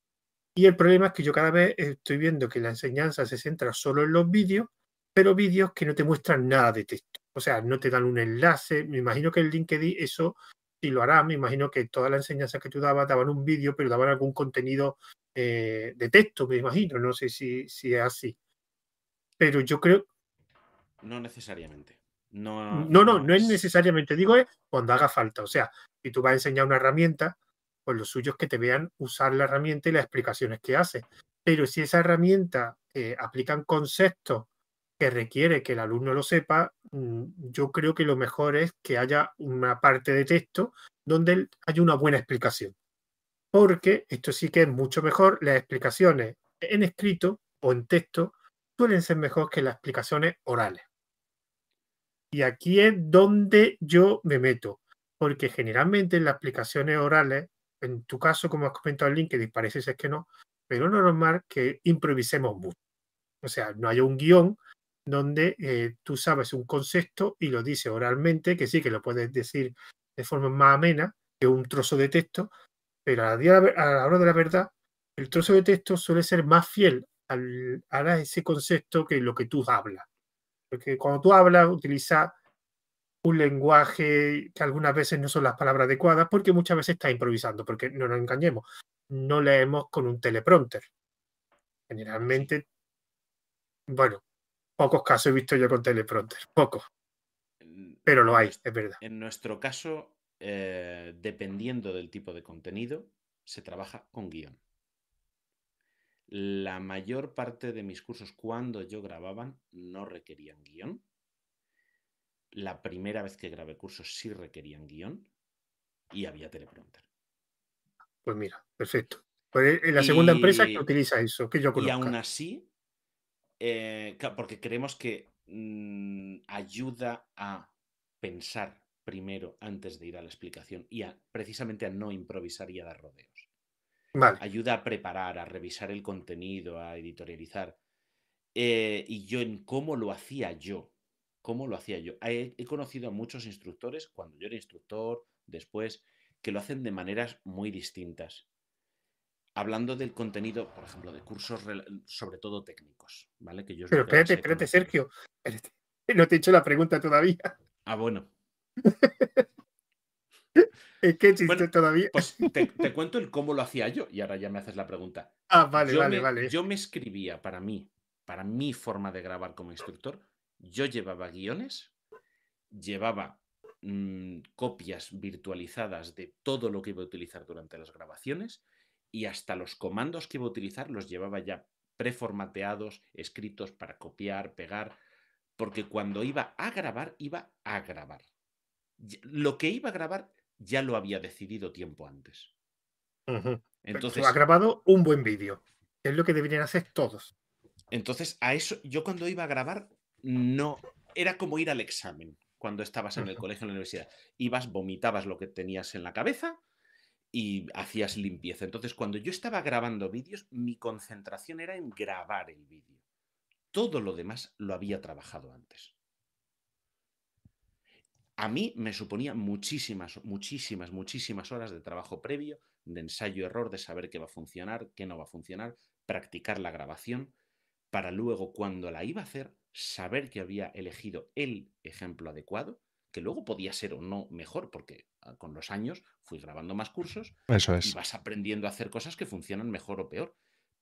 Y el problema es que yo cada vez estoy viendo que la enseñanza se centra solo en los vídeos, pero vídeos que no te muestran nada de texto. O sea, no te dan un enlace. Me imagino que el LinkedIn eso sí lo hará. Me imagino que toda la enseñanza que tú dabas daban un vídeo, pero daban algún contenido eh, de texto, me imagino. No sé si, si es así. Pero yo creo. No necesariamente. No, no, no, no es necesariamente. Digo, es cuando haga falta. O sea, si tú vas a enseñar una herramienta, pues lo suyo es que te vean usar la herramienta y las explicaciones que hace. Pero si esa herramienta eh, aplican conceptos que requiere que el alumno lo sepa, mm, yo creo que lo mejor es que haya una parte de texto donde haya una buena explicación. Porque esto sí que es mucho mejor, las explicaciones en escrito o en texto suelen ser mejor que las explicaciones orales. Y aquí es donde yo me meto, porque generalmente en las explicaciones orales, en tu caso, como has comentado en LinkedIn, parece ser que no, pero no es normal que improvisemos mucho. O sea, no hay un guion donde eh, tú sabes un concepto y lo dices oralmente, que sí, que lo puedes decir de forma más amena que un trozo de texto, pero a la hora de la verdad, el trozo de texto suele ser más fiel al, a ese concepto que lo que tú hablas. Porque cuando tú hablas, utiliza un lenguaje que algunas veces no son las palabras adecuadas, porque muchas veces está improvisando, porque no nos engañemos, no leemos con un teleprompter. Generalmente, bueno, pocos casos he visto yo con teleprompter, pocos. Pero lo hay, es verdad. En nuestro caso, eh, dependiendo del tipo de contenido, se trabaja con guion. La mayor parte de mis cursos cuando yo grababan no requerían guion. La primera vez que grabé cursos sí requerían guion y había teleprompter. Pues mira, perfecto. Pues en la segunda empresa que utiliza eso, que yo conozco. Y aún así, eh, porque creemos que mm, ayuda a pensar primero antes de ir a la explicación y precisamente a no improvisar y a dar rodeos. Ayuda a preparar, a revisar el contenido, a editorializar. Eh, y yo en cómo lo hacía yo, cómo lo hacía yo. He, conocido a muchos instructores, cuando yo era instructor, después, que lo hacen de maneras muy distintas. Hablando del contenido, por ejemplo, de cursos sobre todo técnicos, ¿vale? Que yo Pero espérate, espérate, Sergio. No te he hecho la pregunta todavía. Ah, bueno. Es que existe todavía. Pues te, cuento el cómo lo hacía yo y ahora ya me haces la pregunta. Ah, vale, yo vale, me, vale. Yo me escribía para mí, para mi forma de grabar como instructor, yo llevaba guiones, llevaba mm, copias virtualizadas de todo lo que iba a utilizar durante las grabaciones y hasta los comandos que iba a utilizar los llevaba ya preformateados, escritos para copiar, pegar, porque cuando iba a grabar, iba a grabar. Lo que iba a grabar ya lo había decidido tiempo antes. Entonces, ha grabado un buen vídeo. Es lo que deberían hacer todos. Entonces, a eso, yo cuando iba a grabar, no. Era como ir al examen cuando estabas en el colegio, en la universidad. Ibas, vomitabas lo que tenías en la cabeza y hacías limpieza. Entonces, cuando yo estaba grabando vídeos, mi concentración era en grabar el vídeo. Todo lo demás lo había trabajado antes a mí me suponía muchísimas, muchísimas, muchísimas horas de trabajo previo, de ensayo-error, de saber qué va a funcionar, qué no va a funcionar, practicar la grabación, para luego cuando la iba a hacer, saber que había elegido el ejemplo adecuado, que luego podía ser o no mejor, porque ah, con los años fui grabando más cursos Eso es. y vas aprendiendo a hacer cosas que funcionan mejor o peor.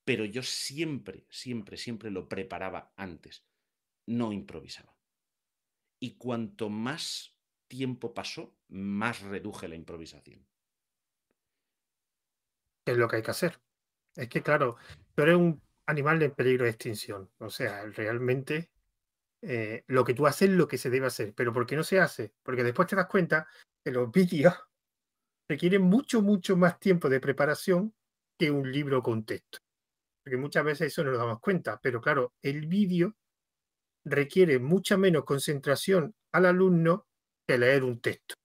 Pero yo siempre, siempre, siempre lo preparaba antes, no improvisaba. Y cuanto más tiempo pasó, más reduje la improvisación. Es lo que hay que hacer. Es que, claro, tú eres un animal en peligro de extinción. O sea, realmente eh, lo que tú haces es lo que se debe hacer. Pero ¿por qué no se hace? Porque después te das cuenta que los vídeos requieren mucho, mucho más tiempo de preparación que un libro con texto. Porque muchas veces eso no nos damos cuenta. Pero claro, el vídeo requiere mucha menos concentración al alumno que leer un texto.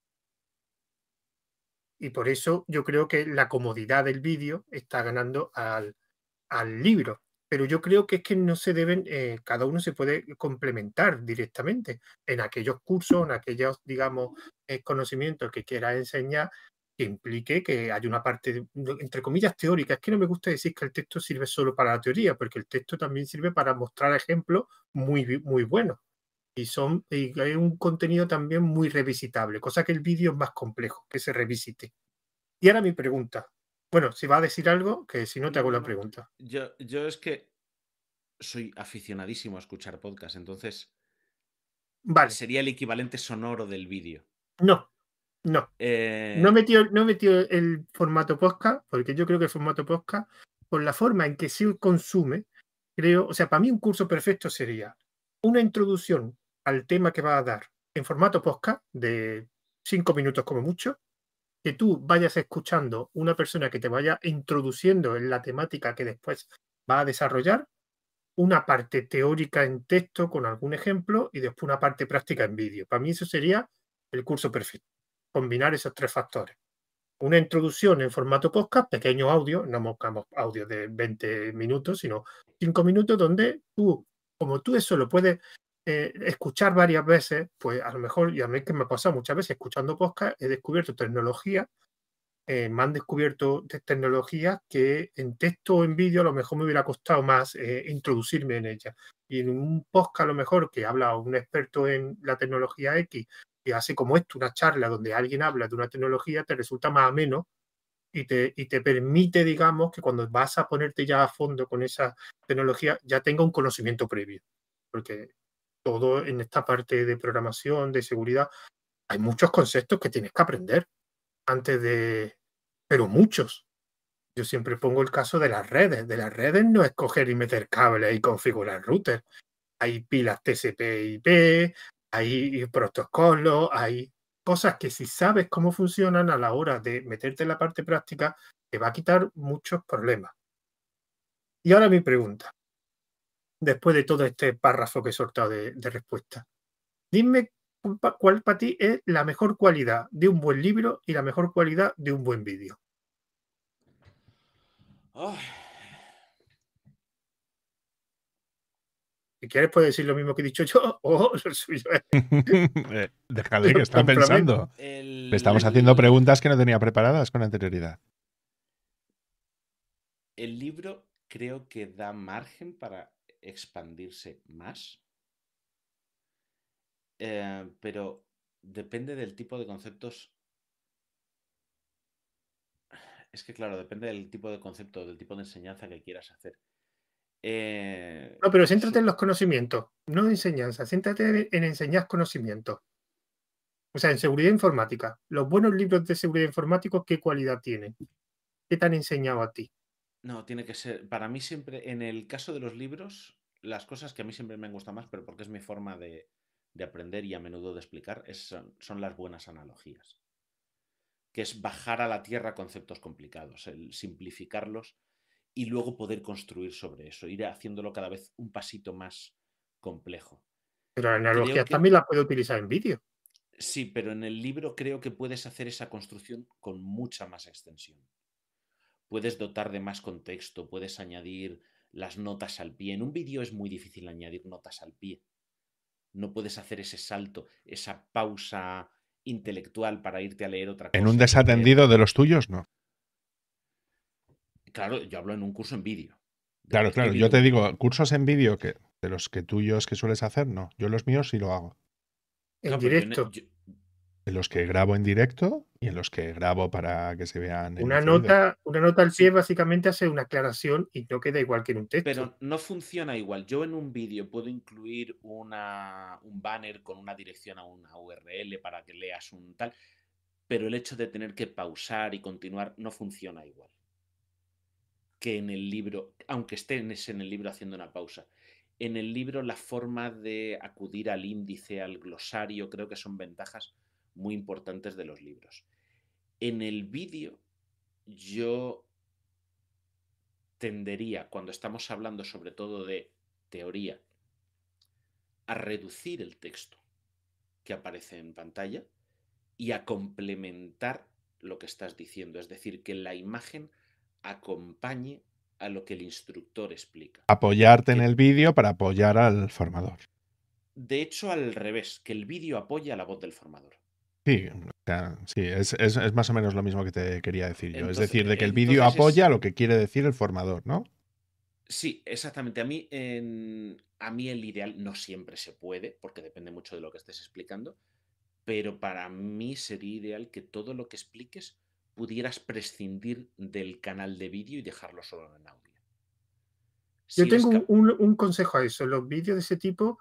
Y por eso yo creo que la comodidad del vídeo está ganando al, al, libro. Pero yo creo que es que no se deben, eh, cada uno se puede complementar directamente en aquellos cursos, en aquellos, digamos, eh, conocimientos que quiera enseñar, que implique que hay una parte, entre comillas, teórica. Es que no me gusta decir que el texto sirve solo para la teoría, porque el texto también sirve para mostrar ejemplos muy, muy buenos y son y hay un contenido también muy revisitable, cosa que el vídeo es más complejo, que se revisite. Y ahora mi pregunta. Bueno, si va a decir algo, que si no te hago la pregunta. Yo, yo es que soy aficionadísimo a escuchar podcast, entonces vale. sería el equivalente sonoro del vídeo. No, no. Eh, no he metido, no metido el formato podcast, porque yo creo que el formato podcast, por la forma en que se consume, creo, o sea, para mí un curso perfecto sería una introducción al tema que va a dar en formato podcast de cinco minutos como mucho, que tú vayas escuchando una persona que te vaya introduciendo en la temática que después va a desarrollar, una parte teórica en texto con algún ejemplo y después una parte práctica en vídeo. Para mí eso sería el curso perfecto, combinar esos tres factores. Una introducción en formato podcast, pequeño audio, no buscamos audio de 20 minutos, sino 5 minutos donde tú, como tú eso lo puedes eh, escuchar varias veces, pues a lo mejor, y a mí que me ha pasado muchas veces escuchando podcast, he descubierto tecnología, eh, me han descubierto tecnologías que en texto o en vídeo a lo mejor me hubiera costado más eh, introducirme en ella. Y en un podcast a lo mejor que habla un experto en la tecnología X, que hace como esto, una charla donde alguien habla de una tecnología, te resulta más ameno y te, y te permite, digamos, que cuando vas a ponerte ya a fondo con esa tecnología, ya tenga un conocimiento previo. Porque todo en esta parte de programación, de seguridad, hay muchos conceptos que tienes que aprender antes de, pero muchos. Yo siempre pongo el caso de las redes. De las redes no es coger y meter cables y configurar router. Hay pilas TCP/IP, hay protocolos, hay cosas que si sabes cómo funcionan a la hora de meterte en la parte práctica, te va a quitar muchos problemas. Y ahora mi pregunta, después de todo este párrafo que he soltado de, respuesta, dime cuál para ti es la mejor cualidad de un buen libro y la mejor cualidad de un buen vídeo. Si quieres, puedes decir lo mismo que he dicho yo o lo suyo. Eh, déjale que está pensando. Le estamos haciendo preguntas que no tenía preparadas con anterioridad. El libro creo que da margen para expandirse más. Eh, pero depende del tipo de conceptos. Es que, claro, depende del tipo de concepto, del tipo de enseñanza que quieras hacer. Eh, no, pero céntrate en los conocimientos, no en enseñanza, céntrate en enseñar conocimientos. O sea, en seguridad informática. Los buenos libros de seguridad informática, ¿qué cualidad tienen? ¿Qué te han enseñado a ti? No, tiene que ser. Para mí siempre, en el caso de los libros, las cosas que a mí siempre me gustan más, pero porque es mi forma de, aprender y a menudo de explicar, son, las buenas analogías. Que es bajar a la tierra conceptos complicados, el simplificarlos y luego poder construir sobre eso, ir haciéndolo cada vez un pasito más complejo. Pero la analogía también la puede utilizar en vídeo. Sí, pero en el libro creo que puedes hacer esa construcción con mucha más extensión. Puedes dotar de más contexto, puedes añadir las notas al pie. En un vídeo es muy difícil añadir notas al pie. No puedes hacer ese salto, esa pausa intelectual para irte a leer otra cosa. En un desatendido de los tuyos, no. Claro, yo hablo en un curso en vídeo. Claro, claro. Yo te digo, cursos en vídeo que de los que tuyos que sueles hacer, no. Yo los míos sí lo hago. En directo. En los que grabo en directo y en los que grabo para que se vean. una nota, una nota al pie básicamente hace una aclaración y no queda igual que en un texto. Pero no funciona igual. Yo en un vídeo puedo incluir una, un banner con una dirección a una URL para que leas un tal, pero el hecho de tener que pausar y continuar no funciona igual que en el libro, aunque estés en el libro haciendo una pausa. En el libro la forma de acudir al índice, al glosario, creo que son ventajas muy importantes de los libros. En el vídeo yo tendería, cuando estamos hablando sobre todo de teoría, a reducir el texto que aparece en pantalla y a complementar lo que estás diciendo. Es decir, que la imagen acompañe a lo que el instructor explica. Apoyarte en el vídeo para apoyar al formador. De hecho, al revés, que el vídeo apoya a la voz del formador. Sí, sí es, más o menos lo mismo que te quería decir yo. es decir, de que el vídeo apoya lo que quiere decir el formador, ¿no? Sí, exactamente. A mí, a mí el ideal no siempre se puede, porque depende mucho de lo que estés explicando, pero para mí sería ideal que todo lo que expliques pudieras prescindir del canal de vídeo y dejarlo solo en audio. yo tengo un, consejo a eso. Los vídeos de ese tipo,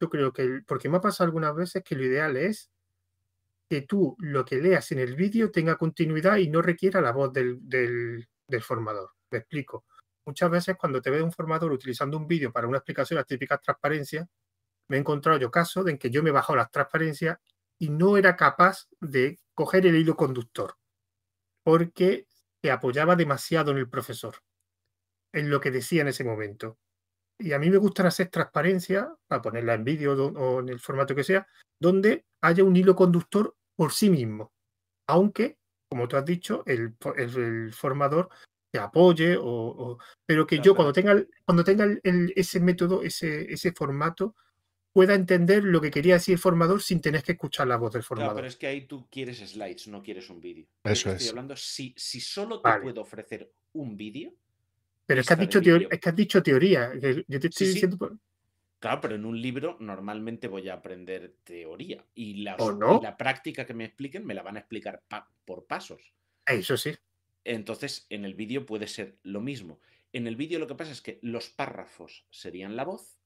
yo creo que, porque me ha pasado algunas veces que lo ideal es que tú lo que leas en el vídeo tenga continuidad y no requiera la voz del, formador. Me explico. Muchas veces cuando te ve un formador utilizando un vídeo para una explicación, las típicas transparencias, me he encontrado yo casos en que yo me he bajado las transparencias y no era capaz de coger el hilo conductor porque se apoyaba demasiado en el profesor, en lo que decía en ese momento. Y a mí me gusta hacer transparencia, para ponerla en vídeo o en el formato que sea, donde haya un hilo conductor por sí mismo. Aunque, como tú has dicho, el, formador te apoye, o, pero que yo cuando tenga, cuando tenga ese método, ese, ese formato, pueda entender lo que quería decir el formador sin tener que escuchar la voz del formador. pero es que ahí tú quieres slides, no quieres un vídeo. Eso es. Estoy hablando, si, si solo te puedo ofrecer un vídeo. Pero es que, has dicho es que has dicho teoría. Yo te estoy diciendo. Claro, pero en un libro normalmente voy a aprender teoría. Y la, no? la práctica que me expliquen me la van a explicar por pasos. Eso sí. Entonces, en el vídeo puede ser lo mismo. En el vídeo lo que pasa es que los párrafos serían la voz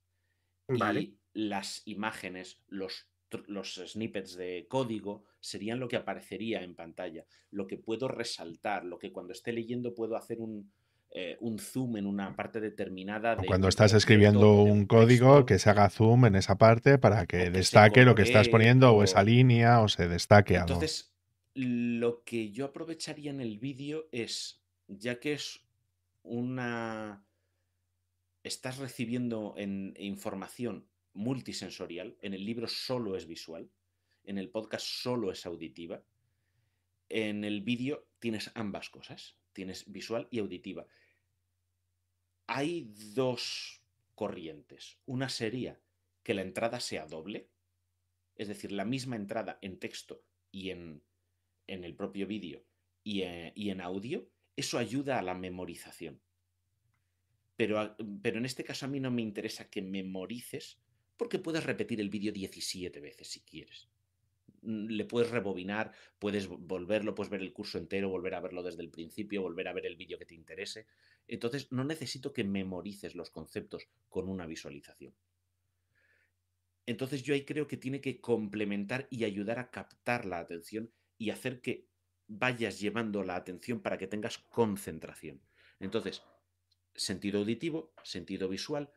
y las imágenes, los, los snippets de código serían lo que aparecería en pantalla, lo que puedo resaltar, lo que cuando esté leyendo puedo hacer un, eh, un zoom en una parte determinada. De cuando estás escribiendo un código, que se haga zoom en esa parte para que, destaque lo que estás poniendo o, esa línea o se destaque algo. Entonces, lo que yo aprovecharía en el vídeo es, ya que es una... Estás recibiendo en información multisensorial, en el libro solo es visual, en el podcast solo es auditiva, en el vídeo tienes ambas cosas, tienes visual y auditiva hay dos corrientes. Una sería que la entrada sea doble, es decir, la misma entrada en texto y en, en el propio vídeo y, eh, en audio. Eso ayuda a la memorización. Pero, pero en este caso a mí no me interesa que memorices porque puedes repetir el vídeo 17 veces si quieres. Mm, le puedes rebobinar, puedes volverlo, puedes ver el curso entero, volver a verlo desde el principio, volver a ver el vídeo que te interese. Entonces, no necesito que memorices los conceptos con una visualización. Entonces, yo ahí creo que tiene que complementar y ayudar a captar la atención y hacer que vayas llevando la atención para que tengas concentración. Entonces, sentido auditivo, sentido visual.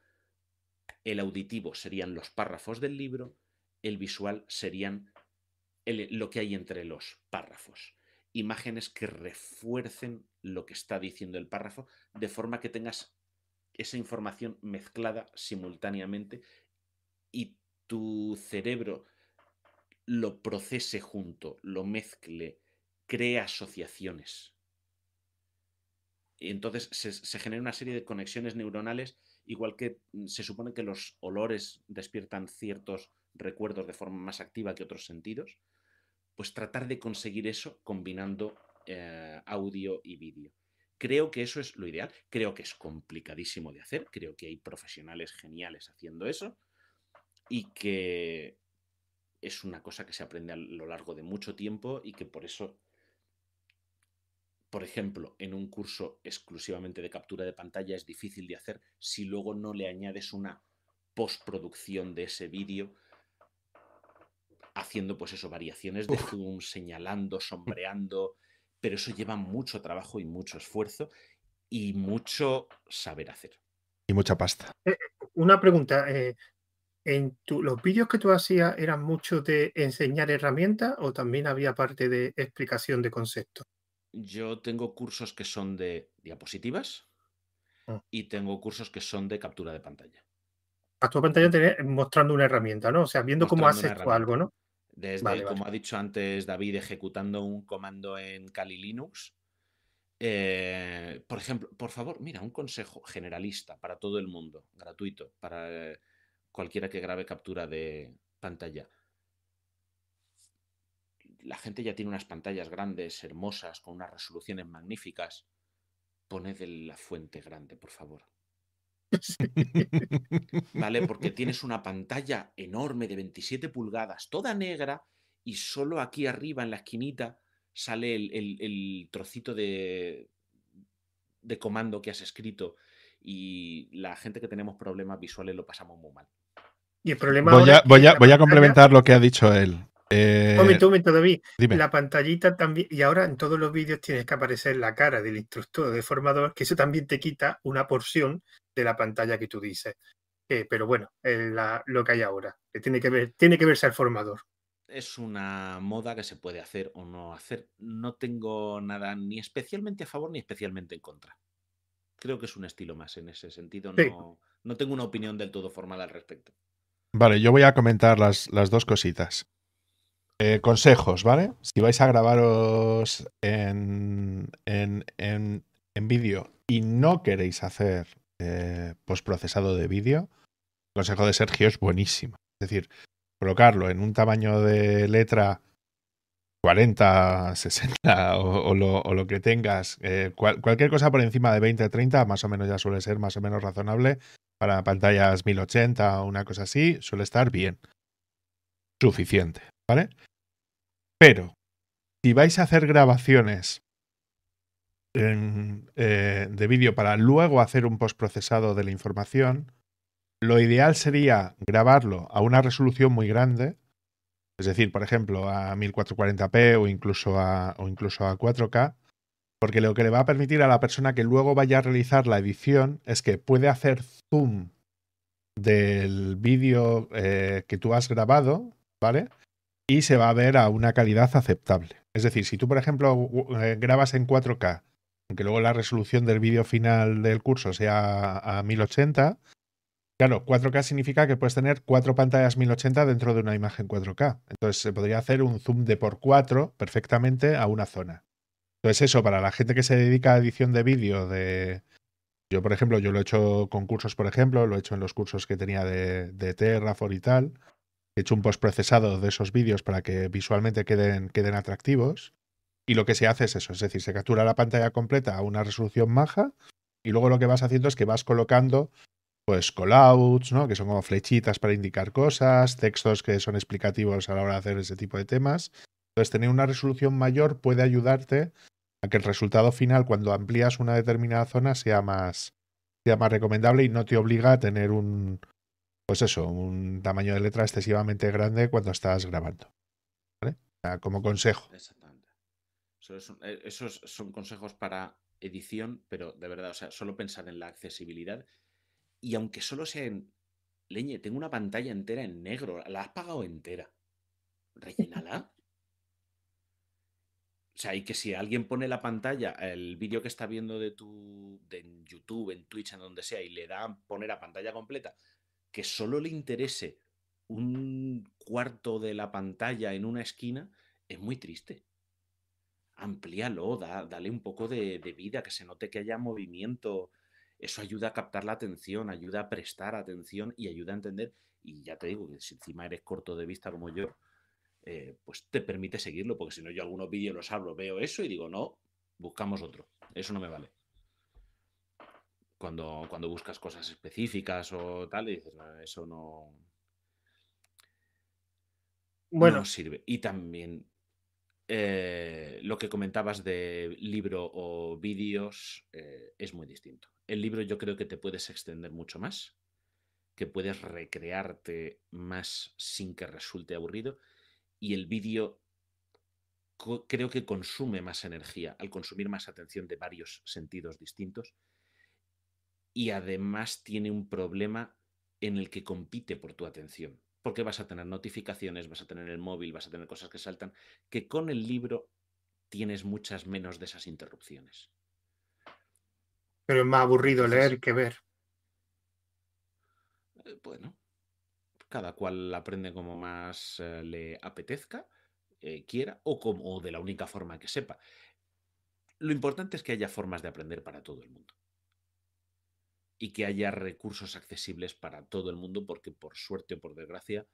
El auditivo serían los párrafos del libro, el visual serían lo que hay entre los párrafos. Imágenes que refuercen lo que está diciendo el párrafo, de forma que tengas esa información mezclada simultáneamente y tu cerebro lo procese junto, lo mezcle, cree asociaciones. Y entonces se, se, genera una serie de conexiones neuronales, igual que mm, se supone que los olores despiertan ciertos recuerdos de forma más activa que otros sentidos pues tratar de conseguir eso combinando eh, audio y vídeo. Creo que eso es lo ideal, creo que es complicadísimo de hacer, creo que hay profesionales geniales haciendo eso y que es una cosa que se aprende a lo largo de mucho tiempo y que por eso, por ejemplo, en un curso exclusivamente de captura de pantalla es difícil de hacer si luego no le añades una postproducción de ese vídeo haciendo pues eso, variaciones de zoom, señalando, sombreando, pero eso lleva mucho trabajo y mucho esfuerzo y mucho saber hacer. Y mucha pasta. Eh, una pregunta, eh, ¿en los vídeos que tú hacías eran mucho de enseñar herramientas o también había parte de explicación de conceptos? Yo tengo cursos que son de diapositivas ah. y tengo cursos que son de captura de pantalla. A tu pantalla mostrando una herramienta, ¿no? O sea, viendo cómo haces tú algo, ¿no? Desde, como ha dicho antes David, ejecutando un comando en Kali Linux. Eh, por ejemplo, por favor, mira, un consejo generalista para todo el mundo, gratuito, para eh, cualquiera que grabe captura de pantalla. La gente ya tiene unas pantallas grandes, hermosas, con unas resoluciones magníficas. Poned la fuente grande, por favor. ¿Vale? Porque tienes una pantalla enorme de 27 pulgadas, toda negra, y solo aquí arriba en la esquinita sale el, trocito de, de comando que has escrito y la gente que tenemos problemas visuales lo pasamos muy mal. Y el problema voy, a, voy, a, voy a complementar lo que ha dicho él. Eh, momento, momento, David. La pantallita también, y ahora en todos los vídeos tienes que aparecer la cara del instructor de formador, que eso también te quita una porción de la pantalla que tú dices. Eh, pero bueno, lo que hay ahora, que tiene que ver, tiene que verse al formador. Es una moda que se puede hacer o no hacer. No tengo nada ni especialmente a favor ni especialmente en contra. Creo que es un estilo más en ese sentido. No, no tengo una opinión del todo formal al respecto. Vale, yo voy a comentar las, las dos cositas. Eh, consejos, ¿vale? Si vais a grabaros en, en, en, en vídeo y no queréis hacer eh, postprocesado de vídeo, el consejo de Sergio es buenísimo. Es decir, colocarlo en un tamaño de letra 40, 60 o, lo, que tengas, eh, cualquier cosa por encima de 20, 30, más o menos ya suele ser más o menos razonable. Para pantallas 1080 o una cosa así, suele estar bien. Suficiente, ¿vale? Pero, si vais a hacer grabaciones eh, de vídeo para luego hacer un postprocesado de la información, lo ideal sería grabarlo a una resolución muy grande, es decir, por ejemplo, a 1440p o incluso a, o incluso a 4K, porque lo que le va a permitir a la persona que luego vaya a realizar la edición es que puede hacer zoom del vídeo eh, que tú has grabado, ¿vale? Y se va a ver a una calidad aceptable. Es decir, si tú, por ejemplo, eh, grabas en 4K, aunque luego la resolución del vídeo final del curso sea a 1080, claro, 4K significa que puedes tener cuatro pantallas 1080 dentro de una imagen 4K. Entonces se podría hacer un zoom de por 4 perfectamente a una zona. Entonces eso, para la gente que se dedica a edición de vídeo de, yo, por ejemplo, yo lo he hecho con cursos, por ejemplo, lo he hecho en los cursos que tenía de, de Terraform y tal. He hecho un postprocesado de esos vídeos para que visualmente queden, queden atractivos. Y lo que se hace es eso, es decir, se captura la pantalla completa a una resolución maja y luego lo que vas haciendo es que vas colocando pues callouts, ¿no? que son como flechitas para indicar cosas, textos que son explicativos a la hora de hacer ese tipo de temas. Entonces, tener una resolución mayor puede ayudarte a que el resultado final, cuando amplías una determinada zona, sea más, sea más recomendable y no te obliga a tener un, pues eso, un tamaño de letra excesivamente grande cuando estás grabando. ¿vale? como consejo. Eh, esos son, consejos para edición, pero de verdad, o sea, solo pensar en la accesibilidad. Y aunque solo sea en. Leñe, tengo una pantalla entera en negro, la has pagado entera. Rellénala. O sea, y que si alguien pone la pantalla, el vídeo que está viendo de tu de en YouTube, en Twitch, en donde sea, y le da poner a pantalla completa, que solo le interese un cuarto de la pantalla en una esquina, es muy triste. Amplíalo, dale un poco de, de vida, que se note que haya movimiento. Eso ayuda a captar la atención, ayuda a prestar atención y ayuda a entender. Y ya te digo que si encima eres corto de vista como yo, eh, pues te permite seguirlo, porque si no yo algunos vídeos los hablo, veo eso y digo, no, buscamos otro, eso no me vale. Cuando, cuando buscas cosas específicas o tal, y dices, eso no, bueno. sirve. Y también eh, lo que comentabas de libro o vídeos eh, es muy distinto. El libro yo creo que te puedes extender mucho más, que puedes recrearte más sin que resulte aburrido y el vídeo creo que consume más energía al consumir más atención de varios sentidos distintos y además tiene un problema en el que compite por tu atención, porque vas a tener notificaciones, vas a tener el móvil, vas a tener cosas que saltan, que con el libro tienes muchas menos de esas interrupciones. Pero es más aburrido leer que ver. Eh, bueno, cada cual aprende como más eh, le apetezca, eh, quiera o, como, de la única forma que sepa. Lo importante es que haya formas de aprender para todo el mundo. Y que haya recursos accesibles para todo el mundo, porque por suerte o por desgracia,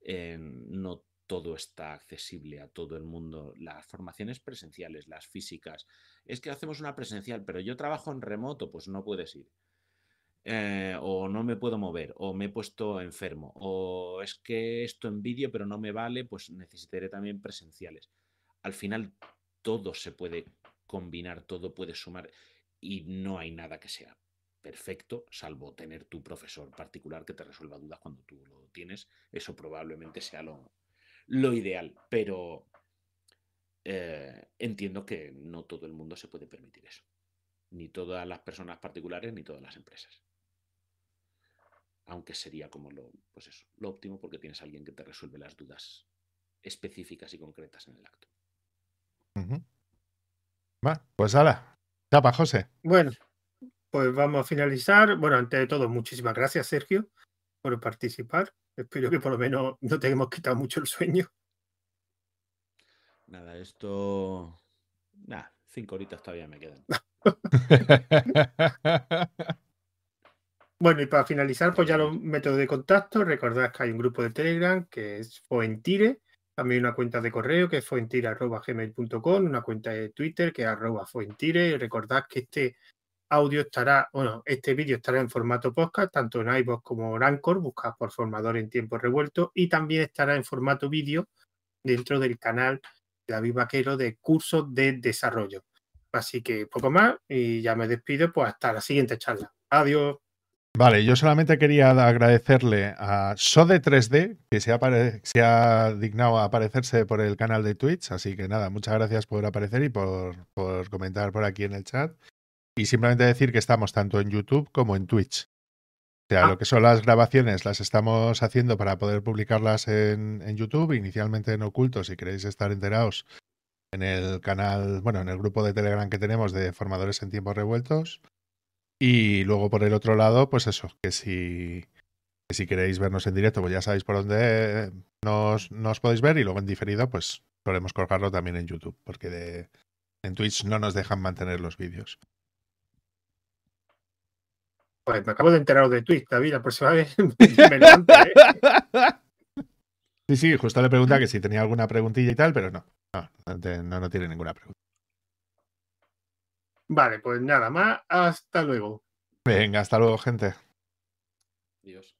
eh, no todo está accesible a todo el mundo. Las formaciones presenciales, las físicas. Es que hacemos una presencial, pero yo trabajo en remoto, pues no puedes ir. Eh, o no me puedo mover, o me he puesto enfermo, o es que esto en vídeo pero no me vale, pues necesitaré también presenciales. Al final todo se puede combinar, todo puede sumar y no hay nada que sea perfecto, salvo tener tu profesor particular que te resuelva dudas cuando tú lo tienes. Eso probablemente sea lo, lo ideal, pero eh, entiendo que no todo el mundo se puede permitir eso. Ni todas las personas particulares, ni todas las empresas aunque sería como lo, pues eso, lo óptimo porque tienes a alguien que te resuelve las dudas específicas y concretas en el acto. Va, pues hala. Chapa, José. Bueno, pues vamos a finalizar. Bueno, antes de todo, muchísimas gracias, Sergio, por participar. Espero que por lo menos no te hemos quitado mucho el sueño. Nada, esto. Nada, cinco horitas todavía me quedan. Bueno, y para finalizar, pues ya los métodos de contacto. Recordad que hay un grupo de Telegram que es Foentire, también una cuenta de correo que es foentire.gmail.com, una cuenta de Twitter que es arroba Foentire. Y recordad que este audio estará, bueno, este vídeo estará en formato podcast, tanto en iVoox como en Anchor, buscad por formador en tiempo revuelto, y también estará en formato vídeo dentro del canal de David Vaquero de cursos de desarrollo. Así que poco más y ya me despido pues hasta la siguiente charla. Adiós. Vale, yo solamente quería agradecerle a Sode 3D que se ha, se ha, dignado a aparecerse por el canal de Twitch. Así que nada, muchas gracias por aparecer y por, por comentar por aquí en el chat. Y simplemente decir que estamos tanto en YouTube como en Twitch. O sea, ah. lo que son las grabaciones las estamos haciendo para poder publicarlas en, en, YouTube, inicialmente en oculto, si queréis estar enterados en el canal, bueno, en el grupo de Telegram que tenemos de formadores en tiempos revueltos. Y luego por el otro lado, pues eso, que si, si queréis vernos en directo, pues ya sabéis por dónde nos, nos podéis ver y luego en diferido, pues podemos colgarlo también en YouTube, porque de, en Twitch no nos dejan mantener los vídeos. Pues me acabo de enterar de Twitch, David, la próxima vez me levanto, ¿eh? Sí, sí, justo le pregunta que si tenía alguna preguntilla y tal, pero no, no, no, no tiene ninguna pregunta. Vale, pues nada más. Hasta luego. Venga, hasta luego, gente. Adiós.